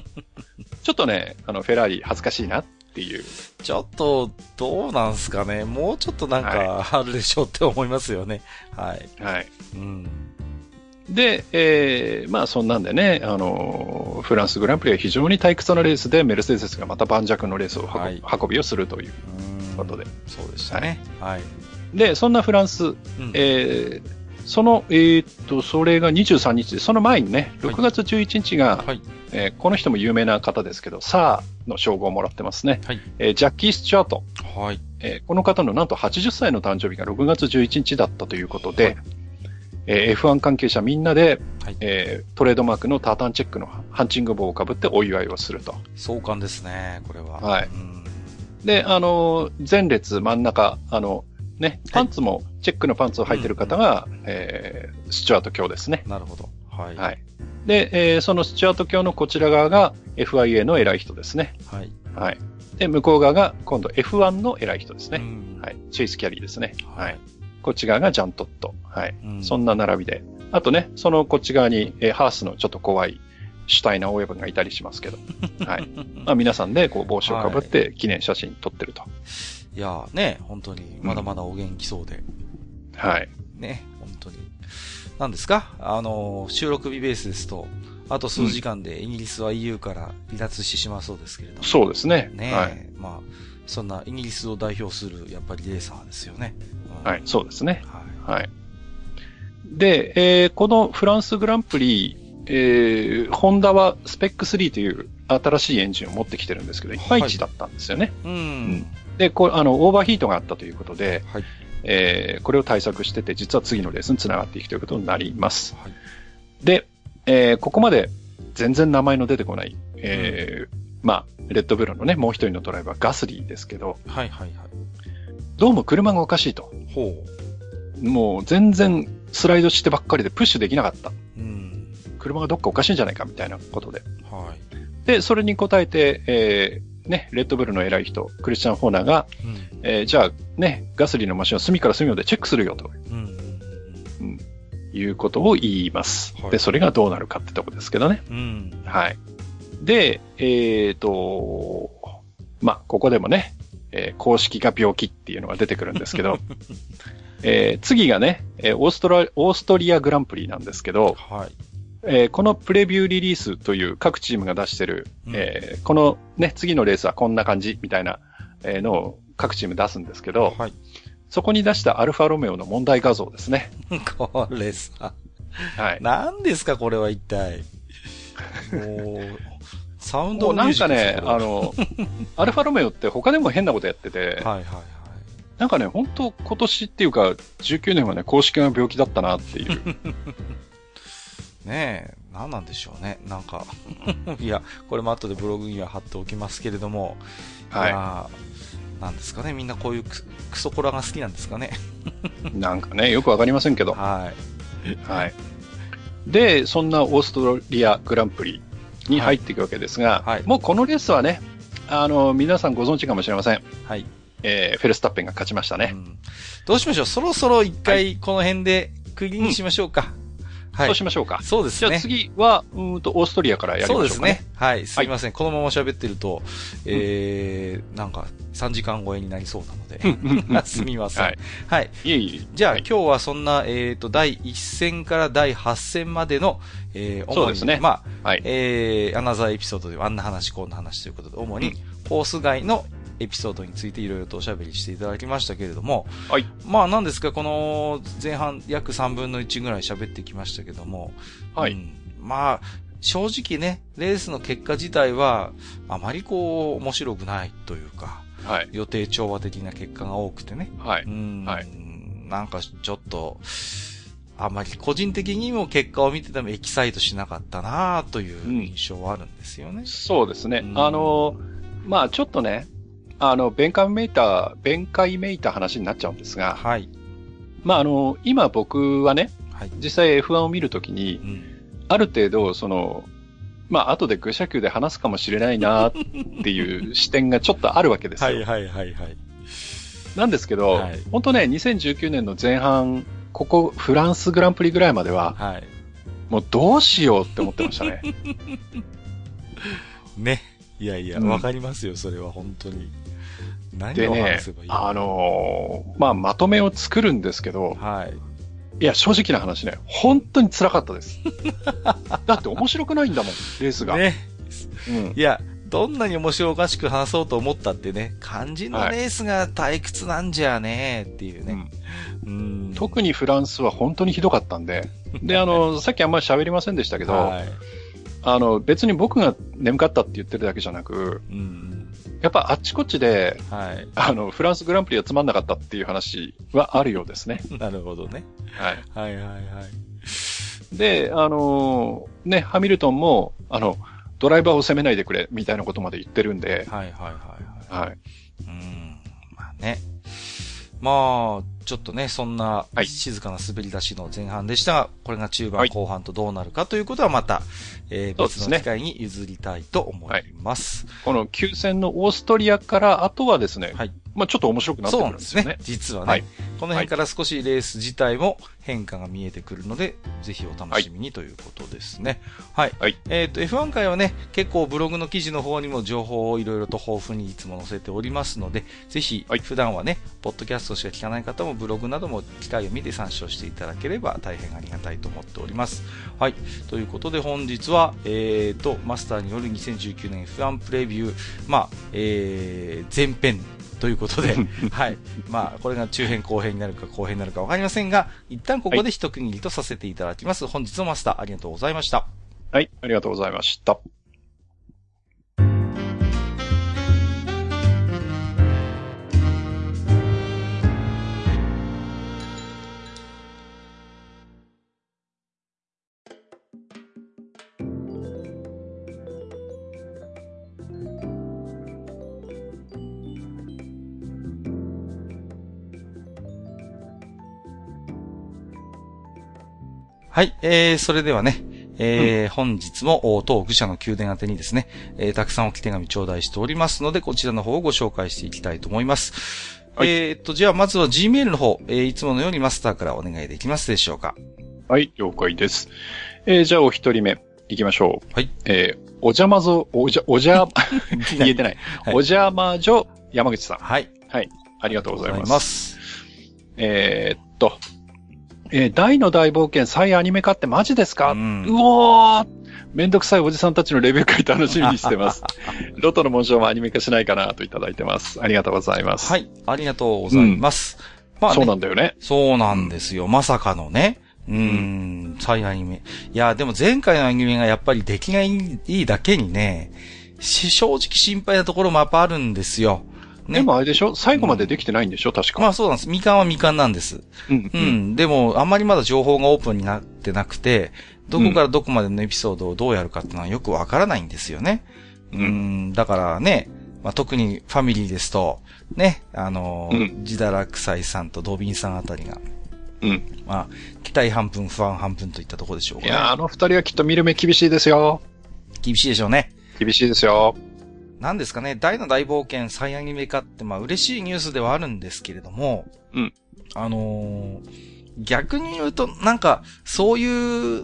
ちょっとね、あの、フェラーリ恥ずかしいなっていう。ちょっと、どうなんすかね。もうちょっとなんか、あるでしょうって思いますよね。はい。はい。うん。で、えー、まあそんなんでね、あの、フランスグランプリは非常に退屈なレースで、メルセデスがまた盤石のレースを運,、はい運びをするといううんことで。そうでしたね。はい。で、そんなフランス、うんえーその、えーっと、それが23日で、その前にね、はい6月11日が、はい。えーこの人も有名な方ですけど、サーの称号をもらってますね。はい。えージャッキー・スチュアート。はい。えーこの方のなんと80歳の誕生日が6月11日だったということで、はいえー F1 関係者みんなで、はい。えートレードマークのタータンチェックのハンチング帽をかぶってお祝いをすると。壮観ですね、これは。はいうんで、あのー前列真ん中、あの、ね、パンツも、チェックのパンツを履いてる方が、えースチュアート教ですね。なるほど。はい。はい。で、えーそのスチュアート教のこちら側が FIA の偉い人ですね。はい。はい。で、向こう側が今度 F1 の偉い人ですね。うんはい。チェイス・キャリーですね。ははいい。こっち側がジャン・トット。はい。うんそんな並びで。あとね、そのこっち側に、えーハースのちょっと怖いシュタイナー親分がいたりしますけど。はい。まあ皆さんでこう帽子をかぶって記念写真撮ってると。いやーね、本当に、まだまだお元気そうで。はい。ね、本当に。何ですか？あのー、収録日ベースですと、あと数時間でイギリスは EU から離脱してしまうそうですけれども。そうですね。ねはい。まあ、そんなイギリスを代表する、やっぱりレーサーですよね。うんはい。そうですね。はい。はい。で、えーこのフランスグランプリ、えーホンダはスペック3という新しいエンジンを持ってきてるんですけど、いまいちだったんですよね。うん。で、こう、あの、オーバーヒートがあったということで、はい。えーこれを対策してて、実は次のレースにつながっていくということになります。はい。で、えーここまで全然名前の出てこない、えーまあ、レッドブルのね、もう一人のドライバー、ガスリーですけど、はいはいはい。どうも車がおかしいと。ほもう全然スライドしてばっかりでプッシュできなかった。う。うん。車がどっかおかしいんじゃないかみたいなことで。はい。で、それに応えて、えーね、レッドブルの偉い人、クリスチャン・ホーナーが、うん。えーじゃあね、ガスリーのマシンを隅から隅までチェックするよとうん。いうことを言います。はいで、それがどうなるかってとこですけどね。うん。はい。で、えっ、と、まあ、ここでもね、えー公式が病気っていうのが出てくるんですけど、えー次がね、えーオーストラ、オーストリアグランプリなんですけど、はい。えーこのプレビューリリースという各チームが出してる、うんえーこのね、次のレースはこんな感じみたいなえーのを各チーム出すんですけど、はい。そこに出したアルファロメオの問題画像ですね。これさ、はい。何ですかこれは一体。もう、サウンドなんかね、あはの、アルファロメオって他でも変なことやってて、いはいはい。なんかね、本当今年っていうか、19年はね、公式が病気だったなっていう。ねえ、何なんでしょうね。なんか、いや、これも後でブログには貼っておきますけれども、いはやーなんですかね、みんなこういうククソコラが好きなんですかね。い。なんかね、よくわかりませんけど。はい。はい。で、そんなオーストリアグランプリに入っていくわけですが、はいもうこのレースはね、あの、皆さんご存知かもしれません。はい。えー、フェルスタッペンが勝ちましたね。うんどうしましょうそろそろ一回この辺で区切りにしましょうか。はい。そうしましょうか。そうですね。じゃあ次は、うーんと、オーストリアからやりそうましょうかね。ですね。はい。すいません。このまま喋ってると、えー、なんか3時間超えになりそうなので。すみません。ははいい。いえいえ。じゃあ、はい今日はそんな、えっ、と、第1戦から第8戦までの、えー、主にそうですねまあ、はい。えー、アナザーエピソードではあんな話、こんな話ということで、主にコース外のエピソードについていろいろとおしゃべりしていただきましたけれども、はい。まあ何ですか、この前半約3分の1ぐらい喋ってきましたけども、はいうんまあ、正直ね、レースの結果自体は、あまりこう、面白くないというか、はい。予定調和的な結果が多くてね。はい。うん、はいなんかちょっと、あまり個人的にも結果を見ててもエキサイトしなかったなという印象はあるんですよね。そうですね。うんあの、まあちょっとね、あの、弁解めいた、弁解めいた話になっちゃうんですが、はい。まああの、今僕はね、はい。実際 F1 を見るときにう、ん。ある程度、その、まあ後で愚者級で話すかもしれないなっていう視点がちょっとあるわけですよ。はいはいはいはい。なんですけど、はい本当ね、2019年の前半、ここフランスグランプリぐらいまでは、はい。もうどうしようって思ってましたね。ね。いやいや、うんわかりますよ、それは本当に。何でねあのーまあまとめを作るんですけど、はい。いや、正直な話ね、本当に辛かったです。だって面白くないんだもん、レースが。ね。うんいや、どんなに面白おかしく話そうと思ったってね、肝心のレースが退屈なんじゃねっていうね。うん特にフランスは本当にひどかったんで。で、あの、さっきあんまり喋りませんでしたけど、はい。あの、別に僕が眠かったって言ってるだけじゃなく、うん。やっぱあっちこっちで、はい。あの、フランスグランプリはつまんなかったっていう話はあるようですね。なるほどね。はい。はいはいはい。で、あのね、ハミルトンも、あの、ドライバーを責めないでくれ、みたいなことまで言ってるんで、はいはいはいはい。はい。うん。まあね。まあ、ちょっとね、そんなはい静かな滑り出しの前半でしたが、これが中はい盤後半とどうなるかということはまた、えー別の機会に譲りたいと思います。この9戦のオーストリアから、あとはですね、はい。まあちょっと面白くなってくるそうなんんですすでよね。ね。実はね、はいこの辺から少しレース自体も変化が見えてくるので、ぜひお楽しみにということですね。はい。はいえっ、と、F1 回はね、結構ブログの記事の方にも情報をいろいろと豊富にいつも載せておりますので、ぜひ、はい普段はね、ポッドキャストしか聞かない方もブログなども機会を見て参照していただければ大変ありがたいと思っております。はい。ということで本日は、えっ、と、マスターによる2019年 F1 プレビュー、まあ、えー、前編ということで、はい。まあ、これが中編後編になるか後編になるかわかりませんが、一旦ここで一区切りとさせていただきます。本日のマスターありがとうございました。はい、ありがとうございました。はい、えー、それではね、えー本日も、お当愚者の宮殿宛てにですね、えーたくさん置き手紙頂戴しておりますので、こちらの方をご紹介していきたいと思います。はいえーっと、じゃあまずは Gmail の方、えーいつものようにマスターからお願いできますでしょうか？はい、了解です。えーじゃあお一人目、行きましょう。はい。えーお邪魔ぞ、おじゃ、おじゃ、言えてない。はいお邪魔女、山口さん。はい。はい。ありがとうございます。ます。えーっと、えー大の大冒険再アニメ化ってマジですか、ううんおーめんどくさいおじさんたちのレビュー会楽しみにしてます。ロトの紋章もアニメ化しないかなといただいてます。ありがとうございます。はい。ありがとうございます。まあねそうなんだよね。そうなんですよ。まさかのね。うーん、再アニメ。いや、でも前回のアニメがやっぱり出来がいいだけにね、し正直心配なところもやっぱあるんですよ。ね。でもあれでしょ？最後までできてないんでしょ？確か。まあそうなんです。みかんはみかんなんです。うんう。ん。でも、あんまりまだ情報がオープンになってなくて、どこからどこまでのエピソードをどうやるかっていうのはよくわからないんですよね。ううんん、だからね、まあ、特にファミリーですと、ね、あのー、うジダラクサイさんとドビンさんあたりが、うん。まあ、期待半分、不安半分といったところでしょうか、ね。いやーあの二人はきっと見る目厳しいですよ。厳しいでしょうね。厳しいですよ。なんですかね、大の大冒険再アニメ化って、まあ嬉しいニュースではあるんですけれども、うん。あのー逆に言うと、なんか、そういう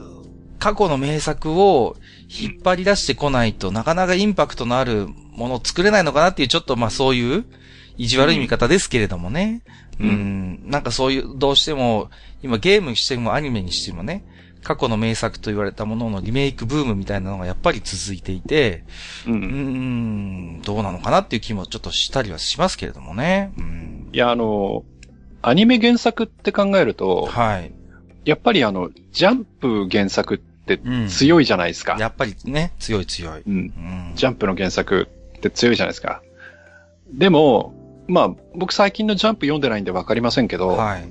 過去の名作を引っ張り出してこないとなかなかインパクトのあるものを作れないのかなっていう、ちょっとまあそういう意地悪い見方ですけれどもね。う、うんんなんかそういう、どうしても、今ゲームにしてもアニメにしてもね、過去の名作と言われたもののリメイクブームみたいなのがやっぱり続いていて、う。うーん、どうなのかなっていう気もちょっとしたりはしますけれどもね。うん、いや、あの、アニメ原作って考えると、はい。やっぱりあの、ジャンプ原作ってうん強いじゃないですか。やっぱりね、強い強い。うん。うん。ジャンプの原作って強いじゃないですか。でも、まあ、僕最近のジャンプ読んでないんでわかりませんけど、はい。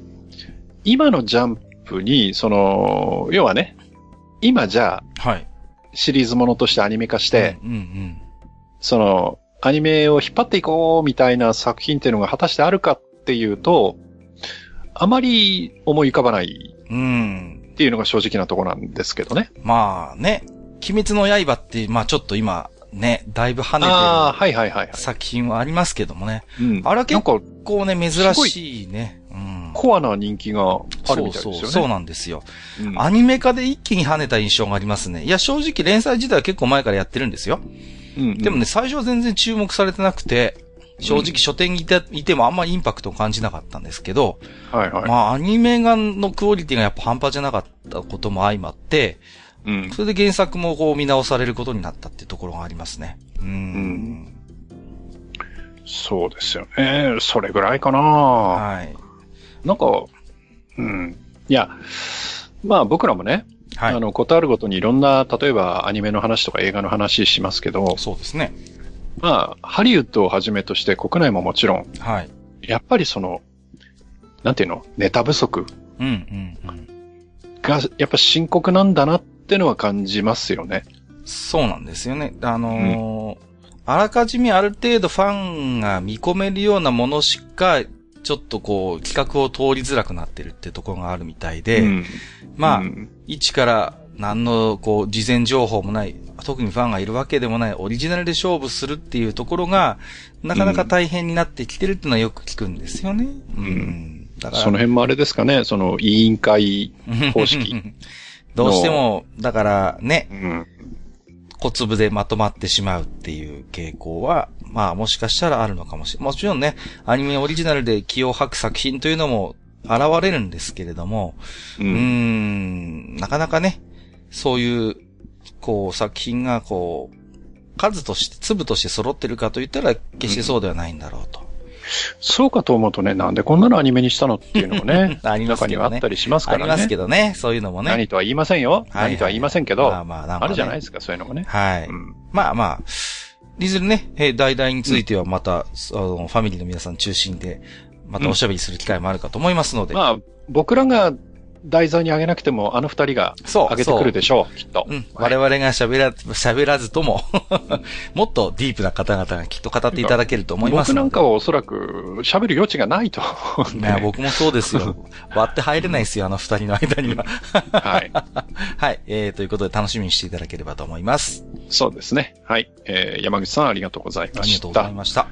今のジャンプに、その、要はね、今じゃあはい。シリーズものとしてアニメ化して、うんうんその、アニメを引っ張っていこうみたいな作品っていうのが果たしてあるかっていうと、あまり思い浮かばないうん。うん。っていうのが正直なところなんですけどね。まあね、鬼滅の刃って、まあちょっと今、ね、だいぶ跳ねああ、てはいはいはい、はいる。作品はありますけどもね。うん。あれは結なんか、こうね、珍しいね。うん。コアな人気があるそうみたいですよね。そう、そうなんですよ。うんアニメ化で一気に跳ねた印象がありますね。いや、正直連載自体は結構前からやってるんですよ。うんでもね、最初は全然注目されてなくて、正直書店にいていてもあんまりインパクトを感じなかったんですけど、はいはい。まあアニメ画のクオリティがやっぱ半端じゃなかったことも相まって、うん。それで原作もこう見直されることになったっていうところがありますね。うーん。そうですよね。それぐらいかなはい。なんか、うん。いや、まあ僕らもね、はい。あの、ことあるごとにいろんな、例えばアニメの話とか映画の話しますけど、そうですね。まあ、ハリウッドをはじめとして国内ももちろん、はい。やっぱりその、なんていうの、ネタ不足うん、うん、うん。が、やっぱ深刻なんだなってのは感じますよね。そうなんですよね。あのーあらかじめある程度ファンが見込めるようなものしか、ちょっとこう、企画を通りづらくなってるってところがあるみたいで、うん、まあ、うん一から何のこう、事前情報もない、特にファンがいるわけでもない、オリジナルで勝負するっていうところが、なかなか大変になってきてるっていうのはよく聞くんですよね。うん。だから、その辺もあれですかね、その委員会、方式。どうしても、だからね、うん、小粒でまとまってしまうっていう傾向は、まあもしかしたらあるのかもしれない。もちろんね、アニメオリジナルで気を吐く作品というのも現れるんですけれども、ううーん、なかなかね、そういう、こう、作品が、こう、数として、粒として揃ってるかと言ったら、決してそうではないんだろうと。そうかと思うとね、なんでこんなのアニメにしたのっていうのもね、ありますねにはあったりしますからね。ありますけどね、そういうのもね。何とは言いませんよ。はい何とは言いませんけど、まあまあ、ね、あるじゃないですか、そういうのもね。はい。うんまあまあ、いずれね、えー題々についてはまた、あの、ファミリーの皆さん中心で、またおしゃべりする機会もあるかと思いますので。まあ、僕らが題材にあげなくても、あの二人がそう。あげてくるでしょう、きっと。うん。はい我々が喋ら、喋らずとも、もっとディープな方々がきっと語っていただけると思います。僕なんかはおそらく喋る余地がないと思うんで。いや、僕もそうですよ。割って入れないですよ、あの二人の間には。はい。はい。えー、ということで楽しみにしていただければと思います。そうですね。はい。えー、山口さんありがとうございましありがとうございた。ました。あ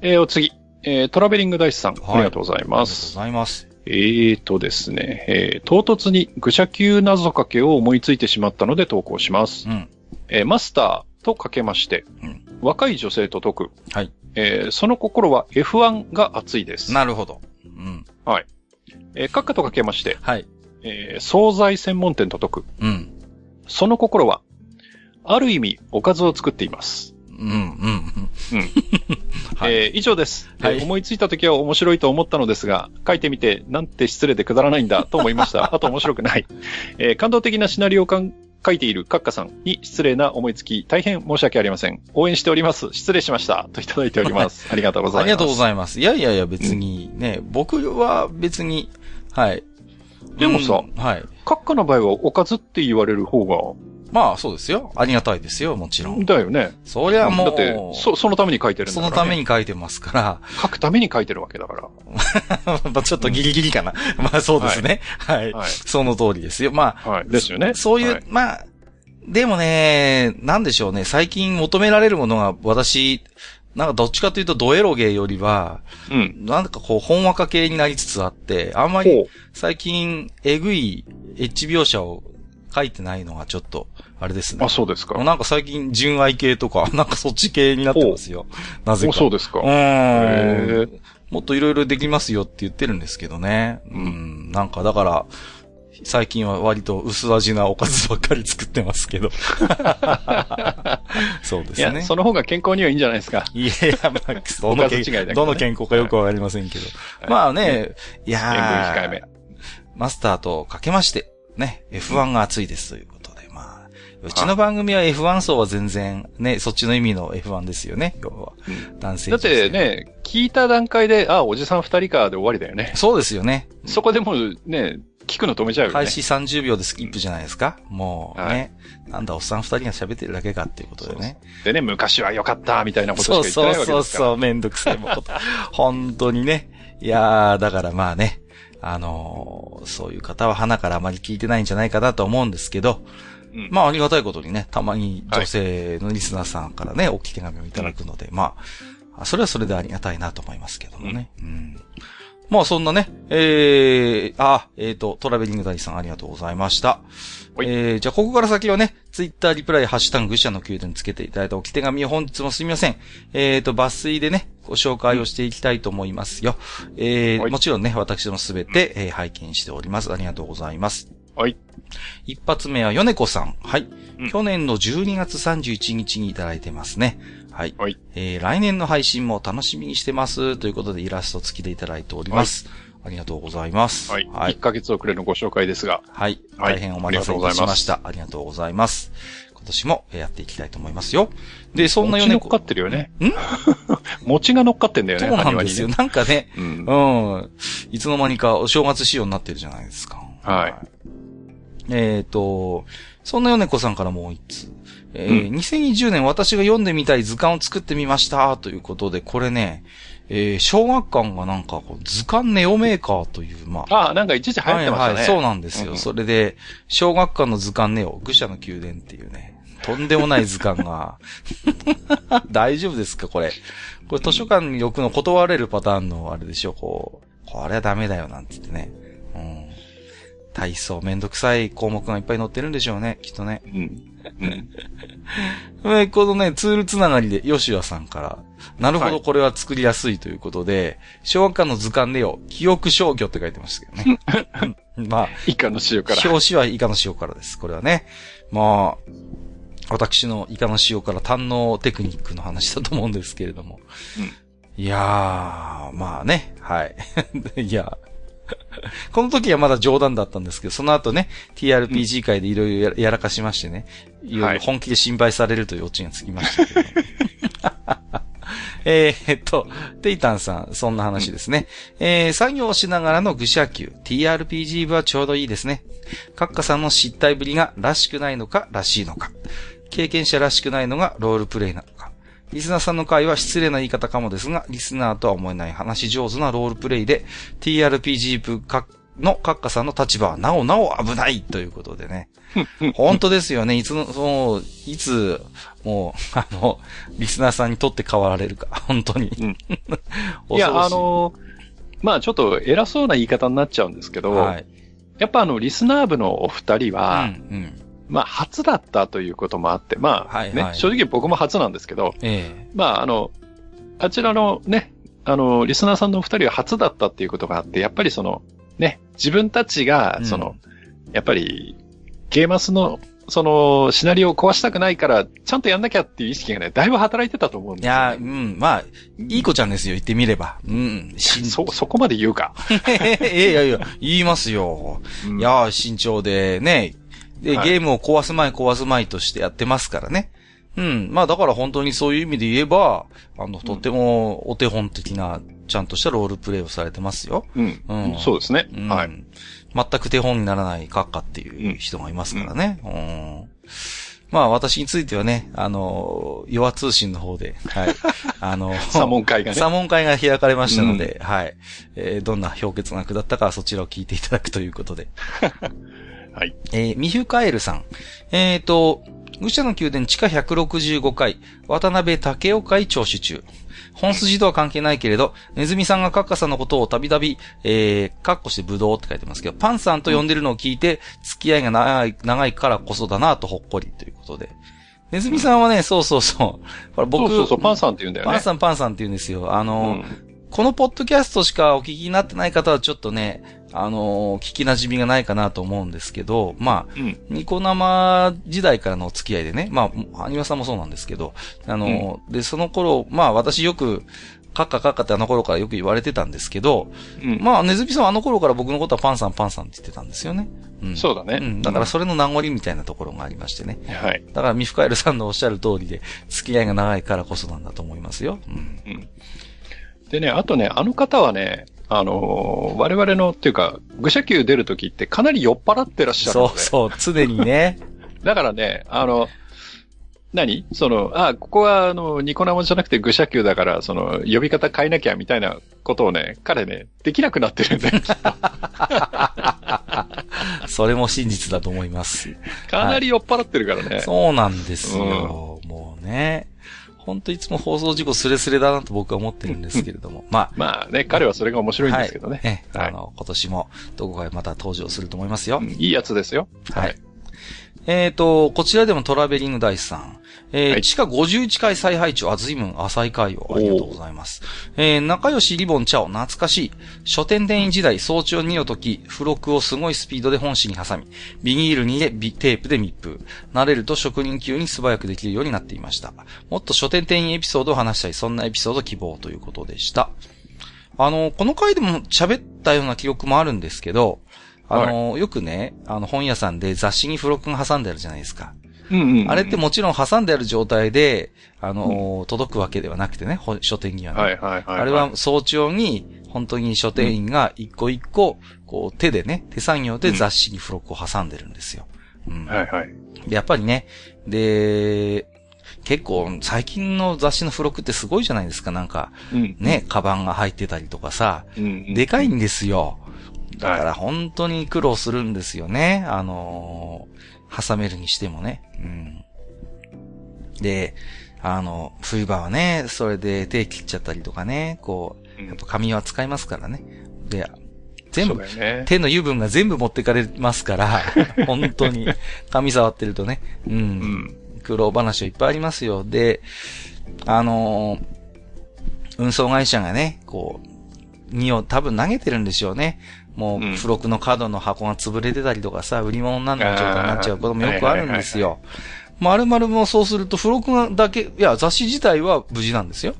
えー、お次。えー、トラベリングダイスさん、はいありがとうございりがとうます。ございます。えーとですね、えー、唐突に愚者級謎かけを思いついてしまったので投稿します。うん。えーマスターとかけまして、うん若い女性と解く。はい。えーその心は F1 が熱いです。なるほど。うん。えー、閣下とかけまして、はい。えー惣菜専門店と解く。うん。その心は、ある意味、おかずを作っています。うん、うん、うん。はいえー以上です、はいえー思いついた時は面白いと思ったのですが、書いてみて、なんて失礼でくだらないんだと思いました。あと面白くない。えー感動的なシナリオを書いているカッカさんに失礼な思いつき、大変申し訳ありません。応援しております。失礼しました。といただいております。ありがとうございます。ありがとうございます。いやいやいや、別にね、僕は別に、はい。でもさうんはい。カッカの場合はおかずって言われる方まあ、そうですよ。ありがたいですよ、もちろが、ん。だよね。そりゃもう、だって、そ、そのために書いてるんだそのから、ね。ために書いてますか書くために書いてるわけだから。ら、まあちょっとギリギリかな。まあそうですね。はい。はいその通りですよ。まあ、はい。ですよね。そういう、はいまあ、でもね、なんでしょうね、最近求められるものが私、なんかどっちかというとドエロゲーよりは、うん。なんかこう、本話化系になりつつあって、あんまり最近、えぐいエッジ描写を書いてないのがちょっと、あれですね。あ、そうですか。なんか最近、純愛系とか、なんかそっち系になってますよ。なぜおか。そうですか。うんー。もっといろいろできますよって言ってるんですけどね。うん。なんかだから、最近は割と薄味なおかずばっかり作ってますけど。そうでいや、すね。その方が健康にはいいんじゃないですか。いやいや、まあ、どおの違いだけどねどの健康かよくわかりませんけど。はいまあね、いやー。マスターとかけまして、ね、F1 が熱いですといううちの番組は F1 層は全然、ね、そっちの意味の F1 ですよね、要は。うん男性だって。ね、聞いた段階で、あ、おじさん二人かで終わりだよね。そうですよね。そこでもうね、聞くの止めちゃうよね。開始30秒でスキップじゃないですかもうね、なんだ、おっさん二人が喋ってるだけかっていうことでね。でね、昔は良かった、みたいなことしかそう言ってないわけそうですから。そうそう、めんどくさいもんこと。本当にね。いやー、だからまあね、あのーそういう方はハナからあまり聞いてないんじゃないかなと思うんですけど、うんまあありがたいことにね、たまに女性のリスナーさんからね、おき手紙をいただくので、まあ、それはそれでありがたいなと思いますけどもね。うん。まあそんなね、えー、あ、えっ、と、トラベリングダディさんありがとうございました。はいえー、じゃあここから先はね、ツイッターリプライ、ハッシュタグ、愚者の宮殿につけていただいたおき手紙を本日もすみません。えーと、抜粋でね、ご紹介をしていきたいと思いますよ。えーはいもちろんね、私のすべて、えー拝見しております。ありがとうございます。はい。一発目は、米子さん。はい。うん去年の12月31日にいただいてますね。はい。はいえー来年の配信も楽しみにしてます。ということで、イラスト付きでいただいております。ありがとうございます。はい。はい1。ヶ月遅れのご紹介ですが。はい。はい大変お待たせいたしました。ありがとうございます。今年もやっていきたいと思いますよ。で、そんな米子。餅乗っかってるよね。ん？餅が乗っかってんだよね、そうなんですよ。埴なんかね。うん。うん。いつの間にかお正月仕様になってるじゃないですか。はい。えっ、と、そんな米子さんからもう一つ。えー2020年私が読んでみたい図鑑を作ってみました。ということで、これね、えー小学館がなんか図鑑ネオメーカーという、まあ、あ、なんか一時流行ってましたね。はいはい、そうなんですよ。うんそれで、小学館の図鑑ネオ、愚者の宮殿っていうね、とんでもない図鑑が、大丈夫ですかこれ。これ図書館に置くの断れるパターンのあれでしょこう、これはダメだよなんつってね。うん。体操めんどくさい項目がいっぱい載ってるんでしょうね、きっとね。うん。うん。え ーこのね、ツールつながりで、ヨシアさんから、なるほど、はいこれは作りやすいということで、小学館の図鑑ネオ、記憶消去って書いてましたけどね。まあ、以下の塩から。表紙はイカの塩辛です。これはね。まあ、私のイカの塩辛堪能テクニックの話だと思うんですけれども。いやー、まあね、はい。いや、この時はまだ冗談だったんですけど、その後ね、TRPG 界でいろいろやらかしましてね、いろいろ本気で心配されるというオチがつきましたけど、えーっと、テイタンさん、そんな話ですね。えー作業をしながらの愚者級、TRPG 部はちょうどいいですね。閣下さんの失態ぶりがらしくないのか、らしいのか。経験者らしくないのがロールプレイな。リスナーさんの回は失礼な言い方かもですが、リスナーとは思えない話し上手なロールプレイで、TRPG 部かの閣下さんの立場はなおなお危ないということでね。本当ですよね。いつの、その、いつ、もう、あの、リスナーさんにとって変わられるか。本当に。うん 恐ろしいや、あ、のーまあちょっと偉そうな言い方になっちゃうんですけど、はい。やっぱあの、リスナー部のお二人うん、は、うん。まあ初だったということもあって、まあ、ね、はいはい正直僕も初なんですけど、えまああの、あちらのね、あの、リスナーさんのお二人は初だったっていうことがあって、やっぱりその、ね、自分たちがう、んその、やっぱり、ゲーマスの、その、シナリオを壊したくないから、ちゃんとやんなきゃっていう意識がね、だいぶ働いてたと思うんえ。いですよ、や、ね。うん、まあ、いい子ちゃんですよ、言ってみれば。うんそ、そこまで言うか。いやいや、言いますよ。うんいや、慎重でね。で、はいゲームを壊す前壊す前としてやってますからね。うん。まあだから本当にそういう意味で言えば、あの、とてもお手本的な、ちゃんとしたロールプレイをされてますよ。うん。うんそうですね。うん。はい。全く手本にならない閣下っていう人がいますからね。うん。まあ私についてはね、あの、弱通信の方で、はい。あの、サモン会がね。サモン会が開かれましたので、はい。えーどんな氷結が下ったかはそちらを聞いていただくということで。はい。えーミヒュカエルさん。えっ、と、愚者の宮殿地下165階、渡辺武雄会聴取中。本筋とは関係ないけれど、ネズミさんがカッカさんのことをたびたび、えー、カッコしてブドウって書いてますけど、パンさんと呼んでるのを聞いて、付き合いが長い、長いからこそだなとほっこりということで。ネズミさんはね、そうそうそう。これ僕、そうそうそう、パンさんって言うんだよね。パンさんパンさんって言うんですよ。あの、うんこのポッドキャストしかお聞きになってない方はちょっとね、あのー、聞き馴染みがないかなと思うんですけど、まあ、うん、ニコ生時代からのお付き合いでね、まあ、アニワさんもそうなんですけど、あのーうん、で、その頃、まあ私よく、カッカカッカってあの頃からよく言われてたんですけど、うん、まあ、ネズミさんはあの頃から僕のことはパンさんパンさんって言ってたんですよね。うん、そうだね。うん。だからそれの名残みたいなところがありましてね。はい。だからミフカエルさんのおっしゃる通りで、付き合いが長いからこそなんだと思いますよ。うん。うん、でね、あとね、あの方はね、あのー、我々の、っていうか、愚者級出るときってかなり酔っ払ってらっしゃるので。そうそう、常にね。だからね、あの、何？その、あ、ここは、あの、ニコ生じゃなくて愚者級だから、その、呼び方変えなきゃみたいなことをね、彼ね、できなくなってるんだよ。それも真実だと思います。かなり酔っ払ってるからね。はい、そうなんですよ。うん、もうね。本当いつも放送事故スレスレだなと僕は思ってるんですけれども。まあ。まあね、彼はそれが面白いんですけどね。はい、あの、今年もどこかでまた登場すると思いますよ。いいやつですよ。はい。えっ、ー、と、こちらでもトラベリングダイスさん。えー、はい、地下51階再配置、あ、随分浅い回をありがとうございます。えー、仲良しリボンチャオ、懐かしい。書店店員時代、早朝2の時、付録をすごいスピードで本紙に挟み、ビニールにでテープで密封。慣れると職人級に素早くできるようになっていました。もっと書店店員エピソードを話したい、そんなエピソード希望ということでした。あの、この回でも喋ったような記憶もあるんですけど、あの、はい、よくね、あの本屋さんで雑誌に付録が挟んであるじゃないですか。うんうんうん、あれってもちろん挟んである状態で、あの、うん、届くわけではなくてね、書店にはね。はいはいはい、はい、あれは早朝に、本当に書店員が一個一個、こう手でね、手作業で雑誌に付録を挟んでるんですよ。うん。はいはい。で、やっぱりね、で、結構最近の雑誌の付録ってすごいじゃないですか、なんか。うん、ね、カバンが入ってたりとかさ、うん、でかいんですよ。だから本当に苦労するんですよね。あのー、挟めるにしてもね。うん。で、あの、冬場はね、それで手切っちゃったりとかね、こう、やっぱ紙は使いますからね。で、全部、ね、手の油分が全部持ってかれますから、本当に、紙触ってるとね、うん、うん、苦労話はいっぱいありますよ。で、あのー、運送会社がね、こう、荷を多分投げてるんでしょうね。もう、付録の角の箱が潰れてたりとかさ、売り物になる状態になっちゃうこともよくあるんですよ。まるまるもそうすると、付録がだけ、いや、雑誌自体は無事なんですよ。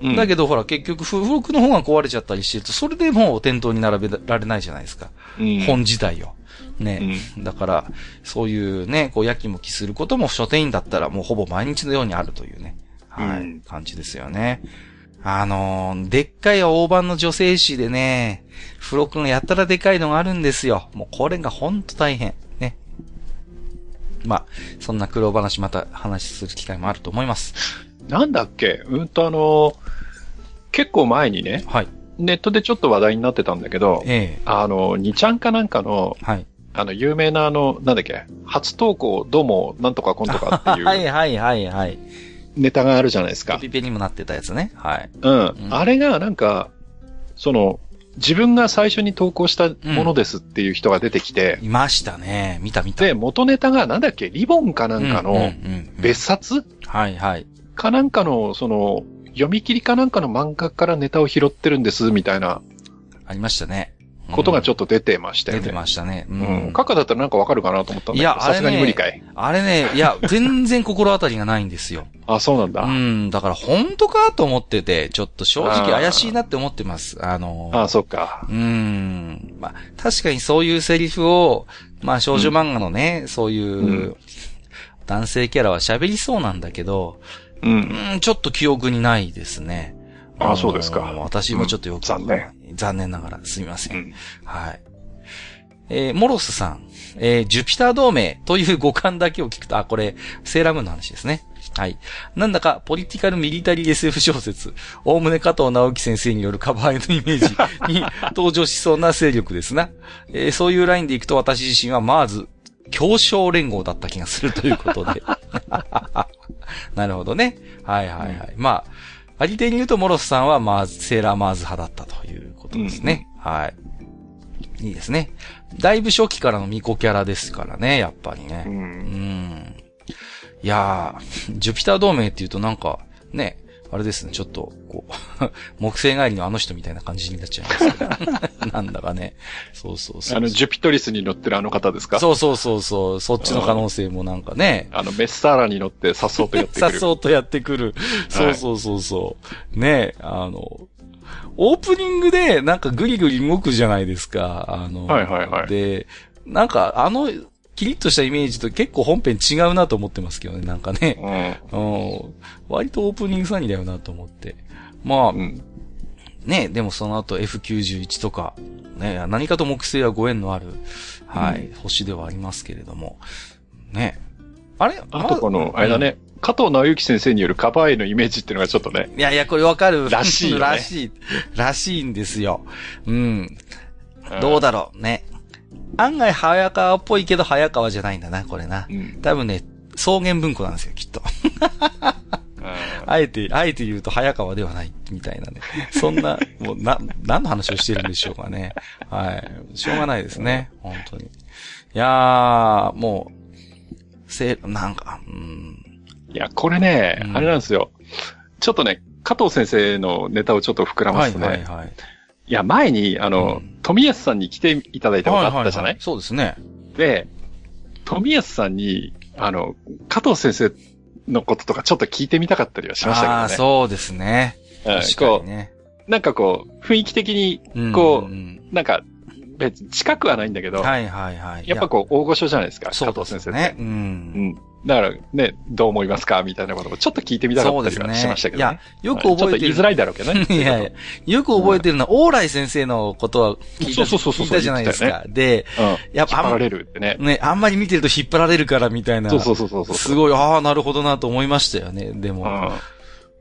うん、だけど、ほら、結局、付録の方が壊れちゃったりしてると、それでもう店頭に並べられないじゃないですか。うん、本自体を。ね、うん、だから、そういうね、こう、やきもきすることも書店員だったらもうほぼ毎日のようにあるというね、はい、感じですよね。あのー、でっかい大判の女性誌でね、付録がやったらでかいのがあるんですよ。もうこれがほんと大変。ね。まあ、そんな苦労話また話する機会もあると思います。なんだっけ？うんとあのー、結構前にね、はい。ネットでちょっと話題になってたんだけど、ええあの、2ちゃんかなんかの、はい。あの、有名なあの、なんだっけ、初投稿どうも、なんとかこんとかっていう。はいはいはいはい。ネタがあるじゃないですか。ピペにもなってたやつね。はい。うん。うん、あれがなんか、その、自分が最初に投稿したものですっていう人が出てきて。いましたね。見た見た。で、元ネタがなんだっけ、リボンかなんかの別冊？はいはい。かなんかの、その、読み切りかなんかの漫画からネタを拾ってるんです、みたいな。ありましたね。ことがちょっと出てましたよね。出てましたね。うん。カカだったらなんかわかるかなと思ったんだけど、いや、さすがに無理かい。あれね、いや、全然心当たりがないんですよ。あ、そうなんだ。うん、だから本当かと思ってて、ちょっと正直怪しいなって思ってます。あのー、あそっか。うん。まあ、確かにそういうセリフを、まあ少女漫画のね、うん、そういう、男性キャラは喋りそうなんだけど、うん、うん、ちょっと記憶にないですね。ああ、そうですか。私もちょっとよく、うん、残念。残念ながらすみません。うん、はい。えー、モロスさん、えー、ジュピター同盟という語感だけを聞くと、あ、これ、セーラームーンの話ですね。はい。なんだか、ポリティカルミリタリー SF 小説、おおむね加藤直之先生によるカバーのイメージ に登場しそうな勢力ですな。えー、そういうラインでいくと私自身はマーズ、協商連合だった気がするということで。なるほどね。はいはいはい。うん、まあ、ありていに言うと、モロスさんは、まあ、セーラーマーズ派だったということですね。うん、はい。いいですね。だいぶ初期からのミコキャラですからね、やっぱりね。うん。うんいやー、ジュピター同盟って言うとなんか、ね、あれですね、ちょっと、こう、木星帰りのあの人みたいな感じになっちゃいますけど。なんだかね。そうそうそうあの、ジュピトリスに乗ってるあの方ですか？そうそうそうそう。そっちの可能性もなんかね。あの、メッサーラに乗ってさっそうとやってくる。さっそうとやってくる。そうそうそうそう。ねあの、オープニングでなんかグリグリ動くじゃないですか。あの、はいはいはい。で、なんかあのキリッとしたイメージと結構本編違うなと思ってますけどね、なんかね。うん。割とオープニングサニーだよなと思って。まあ、うん、ね、でもその後 F91 とか、ね、何かと木星はご縁のある、はい、うん、星ではありますけれども。ね。あれ？あとこの、あれだね、加藤直之先生によるカバーへのイメージっていうのがちょっとね。いやいや、これわかる。らしい、ね、らしい。らしいんですよ。うん。どうだろうね。案外早川っぽいけど早川じゃないんだな、これな。うん、多分ね、草原文庫なんですよ、きっと。あえて、あえて言うと早川ではない、みたいなね。そんな、もう、な、何の話をしてるんでしょうかね。はい。しょうがないですね。本当に。いやー、もう、せ、なんか、うん。いや、これね、うん、あれなんですよ。ちょっとね、加藤先生のネタをちょっと膨らますね。はいはいはい。いや、前に、あの、うん、富安さんに来ていただいたことあったじゃない？はいはいはい、そうですね。で、富安さんに、あの、加藤先生のこととかちょっと聞いてみたかったりはしましたけどね。ああ、そうですね。確かにね。なんかこう、雰囲気的に、こう、うんうん、なんか、別に近くはないんだけど、はいはいはい。やっぱこう、大御所じゃないですか、加藤先生。ね。うん。うん。だからね、どう思いますかみたいなこともちょっと聞いてみたかったりはしましたけどね。ねいや、よく覚えてる。ちょっと言いづらいだろうけどね。いやいや、よく覚えてるのは、往来先生のことは聞いたそうそうそう聞いたじゃないですか。で、うん、やっぱ、引っ張られるってね。ね、あんまり見てると引っ張られるからみたいな。そうそうそうそう。すごい、ああ、なるほどなと思いましたよね、でも。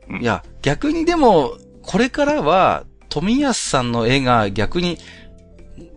うん、いや、逆にでも、これからは、富安さんの絵が逆に、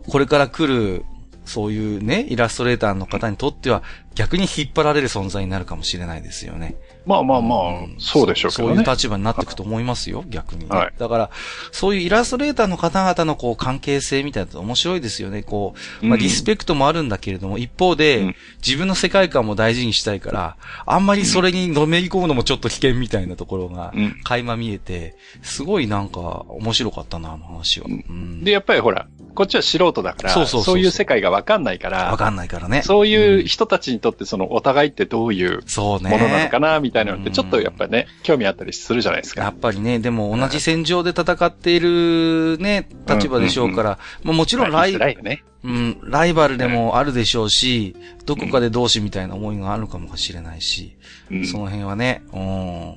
これから来るそういうね、イラストレーターの方にとっては逆に引っ張られる存在になるかもしれないですよね。まあまあまあ、そうでしょうけどね。そういう立場になっていくと思いますよ、逆に、ね、はい。だから、そういうイラストレーターの方々のこう関係性みたいなの面白いですよね。こう、まあリスペクトもあるんだけれども、うん、一方で、うん、自分の世界観も大事にしたいから、あんまりそれにのめり込むのもちょっと危険みたいなところが、垣間見えて、すごいなんか面白かったな、あの話は。うん、で、やっぱりほら、こっちは素人だから、そうそうそういう世界がわかんないから、わかんないからね。そういう人たちにとってそのお互いってどういうものなのかな、みたいなのって、ちょっとやっぱりね、興味あったりするじゃないですか。やっぱりね、でも同じ戦場で戦っているね、立場でしょうから、まあもちろんライ、ね、うん、ライバルでもあるでしょうし、どこかで同志みたいな思いがあるかもしれないし、うん、その辺はね、うん。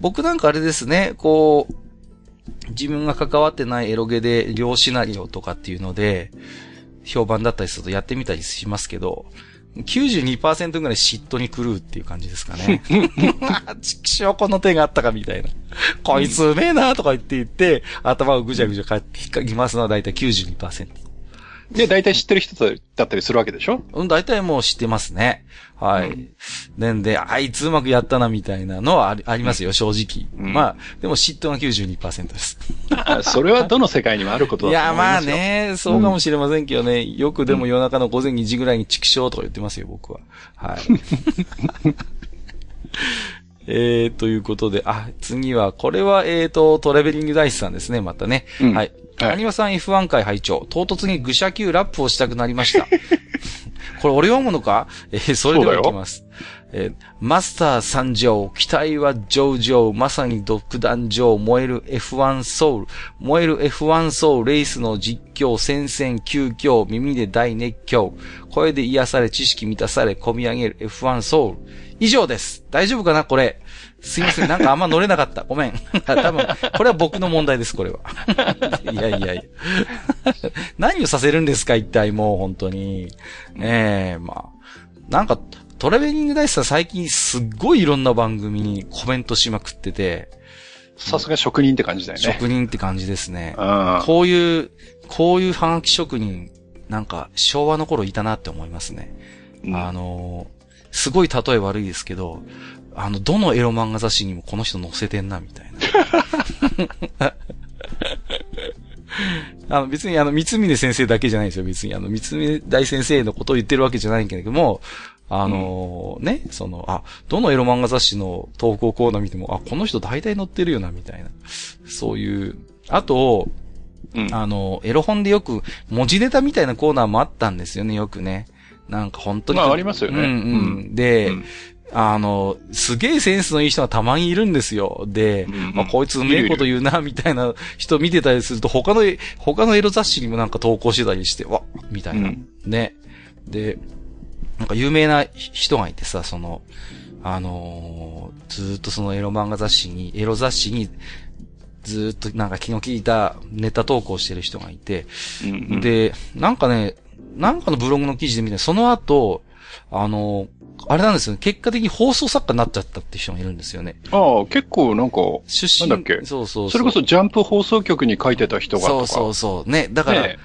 僕なんかあれですね、こう、自分が関わってないエロゲで両シナリオとかっていうので、評判だったりするとやってみたりしますけど、92%ぐらい嫉妬に狂うっていう感じですかね。ちくしょうこの手があったかみたいな。こいつうめえなとか言って言って、頭をぐちゃぐちゃ引っかきますのはだいたい92%。で、大体知ってる人だったりするわけでしょ？うん、大体もう知ってますね。はい。うん、なんで、あいつうまくやったなみたいなのはありありますよ、正直。うん、まあ、でも嫉妬が92%です。それはどの世界にもあることだと思いますよ。いや、まあね、そうかもしれませんけどね。よくでも夜中の午前2時ぐらいに畜生とか言ってますよ、僕は。はい。えー、ということで、あ、次は、これは、えーと、トレベリングダイスさんですね、またね。うん、はい。アニマさん F1 回拝聴唐突に愚者級ラップをしたくなりました。これ俺読むのか？えー、それではいきます。えー、マスター参上、期待は上々、まさに独壇場、燃える F1 ソウル、燃える F1 ソウル、レースの実況、戦線、急遽、耳で大熱狂、声で癒され、知識満たされ、込み上げる F1 ソウル。以上です。大丈夫かな？これ。すいません。なんかあんま乗れなかった。ごめん。多分、これは僕の問題です、これは。いやいやいや。何をさせるんですか、一体もう、本当に。ねえ、まあ。なんか、トラベリングダイスさん最近すっごいいろんな番組にコメントしまくってて。さすが職人って感じだよね。職人って感じですね。こういう、こういうハガキ職人、なんか昭和の頃いたなって思いますね。うんあの、すごい例え悪いですけど、あの、どのエロ漫画雑誌にもこの人載せてんな、みたいな。あの、別にあの、三峰先生だけじゃないですよ、別に。あの、三峰大先生のことを言ってるわけじゃないけれども、あのね、その、あ、どのエロ漫画雑誌の投稿コーナー見ても、あ、この人大体載ってるよな、みたいな。そういう、あと、うん。あの、エロ本でよく文字ネタみたいなコーナーもあったんですよね、よくね。なんか本当に。まあありますよねうんうん。で、うんあの、すげえセンスのいい人がたまにいるんですよ。で、うんうんまあ、こいつうめえこと言うな、みたいな人見てたりすると、他の、他のエロ雑誌にもなんか投稿してたりして、わみたいな。うんね。で、なんか有名な人がいてさ、その、あのーずーっとそのエロ漫画雑誌に、エロ雑誌に、ずーっとなんか気の利いたネタ投稿してる人がいて、うんうん、で、なんかね、なんかのブログの記事で見て、その後、あの、あれなんですよね。結果的に放送作家になっちゃったって人がいるんですよね。ああ、結構なんか、出身。なんだっけ？そうそううそれこそジャンプ放送局に書いてた人がとか。そうそうそう。ね。だから、ね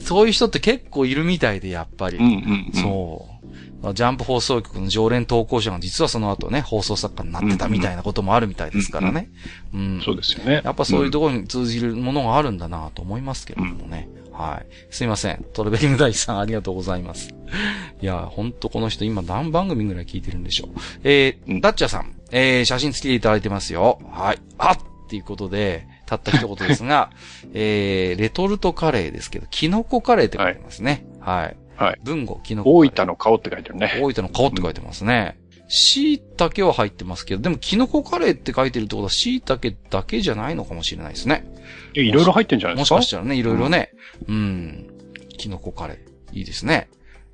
そういう人って結構いるみたいで、やっぱり。うんうんうん。そう。ジャンプ放送局の常連投稿者が実はその後ね、放送作家になってたみたいなこともあるみたいですからね。うん。そうですよね。やっぱそういうところに通じるものがあるんだなと思いますけれどもね。はい。すいません。トルベリング大地さんありがとうございます。いや、ほんとこの人今何番組ぐらい聞いてるんでしょう。えー、うんダッチャーさん、えー、写真付きでいただいてますよ。はい。あっっていうことで、たった一言ですが、えー、レトルトカレーですけど、キノコカレーって書いてますね。はい。はい。文語、キノコ。大分の顔って書いてるね。大分の顔って書いてますね。椎茸は入ってますけど、でもキノコカレーって書いてるってことは椎茸だけじゃないのかもしれないですね。えいろいろ入ってんじゃないでもすか？しかしたらね、いろいろね。うん。キノコカレー。いいですね。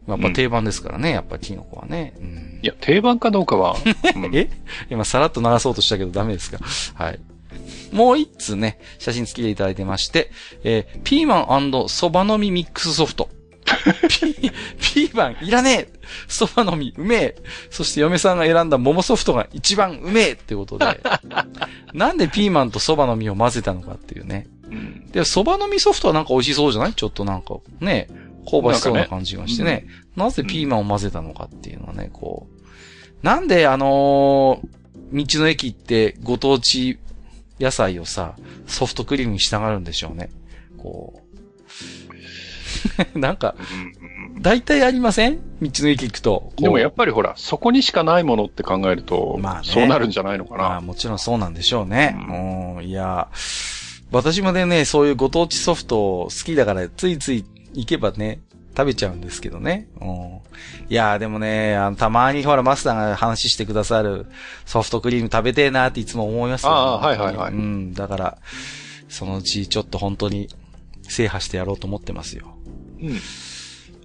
やっぱ定番ですからね、やっぱキノコはね。うんい、や、定番かどうかは。うん え？今さらっと流そうとしたけどダメですか？はい。もう一通ね、写真付きでいただいてまして、えーピーマンそばのみミックスソフト。ピピーマンいらねえそばのみうめえそして嫁さんが選んだ桃ソフトが一番うめえってことで、なんでピーマンとそばの実を混ぜたのかっていうね。うんで、そばの実ソフトはなんか美味しそうじゃない？ちょっとなんか、ね、香ばしそうな感じがしてね。なぜピーマンを混ぜたのかっていうのはね、こう。なんであのー道の駅ってご当地野菜をさ、ソフトクリームにしたがるんでしょうね。こう。なんか、大体ありません？道の駅行くと。でもやっぱりほら、そこにしかないものって考えると、まあねそうなるんじゃないのかまあな。もちろんそうなんでしょうね。ううん、いや、私もね、そういうご当地ソフト好きだから、ついつい行けばね、食べちゃうんですけどね。うん、いや、でもね、あの、たまにほら、マスターが話してくださるソフトクリーム食べてえなっていつも思いますよ。ああはいはいはいうん、だから、そのうちちょっと本当に制覇してやろうと思ってますよ。うん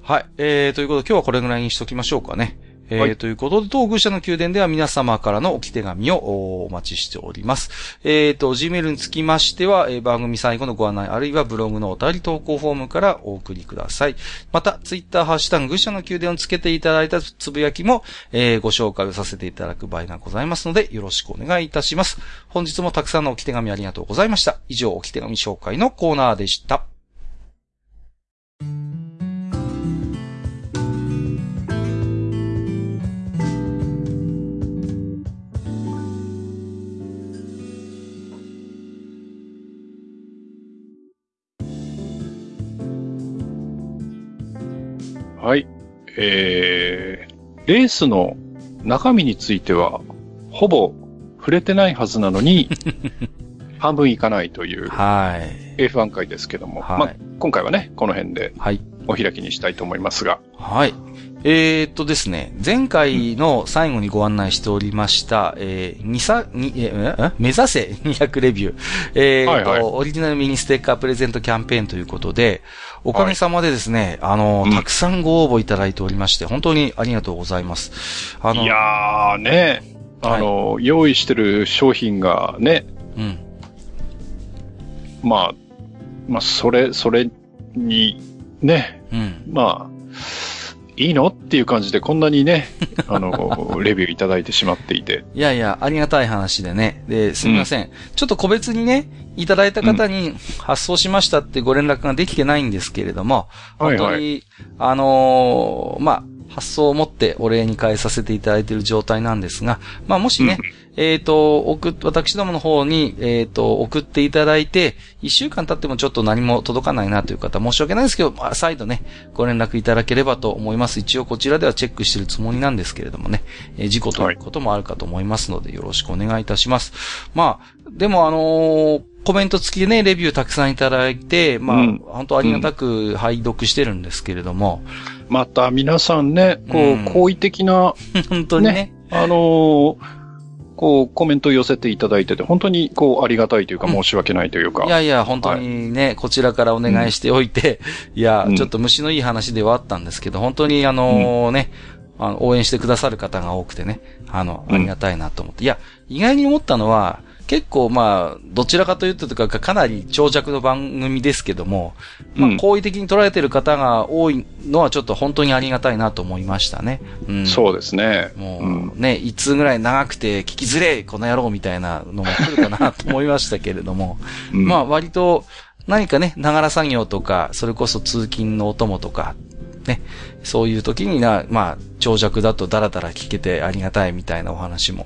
はい。えー、ということで今日はこれぐらいにしときましょうかね。えーはいということで、当愚者の宮殿では皆様からの置き手紙をおお待ちしております。えーと、Gmail につきましては、えー番組最後のご案内、あるいはブログのお便り投稿フォームからお送りください。また、Twitter、ハッシュタグ愚者の宮殿をつけていただいたつぶやきも、えーご紹介をさせていただく場合がございますので、よろしくお願いいたします。本日もたくさんの置き手紙ありがとうございました。以上、置き手紙紹介のコーナーでした。はい。えー、レースの中身については、ほぼ触れてないはずなのに、半分いかないというはい。F1 回ですけども、はいまあ、今回はね、この辺ではい。お開きにしたいと思いますが、はい。えー、っとですね、前回の最後にご案内しておりました、えー、にさ、に、えー、ん目指せ200レビュー。えー、っと、はいはいオリジナルミニステッカープレゼントキャンペーンということで、おかげさまでですね、あの、うんたくさんご応募いただいておりまして、本当にありがとうございます。あの、いやーね、あの、用意してる商品がね、うん。まあ、まあ、それ、それに、ね、うん。まあ、いいの？っていう感じでこんなにね、あの、レビューいただいてしまっていて。いやいや、ありがたい話でね。で、すみません。ちょっと個別にね、いただいた方に発送しましたってご連絡ができてないんですけれども、はいはい本当に、あのーまあ、発想を持ってお礼に返させていただいている状態なんですが、まあもしね、えっ、と、送っ、私どもの方に、えっ、と、送っていただいて、一週間経ってもちょっと何も届かないなという方、申し訳ないですけど、まあ、再度ね、ご連絡いただければと思います。一応こちらではチェックしているつもりなんですけれどもね、えー、事故ということもあるかと思いますので、よろしくお願いいたします。まあ、でもあのーコメント付きでね、レビューたくさんいただいて、まあ、うん、本当ありがたく拝読してるんですけれども。また皆さんね、こう、うん、好意的な、本当にね、ねあのー、こう、コメントを寄せていただいてて、本当に、こう、ありがたいというか、申し訳ないというか。うん、いやいや、本当にね、はい、こちらからお願いしておいて、いや、ちょっと虫のいい話ではあったんですけど、本当にあのー、ね、あの、応援してくださる方が多くてね、あの、ありがたいなと思って。いや、意外に思ったのは、結構まあ、どちらかというととか、かなり長尺の番組ですけども、まあ、好意的に捉えてる方が多いのはちょっと本当にありがたいなと思いましたね。うん、そうですね。もう、ね、いつぐらい長くて聞きづれこの野郎みたいなのも来るかなと思いましたけれども、うん、まあ割と何かね、ながら作業とか、それこそ通勤のお供とか、ね、そういう時にな、まあ、長尺だとダラダラ聞けてありがたいみたいなお話もうん、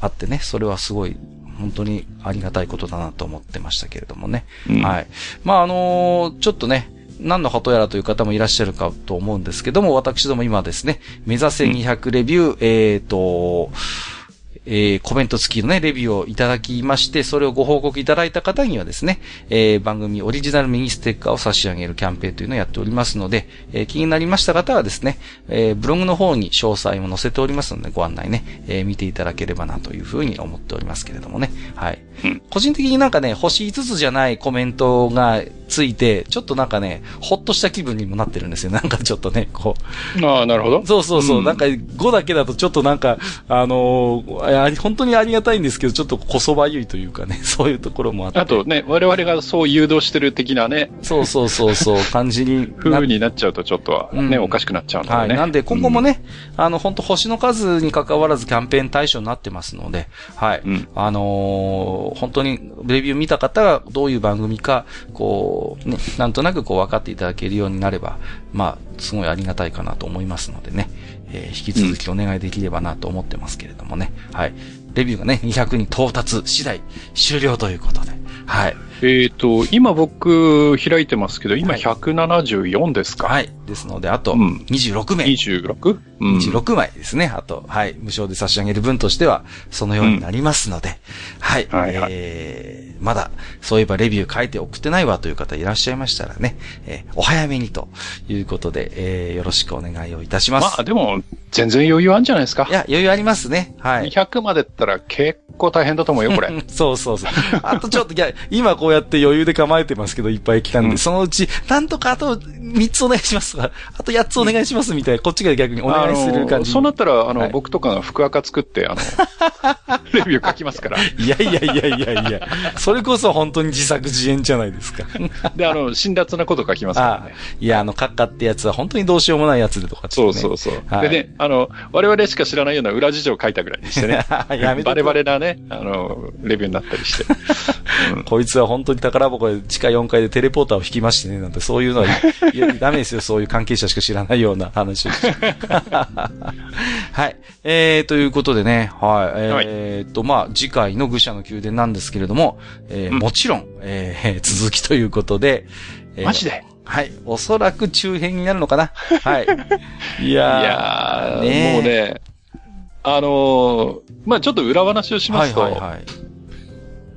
あってね、それはすごい、本当にありがたいことだなと思ってましたけれどもね。うん、はい。まあ、あのー、ちょっとね、何の鳩やらという方もいらっしゃるかと思うんですけども、私ども今ですね、目指せ200レビュー、うん、えっ、ー、と、えー、コメント付きのね、レビューをいただきまして、それをご報告いただいた方にはですね、えー、番組オリジナルミニステッカーを差し上げるキャンペーンというのをやっておりますので、えー、気になりました方はですね、えー、ブログの方に詳細も載せておりますので、ご案内ね、えー、見ていただければなというふうに思っておりますけれどもね。はい。うん、個人的になんかね、星5つじゃないコメントがついて、ちょっとなんかね、ほっとした気分にもなってるんですよ。なんかちょっとね、こう。ああ、なるほど。そうそうそう。うん、なんか5だけだとちょっとなんか、あのー、本当にありがたいんですけど、ちょっとこそばゆいというかね、そういうところもあって。あとね、我々がそう誘導してる的なね。そうそうそうそう、感じに。風になっちゃうとちょっとね、うん、おかしくなっちゃうんでね。はい。なんで今後もね、うん、あの、本当星の数に関わらずキャンペーン対象になってますので、はい。うん、あのー、本当にレビュー見た方がどういう番組か、こう、ね、なんとなくこう分かっていただけるようになれば、まあ、すごいありがたいかなと思いますのでね、えー、引き続きお願いできればなと思ってますけれどもね、はい。レビューがね、200に到達次第終了ということで。はい。えっ、ー、と、今僕開いてますけど、今174ですか、はい、ですので、あと26名。うん、26? うん、26枚ですね。あと、はい。無償で差し上げる分としては、そのようになりますので、うん、はい。はい、はい、えー、まだ、そういえばレビュー書いて送ってないわという方いらっしゃいましたらね、えー、お早めにということで、えー、よろしくお願いをいたします。まあ、でも、全然余裕あるんじゃないですか。いや、余裕ありますね。はい。200までったら結構大変だと思うよ、これ。そうそうそう。あとちょっと、いや、今こうやって余裕で構えてますけど、いっぱい来たんで、うん、そのうち、なんとかあと3つお願いしますとか、あと8つお願いしますみたいな、こっちが逆にお願いする感じ。そうなったら、あの、はい、僕とかが福赤作って、あの、レビュー書きますから。いやいやいやいやいや、それこそ本当に自作自演じゃないですか。で、あの、辛辣なこと書きますからね。いや、あの、カッカってやつは本当にどうしようもないやつでとか、ね、そうそうそう。はい、でね、あの、我々しか知らないような裏事情を書いたぐらいにしてね。やめバレバレなね、あの、レビューになったりして。うん、こいつは本当に宝箱で地下4階でテレポーターを引きましてね、なんてそういうのは、いや、ダメですよ、そういう関係者しか知らないような話。はい。えー、ということでね、はい。えー、っと、まあ、次回の愚者の宮殿なんですけれども、えー、うん、もちろん、えー、続きということで、えー、マジで？はい。おそらく中編になるのかな。はい。いやー、いやーねもうね、あのー、まあちょっと裏話をしますと、はいはいはい。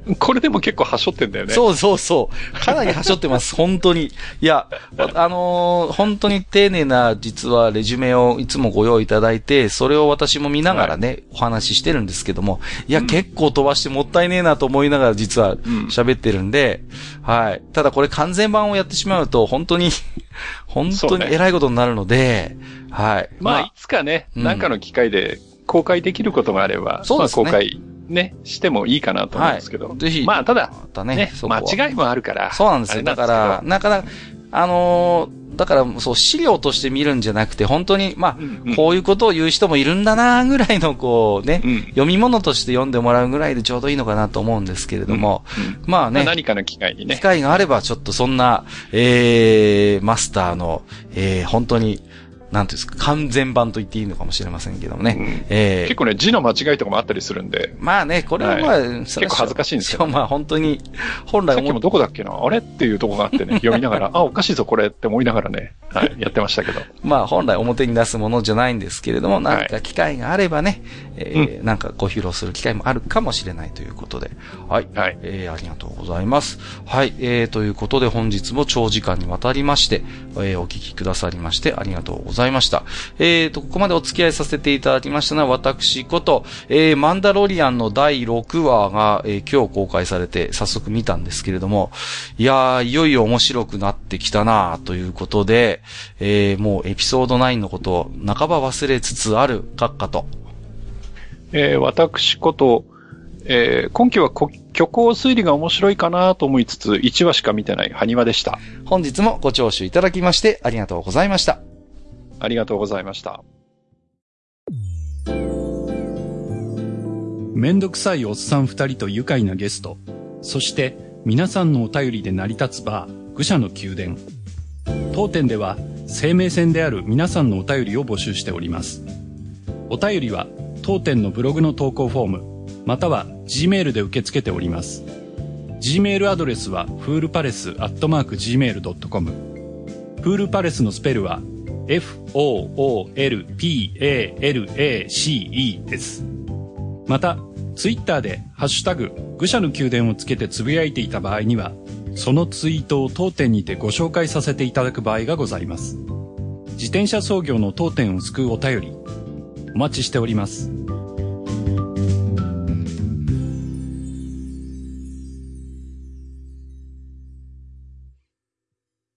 これでも結構はしょってんだよね。そうそうそう。かなりはしょってます。本当に。いや、あのー、本当に丁寧な実はレジュメをいつもご用意いただいて、それを私も見ながらね、はい、お話ししてるんですけども、いや、うん、結構飛ばしてもったいねえなと思いながら実は喋ってるんで、うん、はい。ただこれ完全版をやってしまうと、本当に 本当に偉いことになるので、ね、はい。まあ、まあ、いつかね、なんかの機会で公開できることがあれば、そうですね。まあ、公開ね、してもいいかなと思うんですけど。はい、ぜひ。まあ、ただ、またね、ね間違いもあるから。そうなんですよ。だから、なかなか、あのー、だから、そう、資料として見るんじゃなくて、本当に、まあ、うんうん、こういうことを言う人もいるんだな、ぐらいの、こうね、うん、読み物として読んでもらうぐらいでちょうどいいのかなと思うんですけれども、うんうん、まあね、まあ、何かの機会にね。機会があれば、ちょっとそんな、えー、マスターの、えー、本当に、なんていうんですか、完全版と言っていいのかもしれませんけどもね。うんえー結構ね、字の間違いとかもあったりするんで、まあね、これはまあ、は結構恥ずかしいんですけどしかもまあ本当に、本来さっきもどこだっけなあれっていうとこがあってね、読みながら、あ、おかしいぞこれって思いながらね、はい、やってましたけど。まあ本来表に出すものじゃないんですけれども、なんか機会があればね、えーなんかご披露する機会もあるかもしれないということで。はい。はい。えーありがとうございます。はい。えーということで本日も長時間にわたりまして、えーお聞きくださりましてありがとうございました。えーと、ここまでお付き合いさせていただきましたのは私こと、えーマンダロリアンの第6話が、えー今日公開されて早速見たんですけれども、いやー、いよいよ面白くなってきたなということで、えーもうエピソード9のことを半ば忘れつつある閣下と、えー私こと、えー今期はこ虚構推理が面白いかなと思いつつ、1話しか見てない埴輪でした。本日もご聴取いただきましてありがとうございました。ありがとうございました。めんどくさいおっさん二人と愉快なゲスト、そして皆さんのお便りで成り立つバー、愚者の宮殿。当店では生命線である皆さんのお便りを募集しております。お便りは当店のブログの投稿フォーム、または G メールで受け付けております。G メールアドレスはフールパレスアットマーク Gmail.com。フールパレスのスペルは F-O-O-L-P-A-L-A-C-E です。また、ツイッターで、ハッシュタグ、愚者の宮殿をつけてつぶやいていた場合には、そのツイートを当店にてご紹介させていただく場合がございます。自転車操業の当店を救うお便り、お待ちしております。